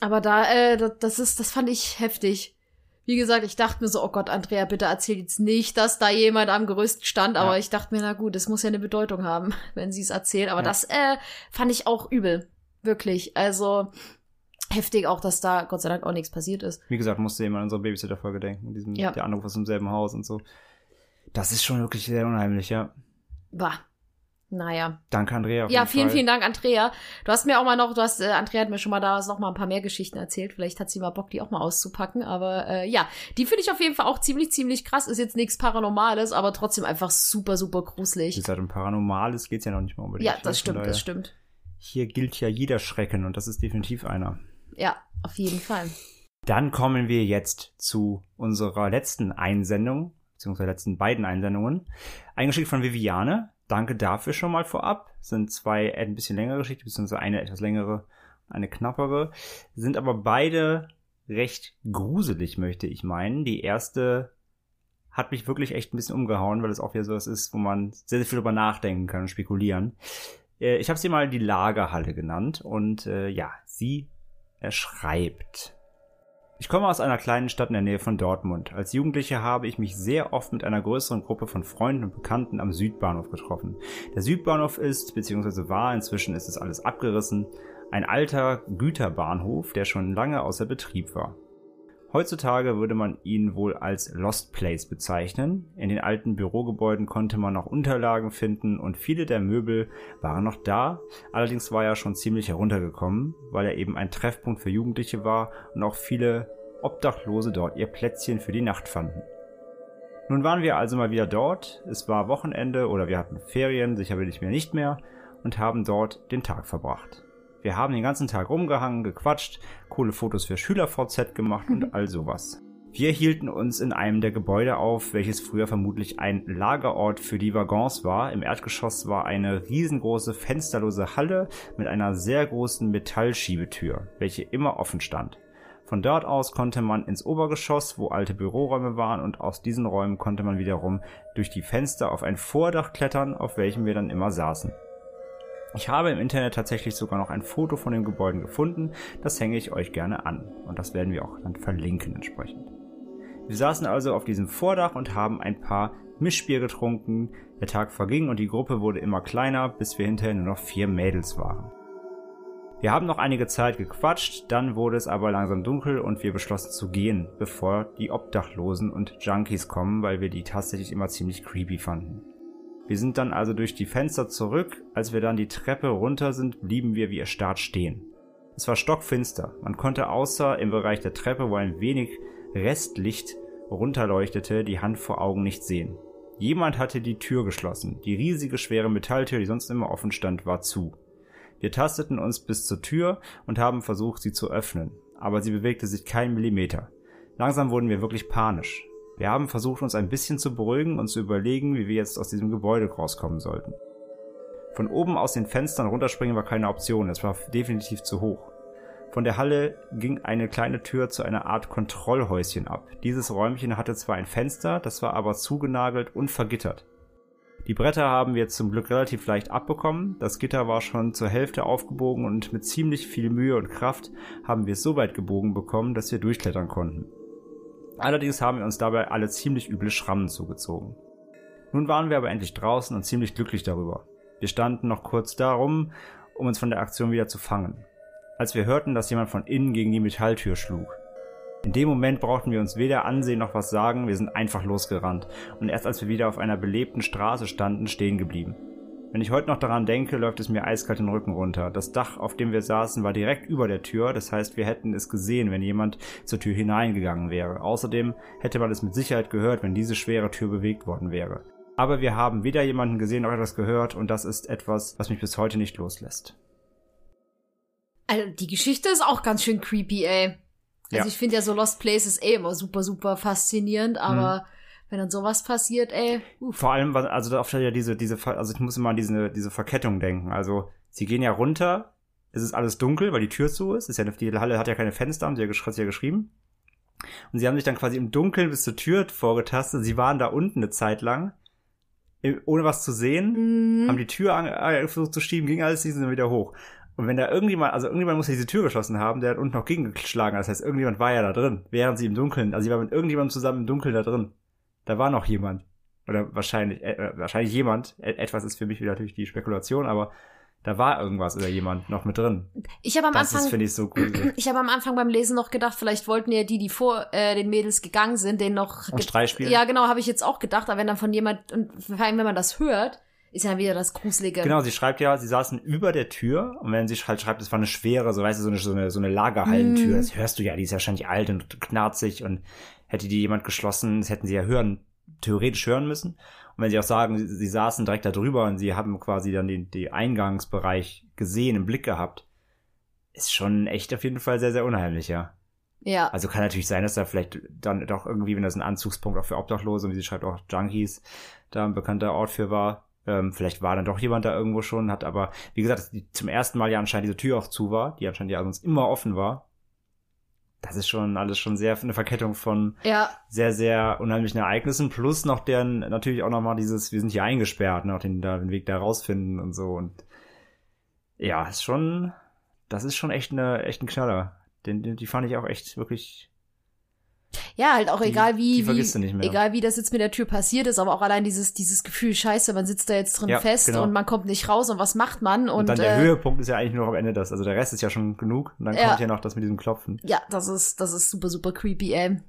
Aber da, äh, das ist, das fand ich heftig. Wie gesagt, ich dachte mir so, oh Gott, Andrea, bitte erzähl jetzt nicht, dass da jemand am Gerüst stand, aber ja. ich dachte mir, na gut, es muss ja eine Bedeutung haben, [LAUGHS] wenn sie es erzählt. Aber ja. das äh, fand ich auch übel. Wirklich. Also heftig auch, dass da Gott sei Dank auch nichts passiert ist. Wie gesagt, musste jemand an unsere Babysitter-Folge denken, diesem, ja. der Anruf aus demselben Haus und so. Das ist schon wirklich sehr unheimlich, ja. Bah. Naja. Danke, Andrea. Ja, vielen, Fall. vielen Dank, Andrea. Du hast mir auch mal noch, du hast, äh, Andrea hat mir schon mal da noch mal ein paar mehr Geschichten erzählt. Vielleicht hat sie mal Bock, die auch mal auszupacken. Aber äh, ja, die finde ich auf jeden Fall auch ziemlich, ziemlich krass. Ist jetzt nichts Paranormales, aber trotzdem einfach super, super gruselig. Wie gesagt, um Paranormales geht's ja noch nicht mal unbedingt. Ja, das stimmt, das stimmt. Hier gilt ja jeder Schrecken und das ist definitiv einer. Ja, auf jeden Fall. Dann kommen wir jetzt zu unserer letzten Einsendung, beziehungsweise letzten beiden Einsendungen. Eingeschickt von Viviane. Danke dafür schon mal vorab. Sind zwei ein bisschen längere Geschichten, beziehungsweise eine etwas längere, eine knappere. Sind aber beide recht gruselig, möchte ich meinen. Die erste hat mich wirklich echt ein bisschen umgehauen, weil es auch wieder so was ist, wo man sehr, sehr viel drüber nachdenken kann und spekulieren. Äh, ich habe sie mal die Lagerhalle genannt und äh, ja, sie erschreibt. Ich komme aus einer kleinen Stadt in der Nähe von Dortmund. Als Jugendlicher habe ich mich sehr oft mit einer größeren Gruppe von Freunden und Bekannten am Südbahnhof getroffen. Der Südbahnhof ist, beziehungsweise war, inzwischen ist es alles abgerissen, ein alter Güterbahnhof, der schon lange außer Betrieb war. Heutzutage würde man ihn wohl als Lost Place bezeichnen. In den alten Bürogebäuden konnte man noch Unterlagen finden und viele der Möbel waren noch da. Allerdings war er schon ziemlich heruntergekommen, weil er eben ein Treffpunkt für Jugendliche war und auch viele Obdachlose dort ihr Plätzchen für die Nacht fanden. Nun waren wir also mal wieder dort. Es war Wochenende oder wir hatten Ferien, sicher will ich mir nicht mehr, und haben dort den Tag verbracht. Wir haben den ganzen Tag rumgehangen, gequatscht, coole Fotos für SchülerVZ gemacht und all sowas. Wir hielten uns in einem der Gebäude auf, welches früher vermutlich ein Lagerort für die Waggons war. Im Erdgeschoss war eine riesengroße fensterlose Halle mit einer sehr großen Metallschiebetür, welche immer offen stand. Von dort aus konnte man ins Obergeschoss, wo alte Büroräume waren, und aus diesen Räumen konnte man wiederum durch die Fenster auf ein Vordach klettern, auf welchem wir dann immer saßen. Ich habe im Internet tatsächlich sogar noch ein Foto von den Gebäuden gefunden. Das hänge ich euch gerne an. Und das werden wir auch dann verlinken entsprechend. Wir saßen also auf diesem Vordach und haben ein paar Mischbier getrunken. Der Tag verging und die Gruppe wurde immer kleiner, bis wir hinterher nur noch vier Mädels waren. Wir haben noch einige Zeit gequatscht, dann wurde es aber langsam dunkel und wir beschlossen zu gehen, bevor die Obdachlosen und Junkies kommen, weil wir die tatsächlich immer ziemlich creepy fanden. Wir sind dann also durch die Fenster zurück. Als wir dann die Treppe runter sind, blieben wir wie erstarrt stehen. Es war stockfinster. Man konnte außer im Bereich der Treppe, wo ein wenig Restlicht runterleuchtete, die Hand vor Augen nicht sehen. Jemand hatte die Tür geschlossen. Die riesige schwere Metalltür, die sonst immer offen stand, war zu. Wir tasteten uns bis zur Tür und haben versucht, sie zu öffnen, aber sie bewegte sich kein Millimeter. Langsam wurden wir wirklich panisch. Wir haben versucht, uns ein bisschen zu beruhigen und zu überlegen, wie wir jetzt aus diesem Gebäude rauskommen sollten. Von oben aus den Fenstern runterspringen war keine Option, es war definitiv zu hoch. Von der Halle ging eine kleine Tür zu einer Art Kontrollhäuschen ab. Dieses Räumchen hatte zwar ein Fenster, das war aber zugenagelt und vergittert. Die Bretter haben wir zum Glück relativ leicht abbekommen, das Gitter war schon zur Hälfte aufgebogen und mit ziemlich viel Mühe und Kraft haben wir es so weit gebogen bekommen, dass wir durchklettern konnten. Allerdings haben wir uns dabei alle ziemlich üble Schrammen zugezogen. Nun waren wir aber endlich draußen und ziemlich glücklich darüber. Wir standen noch kurz darum, um uns von der Aktion wieder zu fangen, als wir hörten, dass jemand von innen gegen die Metalltür schlug. In dem Moment brauchten wir uns weder ansehen noch was sagen, wir sind einfach losgerannt und erst als wir wieder auf einer belebten Straße standen, stehen geblieben. Wenn ich heute noch daran denke, läuft es mir eiskalt den Rücken runter. Das Dach, auf dem wir saßen, war direkt über der Tür, das heißt, wir hätten es gesehen, wenn jemand zur Tür hineingegangen wäre. Außerdem hätte man es mit Sicherheit gehört, wenn diese schwere Tür bewegt worden wäre. Aber wir haben weder jemanden gesehen noch etwas gehört und das ist etwas, was mich bis heute nicht loslässt. Also, die Geschichte ist auch ganz schön creepy, ey. Also Ja. ich finde ja so Lost Places eh immer super, super faszinierend, aber wenn dann sowas passiert, ey, uff. Vor allem, also da oft ja diese, diese, also ich muss immer an diese, diese Verkettung denken. Also, sie gehen ja runter, es ist alles dunkel, weil die Tür zu ist. ist ja, die Halle hat ja keine Fenster, haben sie ja, hat sie ja geschrieben. Und sie haben sich dann quasi im Dunkeln bis zur Tür vorgetastet. Sie waren da unten eine Zeit lang, ohne was zu sehen, Mhm. haben die Tür an, äh, versucht zu schieben, ging alles, sie sind dann wieder hoch. Und wenn da irgendjemand, also irgendjemand muss ja diese Tür geschlossen haben, der hat unten noch gegengeschlagen. Das heißt, irgendjemand war ja da drin, während sie im Dunkeln, also sie war mit irgendjemandem zusammen im Dunkeln da drin. Da war noch jemand. Oder wahrscheinlich, äh, wahrscheinlich jemand. E- Etwas ist für mich wieder natürlich die Spekulation, aber da war irgendwas oder jemand noch mit drin. Ich habe am Das Anfang, finde ich, so gruselig. [CLEARS THROAT] ich habe am Anfang beim Lesen noch gedacht, vielleicht wollten ja die, die vor äh, den Mädels gegangen sind, den noch. Und ge- Streich spielen? Ja, genau, habe ich jetzt auch gedacht. Aber wenn dann von jemand und vor allem wenn man das hört, ist ja wieder das Gruselige. Genau, sie schreibt ja, sie saßen über der Tür und wenn sie halt schreibt, es war eine schwere, so weißt du, so eine, so eine, so eine Lagerhallentür, Mhm. das hörst du ja, die ist ja wahrscheinlich alt und knarzig und hätte die jemand geschlossen, das hätten sie ja hören, theoretisch hören müssen. Und wenn sie auch sagen, sie, sie saßen direkt da drüber und sie haben quasi dann den, den Eingangsbereich gesehen, im Blick gehabt, ist schon echt auf jeden Fall sehr, sehr unheimlich, ja. Ja. Also kann natürlich sein, dass da vielleicht dann doch irgendwie, wenn das ein Anzugspunkt auch für Obdachlose und wie sie schreibt auch Junkies, da ein bekannter Ort für war. Ähm, vielleicht war dann doch jemand da irgendwo schon, hat aber, wie gesagt, zum ersten Mal ja anscheinend diese Tür auch zu war, die anscheinend ja sonst immer offen war. Das ist schon alles schon sehr eine Verkettung von Ja, sehr, sehr unheimlichen Ereignissen, plus noch deren, natürlich auch nochmal dieses, wir sind hier eingesperrt, noch den, da, den Weg da rausfinden und so und ja, ist schon, das ist schon echt eine, echt ein Knaller. Den, den, die fand ich auch echt wirklich, ja, halt auch Die- egal wie, wie egal wie das jetzt mit der Tür passiert ist, aber auch allein dieses, dieses Gefühl, scheiße, man sitzt da jetzt drin Ja, fest genau. und man kommt nicht raus und was macht man? Und, und, dann der äh, Höhepunkt ist ja eigentlich nur noch am Ende das, also der Rest ist ja schon genug und dann Ja. kommt hier noch das mit diesem Klopfen. Ja, das ist, das ist super, super creepy, ey.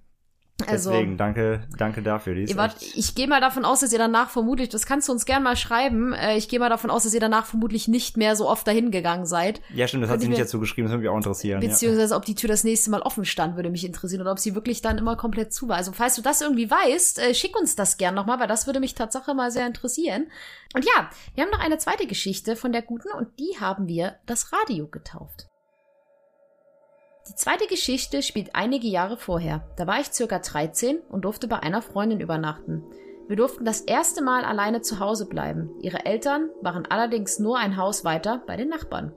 Also, Deswegen, danke, danke dafür. Die ist wart, ich gehe mal davon aus, dass ihr danach vermutlich, das kannst du uns gern mal schreiben, äh, ich gehe mal davon aus, dass ihr danach vermutlich nicht mehr so oft dahin gegangen seid. ja, stimmt, das hat sie nicht dazu geschrieben, das würde mich auch interessieren. Ja. Beziehungsweise ob die Tür das nächste Mal offen stand, würde mich interessieren. Oder ob sie wirklich dann immer komplett zu war. Also falls du das irgendwie weißt, äh, schick uns das gern nochmal, weil das würde mich Tatsache mal sehr interessieren. Und ja, wir haben noch eine zweite Geschichte von der Guten und die haben wir das Radio getauft. Die zweite Geschichte spielt einige Jahre vorher. Da war ich circa 13 und durfte bei einer Freundin übernachten. Wir durften das erste Mal alleine zu Hause bleiben. Ihre Eltern waren allerdings nur ein Haus weiter bei den Nachbarn.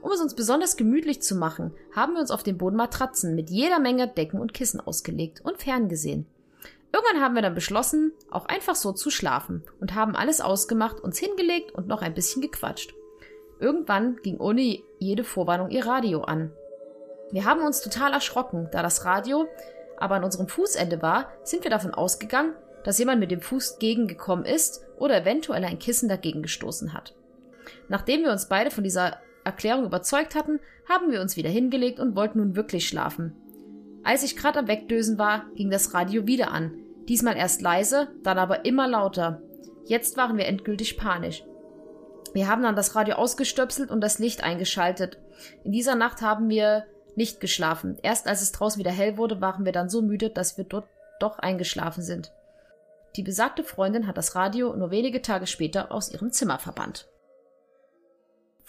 Um es uns besonders gemütlich zu machen, haben wir uns auf den Boden Matratzen mit jeder Menge Decken und Kissen ausgelegt und ferngesehen. Irgendwann haben wir dann beschlossen, auch einfach so zu schlafen und haben alles ausgemacht, uns hingelegt und noch ein bisschen gequatscht. Irgendwann ging ohne jede Vorwarnung ihr Radio an. Wir haben uns total erschrocken, da das Radio aber an unserem Fußende war, sind wir davon ausgegangen, dass jemand mit dem Fuß gegengekommen ist oder eventuell ein Kissen dagegen gestoßen hat. Nachdem wir uns beide von dieser Erklärung überzeugt hatten, haben wir uns wieder hingelegt und wollten nun wirklich schlafen. Als ich gerade am Wegdösen war, ging das Radio wieder an. Diesmal erst leise, dann aber immer lauter. Jetzt waren wir endgültig panisch. Wir haben dann das Radio ausgestöpselt und das Licht eingeschaltet. In dieser Nacht haben wir nicht geschlafen. Erst als es draußen wieder hell wurde, waren wir dann so müde, dass wir dort doch eingeschlafen sind. Die besagte Freundin hat das Radio nur wenige Tage später aus ihrem Zimmer verbannt.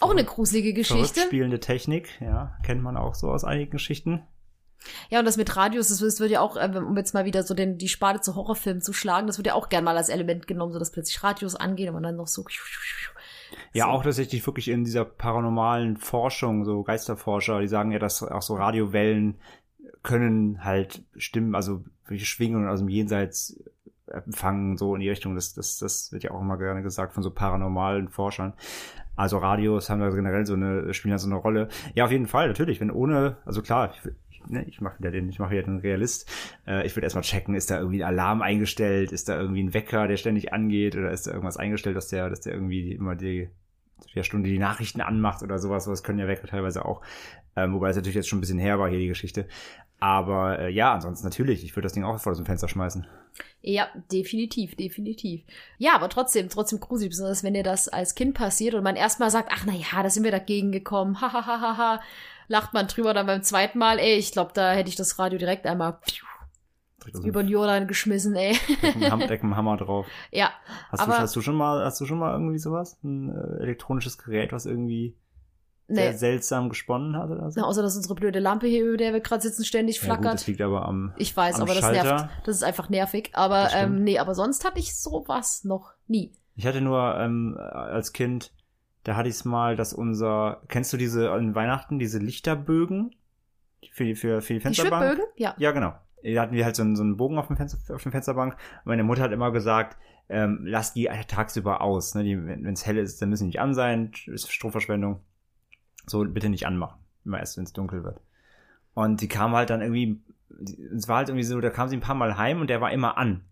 Auch eine gruselige Geschichte. spielende Technik, ja, kennt man auch so aus einigen Geschichten. Ja, und das mit Radios, das, das wird ja auch, äh, um jetzt mal wieder so den, die Spade zu Horrorfilmen zu schlagen, das wird ja auch gern mal als Element genommen, so dass plötzlich Radios angehen und man dann noch so. Ja, So. auch tatsächlich wirklich in dieser paranormalen Forschung, so Geisterforscher, die sagen ja, dass auch so Radiowellen können halt Stimmen, also welche Schwingungen aus dem Jenseits empfangen, so in die Richtung. Das, das, das wird ja auch immer gerne gesagt von so paranormalen Forschern. Also Radios haben da generell so eine, spielen da so eine Rolle. Ja, auf jeden Fall, natürlich. Wenn ohne, also klar, ich, ich, ne, ich mache wieder den, ich mache wieder den Realist. Äh, ich würde erstmal checken, ist da irgendwie ein Alarm eingestellt, ist da irgendwie ein Wecker, der ständig angeht, oder ist da irgendwas eingestellt, dass der, dass der irgendwie immer die zu der Stunde die Nachrichten anmacht oder sowas. Sowas können ja Wecker teilweise auch. Ähm, wobei es natürlich jetzt schon ein bisschen her war hier die Geschichte. Aber äh, ja, ansonsten natürlich, ich würde das Ding auch vor das Fenster schmeißen. Ja, definitiv, definitiv. Ja, aber trotzdem, trotzdem gruselig, besonders wenn dir das als Kind passiert und man erstmal sagt, ach na ja, da sind wir dagegen gekommen, [LAUGHS] hahaha, lacht man drüber, dann beim zweiten Mal, ey, ich glaube, da hätte ich das Radio direkt einmal pfiuh, Direkt über den Jordan geschmissen, ey. direkt mit dem Hammer drauf. ja, Hast, Aber- du, hast du schon mal, hast du schon mal irgendwie sowas? Ein äh, elektronisches Gerät, was irgendwie sehr nee. seltsam gesponnen hat oder so? Na, außer dass unsere blöde Lampe hier, über der wir gerade sitzen, ständig ja, gut, flackert. das liegt aber am. ich weiß, am aber das Schalter. nervt. Das ist einfach nervig. Aber ähm, nee, aber sonst hatte ich sowas noch nie. Ich hatte nur ähm, als Kind, da hatte ich es mal, dass unser, kennst du diese an Weihnachten, diese Lichterbögen für die, für, für die Die Fensterbank? Schwibbögen? Ja. Ja, genau. Da hatten wir halt so einen, so einen Bogen auf, dem Fenster, auf der Fensterbank. Und meine Mutter hat immer gesagt, ähm, lass die tagsüber aus. Ne? Wenn es hell ist, dann müssen die nicht an sein. Ist Stromverschwendung. So, bitte nicht anmachen. Immer erst, wenn es dunkel wird. Und die kam halt dann irgendwie, es war halt irgendwie so, da kam sie ein paar Mal heim und der war immer an.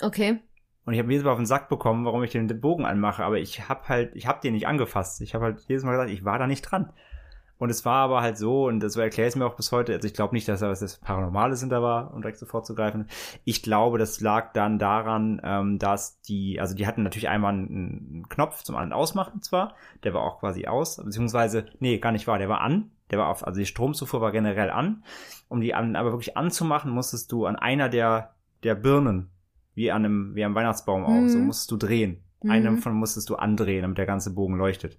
Okay. Und ich habe jedes Mal auf den Sack bekommen, warum ich den Bogen anmache, aber ich habe halt, ich habe den nicht angefasst. Ich habe halt jedes Mal gesagt, ich war da nicht dran. Und es war aber halt so, und das erkläre ich mir auch bis heute, also ich glaube nicht, dass da was das Paranormales hinter war, um direkt sofort zu greifen. Ich glaube, das lag dann daran, ähm, dass die, also die hatten natürlich einmal einen, Knopf zum An- Ausmachen zwar, der war auch quasi aus, beziehungsweise, nee, gar nicht wahr, der war an, der war auf, also die Stromzufuhr war generell an. Um die an, aber wirklich anzumachen, musstest du an einer der, der Birnen, wie an einem, wie am Weihnachtsbaum auch, so Mhm. musstest du drehen. Mhm. Einen von musstest du andrehen, damit der ganze Bogen leuchtet.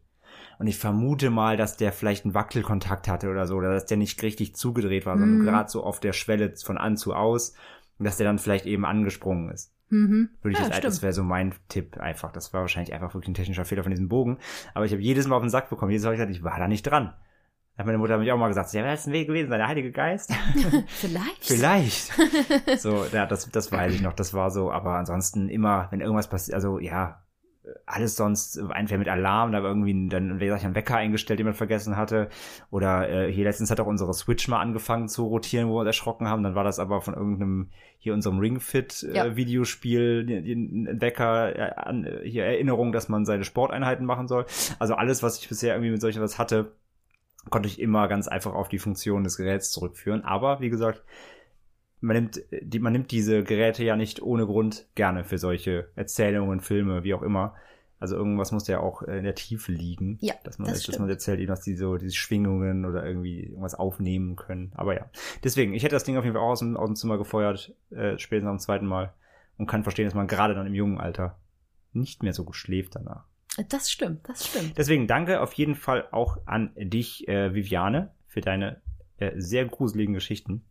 Und ich vermute mal, dass der vielleicht einen Wackelkontakt hatte oder so, oder dass der nicht richtig zugedreht war, sondern Mhm. gerade so auf der Schwelle von an zu aus, und dass der dann vielleicht eben angesprungen ist. Mhm. Würde ich ja, jetzt, stimmt. das wäre so mein Tipp einfach. Das war wahrscheinlich einfach wirklich ein technischer Fehler von diesem Bogen. Aber ich habe jedes Mal auf den Sack bekommen. Jedes Mal habe ich gesagt, ich war da nicht dran. Hat meine Mutter mich auch mal gesagt, ja, wer ist denn Weg gewesen sein? Der Heilige Geist? [LAUGHS] Vielleicht. Vielleicht. [LAUGHS] so, ja, das, das weiß ich noch. Das war so, aber ansonsten immer, wenn irgendwas passiert, also ja, alles sonst, entweder mit Alarm, da war irgendwie dann, wie gesagt, ein Wecker eingestellt, den man vergessen hatte. Oder äh, hier letztens hat auch unsere Switch mal angefangen zu rotieren, wo wir uns erschrocken haben. Dann war das aber von irgendeinem, hier unserem Ringfit äh, Ja. Wecker, äh, an, hier Erinnerung, dass man seine Sporteinheiten machen soll. Also alles, was ich bisher irgendwie mit solchen was hatte, konnte ich immer ganz einfach auf die Funktion des Geräts zurückführen. Aber wie gesagt, man nimmt, die, man nimmt diese Geräte ja nicht ohne Grund gerne für solche Erzählungen, Filme, wie auch immer. Also irgendwas muss ja auch in der Tiefe liegen. Ja, dass man, das dass man erzählt, eben, dass die so diese Schwingungen oder irgendwie irgendwas aufnehmen können. Aber ja. Deswegen, ich hätte das Ding auf jeden Fall auch aus dem, aus dem Zimmer gefeuert, äh, spätestens am zweiten Mal. Und kann verstehen, dass man gerade dann im jungen Alter nicht mehr so gut schläft danach. Das stimmt, das stimmt. Deswegen danke auf jeden Fall auch an dich, äh, Viviane, für deine äh, sehr gruseligen Geschichten.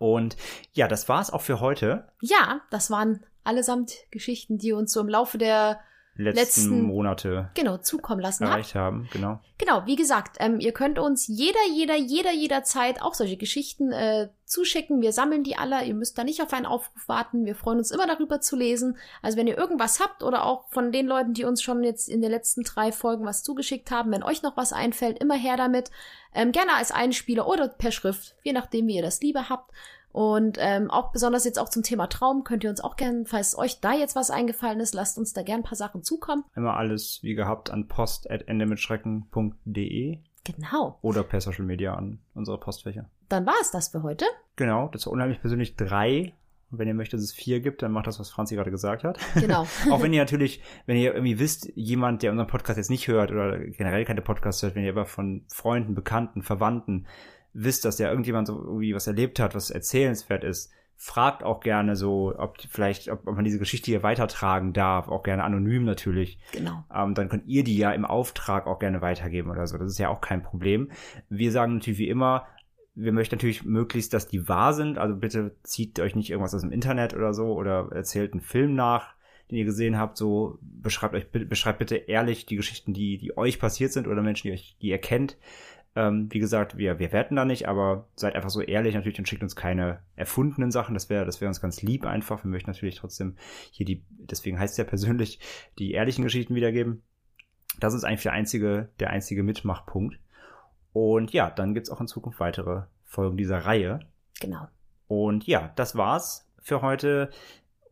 Und ja, das war's auch für heute. Ja, das waren allesamt Geschichten, die uns so im Laufe der Letzten, Letzten- Monate genau zukommen lassen hat. erreicht haben, genau. Genau, wie gesagt, ähm, ihr könnt uns jeder, jeder, jeder, jederzeit auch solche Geschichten äh, zuschicken. Wir sammeln die alle. Ihr müsst da nicht auf einen Aufruf warten. Wir freuen uns immer darüber zu lesen. Also wenn ihr irgendwas habt oder auch von den Leuten, die uns schon jetzt in den letzten drei Folgen was zugeschickt haben, wenn euch noch was einfällt, immer her damit. Ähm, gerne als Einspieler oder per Schrift, je nachdem, wie ihr das lieber habt. Und ähm, auch besonders jetzt auch zum Thema Traum könnt ihr uns auch gerne, falls euch da jetzt was eingefallen ist, lasst uns da gerne ein paar Sachen zukommen. Immer alles wie gehabt an post.endemitschrecken.de Genau. oder per Social Media an unsere Postfächer. Dann war es das für heute. Genau, das war unheimlich persönlich drei. Und wenn ihr möchtet, dass es vier gibt, dann macht das, was Franzi gerade gesagt hat. Genau. [LAUGHS] Auch wenn ihr natürlich, wenn ihr irgendwie wisst, jemand, der unseren Podcast jetzt nicht hört oder generell keine Podcasts hört, wenn ihr aber von Freunden, Bekannten, Verwandten wisst, dass ja irgendjemand so irgendwie was erlebt hat, was erzählenswert ist, fragt auch gerne so, ob vielleicht, ob, ob man diese Geschichte hier weitertragen darf, auch gerne anonym natürlich. Genau. Ähm, dann könnt ihr die ja im Auftrag auch gerne weitergeben oder so. Das ist ja auch kein Problem. Wir sagen natürlich wie immer, wir möchten natürlich möglichst, dass die wahr sind. Also bitte zieht euch nicht irgendwas aus dem Internet oder so oder erzählt einen Film nach, den ihr gesehen habt. So beschreibt euch, beschreibt bitte ehrlich die Geschichten, die, die euch passiert sind oder Menschen, die euch, die ihr kennt. Ähm, wie gesagt, wir, wir werten da nicht, aber seid einfach so ehrlich natürlich und schickt uns keine erfundenen Sachen. Das wäre, das wäre uns ganz lieb einfach. Wir möchten natürlich trotzdem hier die, deswegen heißt es ja persönlich, die ehrlichen Geschichten wiedergeben. Das ist eigentlich der einzige, der einzige Mitmachpunkt. Und ja, dann gibt's auch in Zukunft weitere Folgen dieser Reihe. Genau. Und ja, das war's für heute.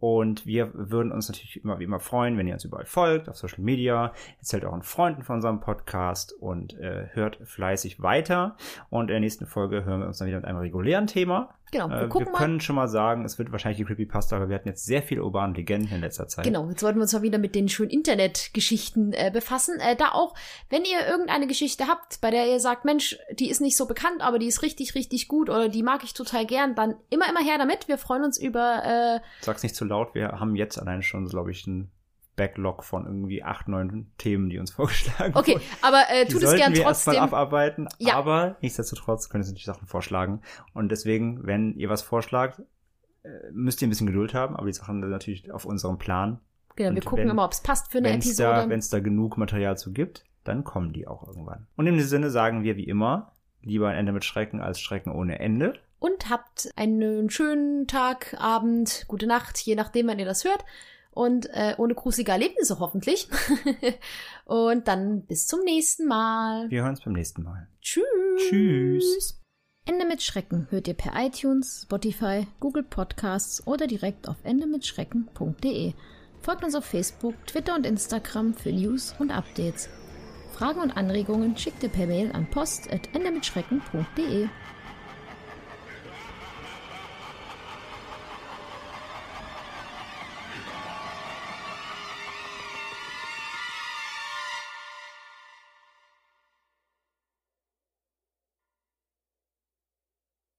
Und wir würden uns natürlich immer wie immer freuen, wenn ihr uns überall folgt, auf Social Media, erzählt euren Freunden von unserem Podcast und äh, hört fleißig weiter. Und in der nächsten Folge hören wir uns dann wieder mit einem regulären Thema. Genau. Wir Äh, wir mal. können schon mal sagen, es wird wahrscheinlich die Creepypasta, aber wir hatten jetzt sehr viele urbane Legenden in letzter Zeit. Genau, jetzt wollten wir uns mal wieder mit den schönen Internetgeschichten äh, befassen. Äh, da auch, wenn ihr irgendeine Geschichte habt, bei der ihr sagt, Mensch, die ist nicht so bekannt, aber die ist richtig, richtig gut oder die mag ich total gern, dann immer, immer her damit. Wir freuen uns über, äh, Sag's nicht zu laut, wir haben jetzt allein schon, glaube ich, einen Backlog von irgendwie acht, neun Themen, die uns [LAUGHS] vorgeschlagen okay, wurden. aber äh, tut es gern wir erstmal trotzdem. abarbeiten, Ja. aber nichtsdestotrotz können Sie natürlich Sachen vorschlagen. Und deswegen, wenn ihr was vorschlagt, äh, müsst ihr ein bisschen Geduld haben, aber die Sachen sind natürlich auf unserem Plan. Genau, wir gucken wenn- immer, ob es passt für eine Wenn es da, Episode. wenn's da genug Material zu gibt, dann kommen die auch irgendwann. Und in diesem Sinne sagen wir wie immer, lieber ein Ende mit Schrecken als Schrecken ohne Ende. Und habt einen schönen Tag, Abend, gute Nacht, je nachdem, wann ihr das hört. Und äh, ohne gruselige Erlebnisse hoffentlich. [LAUGHS] Und dann bis zum nächsten Mal. Wir hören uns beim nächsten Mal. Tschüss. Tschüss. Ende mit Schrecken hört ihr per iTunes, Spotify, Google Podcasts oder direkt auf endemitschrecken.de. Folgt uns auf Facebook, Twitter und Instagram für News und Updates. Fragen und Anregungen schickt ihr per Mail an post.endemitschrecken.de.